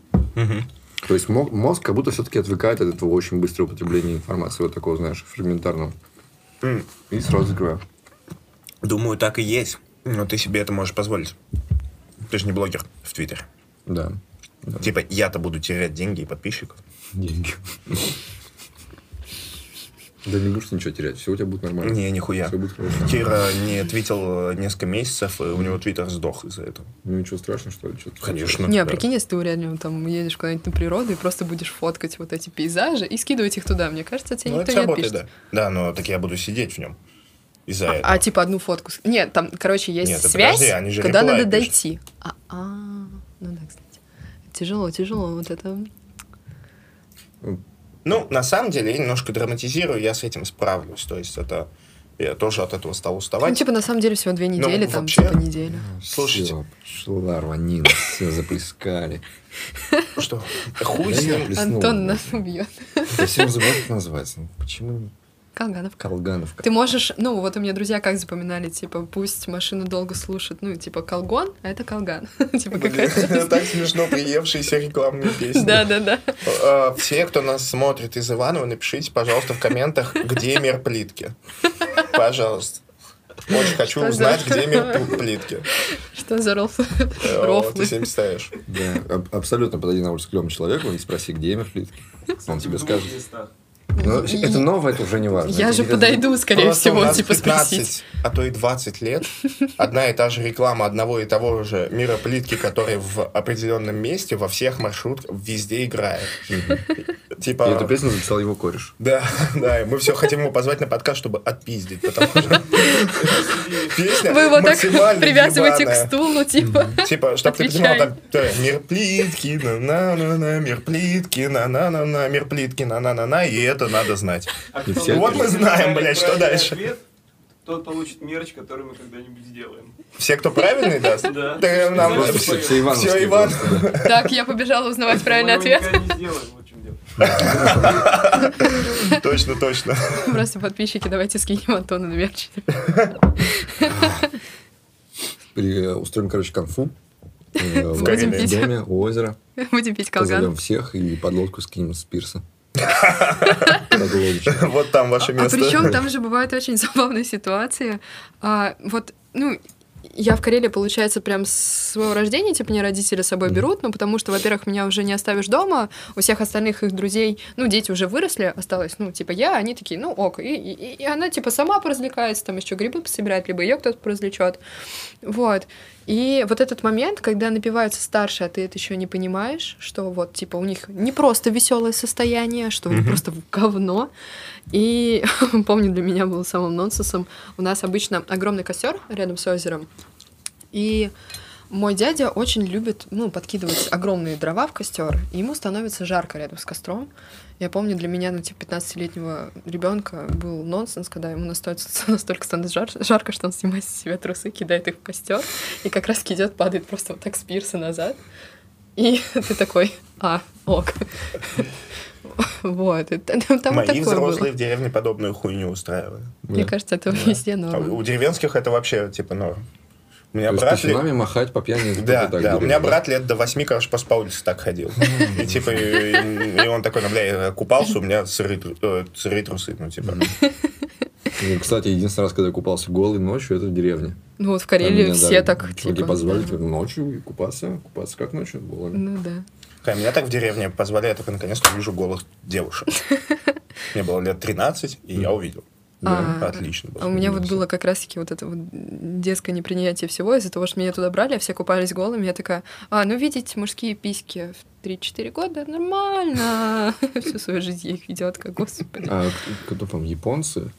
То есть мо- мозг как будто все-таки отвыкает от этого очень быстрого употребления информации, вот такого, знаешь, фрагментарного. И сразу закрываю. Думаю, так и есть. Но ты себе это можешь позволить. Ты же не блогер в Твиттере. Да. Да. Типа, я-то буду терять деньги и подписчиков. Деньги. Да не будешь ничего терять, все у тебя будет нормально. Не, нихуя. Все будет хорошо. Кира не твитил э, несколько месяцев, и у него твиттер сдох из-за этого. Ну ничего страшного, что ли? Что-то Конечно. не, а да. прикинь, если ты реально там едешь куда-нибудь на природу и просто будешь фоткать вот эти пейзажи и скидывать их туда. Мне кажется, тебе Ну, никто это не работает, отпишет. да. Да, но так я буду сидеть в нем. Из-за А, этого. а, типа одну фотку. Нет, там, короче, есть Нет, связь, подожди, они же куда реплай надо пишут. дойти. А, а, ну да, кстати. Тяжело, тяжело, вот это. Ну, на самом деле, я немножко драматизирую, я с этим справлюсь. То есть это... Я тоже от этого стал Ну, уставать. типа, на самом деле, всего две недели, там, вообще- типа, неделя. Слушайте. Шла рванина, все заплескали. Что? Хуй с ним. Антон нас убьет. Я всем забываю, как называется. Ну, Почему Колгановка. Колгановка? Ты можешь, ну, вот у меня друзья как запоминали, типа, пусть машину долго слушают, ну, типа, колгон, а это колган. Типа, какая-то... Так смешно приевшиеся рекламные песни. Да-да-да. А, Все, кто нас смотрит из Иванова, напишите, пожалуйста, в комментах, где мир плитки. Пожалуйста. Очень хочу Что за- узнать, где мир пл- плитки. Что за рофл? Э, Рофлы. Ты себе представишь. Да, аб- абсолютно подойди на улицу к любому человеку и спроси, где имя плитки. Он тебе скажет. Ну, это новое, это уже не важно. Я Это же подойду, скорее Просто у всего, нас типа 15, спросить. а то и 20 лет одна и та же реклама одного и того же мира плитки, который в определенном месте во всех маршрутках везде играет. И Типа... эту песню записал его кореш. Да, да, и мы все хотим его позвать на подкаст, чтобы отпиздить, потому что песня Вы его так привязываете к стулу, типа. Типа, чтобы ты понимал, там мир плитки, на-на-на-на, мир плитки, на-на-на-на, мир плитки, на-на-на-на, и это надо знать. А И кто все Вот мы знаем, блядь, что дальше. ответ, Тот получит мерч, который мы когда-нибудь сделаем. Все, кто правильный даст? Да. Да, нам Просто все- все Ивановские все, Иван. Так, я побежала узнавать правильный ответ. никогда не сделаем, вот в чем дело. Точно, точно. Просто подписчики, давайте скинем Антону на мерч. При- Устроим, короче, конфу. э, В Будем этом пить. доме, у озера. Будем пить Позовем колган. всех и под лодку скинем с пирса. Вот там ваше А место. причем там же бывают очень забавные ситуации. А, вот, ну, я в Карелии, получается, прям с своего рождения, типа, мне родители с собой берут, ну, потому что, во-первых, меня уже не оставишь дома, у всех остальных их друзей, ну, дети уже выросли, осталось, ну, типа, я, они такие, ну, ок, и, и- и она, типа, сама поразвлекается, там, еще грибы пособирает, либо ее кто-то поразвлечет, вот. И вот этот момент, когда напиваются старшие, а ты это еще не понимаешь, что вот, типа, у них не просто веселое состояние, что они просто в говно. И помню, для меня было самым нонсенсом. У нас обычно огромный костер рядом с озером. И мой дядя очень любит, ну, подкидывать огромные дрова в костер, и ему становится жарко рядом с костром. Я помню, для меня, ну, типа, 15-летнего ребенка был нонсенс, когда ему настолько, настолько становится жар- жарко, что он снимает с себя трусы, кидает их в костер, и как раз идет, падает просто вот так с пирса назад. И ты такой, а, ок. Вот, т- там Мои взрослые было. в деревне подобную хуйню устраивают. Мне Да. кажется, это везде А норм. у деревенских это вообще, типа, норм. У меня То есть брат... лет- писюнами махать по пьяни. Да, да. У меня да? брат лет до восьми, короче, по улице так ходил. И типа, и и он такой, ну, бля, я купался, у меня сырые э, сырые трусы, ну, типа. Кстати, единственный раз, когда я купался голый ночью, это в деревне. Ну вот в Карелии меня, все да, так, чуваки типа... позвали да. типа, ночью и купаться. Купаться как ночью было. Ну да. Ка, Меня так в деревне позвали, я только наконец-то увижу голых девушек. Мне было лет 13, и я увидел. А, Отлично А у меня вот было как раз-таки вот это вот детское непринятие всего из-за того, что меня туда брали, а все купались голыми. Я такая, а, ну видеть мужские письки в 3-4 года нормально. Всю свою жизнь я их видела, такая, господи. А кто там, японцы,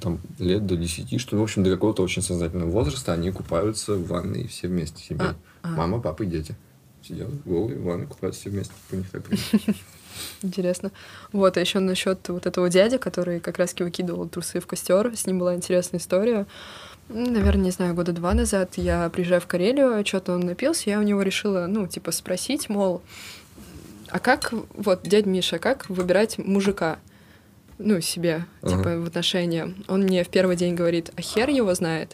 там лет до 10, что, в общем, до какого-то очень сознательного возраста они купаются в ванной все вместе себе. А, а. Мама, папа и дети. Сидят голые в ванной, купаются все вместе. У них так принято. Интересно. Вот, а еще насчет вот этого дяди, который как раз-таки выкидывал трусы в костер. С ним была интересная история. Наверное, не знаю, года два назад я приезжаю в Карелию, что-то он напился, я у него решила, ну, типа, спросить, мол, а как, вот, дядь Миша, как выбирать мужика? Ну, себе, Ага. типа, в отношения. Он мне в первый день говорит, а хер его знает.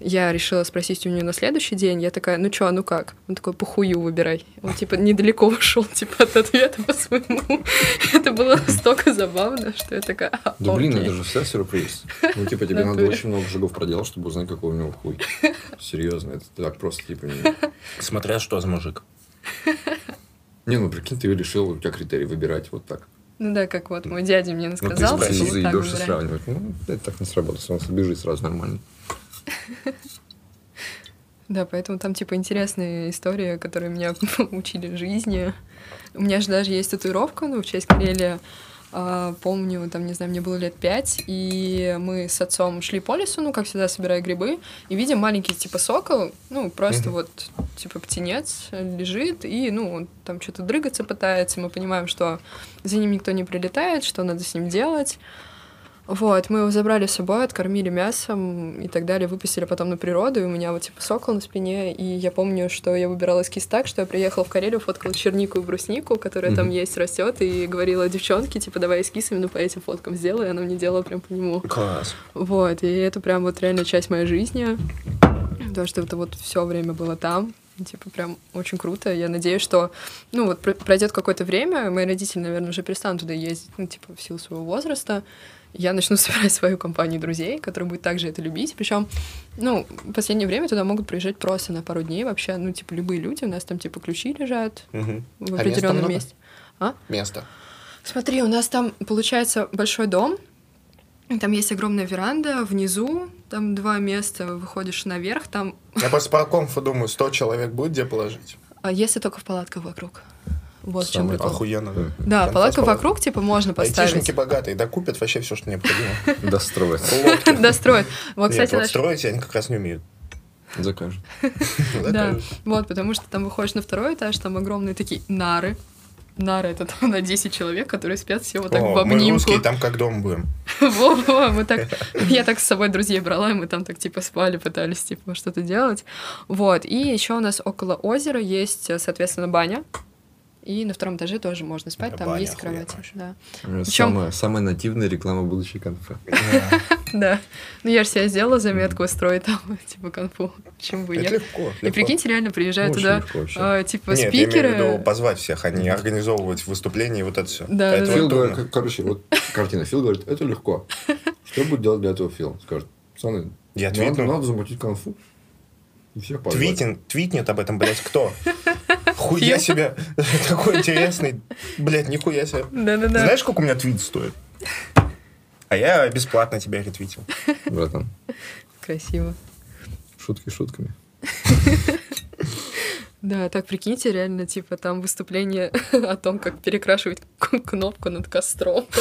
Я решила спросить у него на следующий день. Я такая, ну чё, а ну как? Он такой, похую выбирай. Он, типа, недалеко ушел, типа, от ответа по своему. Это было настолько забавно, что я такая, «А, Да блин, окей». это же все сюрприз. Ну, типа, тебе надо очень много шагов проделать, чтобы узнать, какой у него хуй. Серьезно, это так просто, типа, не... Смотря что за мужик. Не, ну, прикинь, ты решил, у тебя критерий выбирать вот так. Ну да, как вот мой дядя мне Ну, ты сказал, что спроси, вот так сравнивать. Ну, это так не сработает. Он бежит сразу нормально. Да, поэтому там, типа, интересные истории, которые меня учили жизни. У меня же даже есть татуировка, ну, в честь Карелия. А, Помню, там, не знаю, мне было лет пять, и мы с отцом шли по лесу, ну, как всегда, собирая грибы, и видим маленький, типа, сокол, ну, просто вот, типа, птенец лежит, и, ну, он там что-то дрыгаться пытается, мы понимаем, что за ним никто не прилетает, что надо с ним делать. Вот, мы его забрали с собой, откормили мясом и так далее, выпустили потом на природу, и у меня вот типа сокол на спине, и я помню, что я выбирала эскиз так, что я приехала в Карелию, фоткала чернику и бруснику, которая там Мгм. есть, растет, и говорила девчонке, типа, давай эскиз именно по этим фоткам сделай, и она мне делала прям по нему. Класс. Вот, и это прям вот реально часть моей жизни, потому что это вот все время было там, Типа, прям очень круто. Я надеюсь, что, ну, вот пр- пройдет какое-то время, мои родители, наверное, уже перестанут туда ездить, ну, типа, в силу своего возраста. Я начну собирать свою компанию друзей, которые будут также это любить. Причем, ну, в последнее время туда могут приезжать просто на пару дней вообще, ну, типа, любые люди. У нас там, типа, ключи лежат Мгм. в А определенном много? месте. Место. Смотри, у нас там получается большой дом. Там есть огромная веранда, внизу там два места, выходишь наверх, там... Я просто по комфу думаю, 100 человек будет где положить. А если только в палатках вокруг? Вот в чем Самый прикол. Охуенно. Да, Конца палатка вокруг, типа, можно Айтишники поставить. богатые, да купят вообще все, что необходимо. Достроить. Достроить. Вот, кстати, вот строить они как раз не умеют. Закажет. Ну, Да, вот, потому что там выходишь на второй этаж, там огромные такие нары. Нары это там на 10 человек, которые спят все вот так О, в мы обнимку. русские, там как дом будем. Во-во, мы так... Я так с собой друзей брала, и мы там так, типа, спали, пытались, типа, что-то делать. Вот, и еще у нас около озера есть, соответственно, баня. И на втором этаже тоже можно спать, Да, там баня есть вообще. Да. Причём- Самая, самая нативная реклама будущей конфы. Да. Ну, я же себе сделала заметку устроить там, типа, конфу. Почему бы нет? легко. И прикиньте, реально приезжают туда, а, типа, Нет, я спикеры. имею позвать всех, а не организовывать выступления и вот это все. Да. Фил говорит, короче, вот картина. Фил говорит, это легко. Что будет делать для этого Фил? Скажет, пацаны, Я надо замутить конфу. И всех. Твитин, твитнет об этом, блядь, кто? Хуя себе. Такой интересный. Блядь, нихуя себе. Да-да-да. Знаешь, сколько у меня твит стоит? А я бесплатно тебя ретвитил. Братан, Красиво. шутки шутками. Да, так прикиньте, реально, типа, там выступление о том, как перекрашивать кнопку над костром.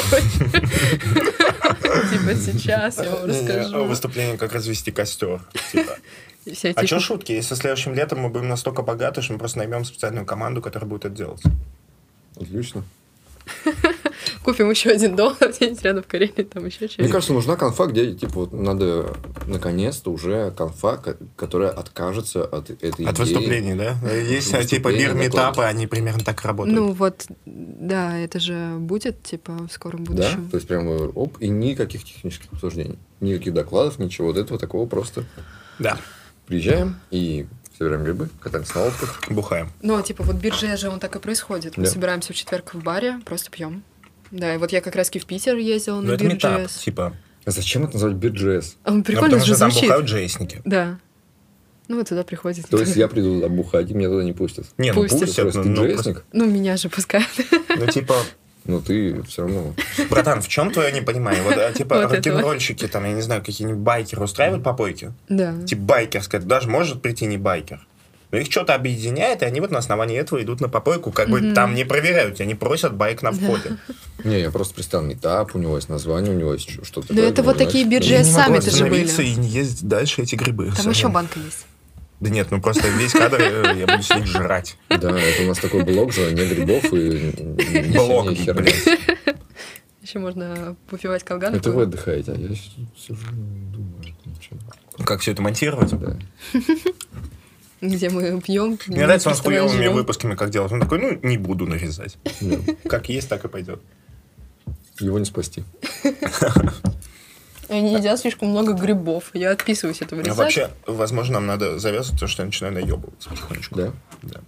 Типа, сейчас я вам расскажу. Выступление, как развести костер. Типа. А эти- что шутки? Если следующим летом мы будем настолько богаты, что мы просто наймем специальную команду, которая будет это делать. Отлично. Купим еще один дом где-нибудь рядом в Карелии, там еще Мне что-нибудь. кажется, нужна конфа, где, типа, вот надо наконец-то уже конфа, ко- которая откажется от этой От идеи. выступлений, да? Есть а, типа мир метапы, они примерно так работают. Ну вот, да, это же будет, типа, в скором Да? будущем. То есть прямо оп, и никаких технических обсуждений. Никаких докладов, ничего вот этого такого. Просто Да, приезжаем и собираем грибы, катаемся на лодках. бухаем. Ну, типа, вот бирже же он так и происходит. Мы Да. собираемся в четверг в баре, просто пьем. Да, и вот я как раз в Питер ездила Ну на это метап, бирже. типа. А зачем это называть BitJS? Он Ну, прикольно потому же что там звучит. бухают джейсники. Да. Ну, вот туда приходит. То есть я приду туда бухать, и меня туда не пустят. Не, ну Пустят. пустят, Просто ну, ну, джейсник? Ну, меня же пускают. ну, типа, Но ты все равно... братан, в чем твое непонимание? Вот, а, типа, Вот рок-н-ролльщики, там, я не знаю, какие-нибудь байкеры устраивают попойки? Да. Типа байкерская, даже может прийти не байкер. Но их что-то объединяет, и они вот на основании этого идут на попойку. Как бы там не проверяют, тебя не просят байк на входе. Не, я просто представил метап, у него есть название, у него есть что- что-то. Да это вот такие биржи Я не могу саммиты же остановиться были. и не ездить дальше эти грибы. Там еще банка есть. Да нет, ну просто весь кадр э, я буду сидеть жрать. Да, это у нас такой блог же, не грибов и... блядь. Еще можно попивать калган. Это вы отдыхаете, а я сижу думаю. Как все это монтировать? Да. где мы пьем. Мне нравится он с хуевыми выпусками как делать. Он такой, ну, не буду нарезать. Как есть, так и пойдет. Его не спасти. Они едят слишком много грибов. Я отписываюсь это Ну, вырезать. вообще, возможно, нам надо завязывать, потому что я начинаю наебываться потихонечку. Да? Да.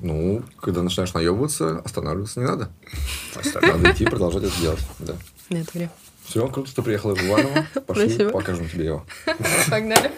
Ну, когда начинаешь наебываться, останавливаться не надо. Надо идти и продолжать это делать. Да. Нет, время. Все, круто, что приехала из Иваново. Пошли, покажем тебе его. Погнали.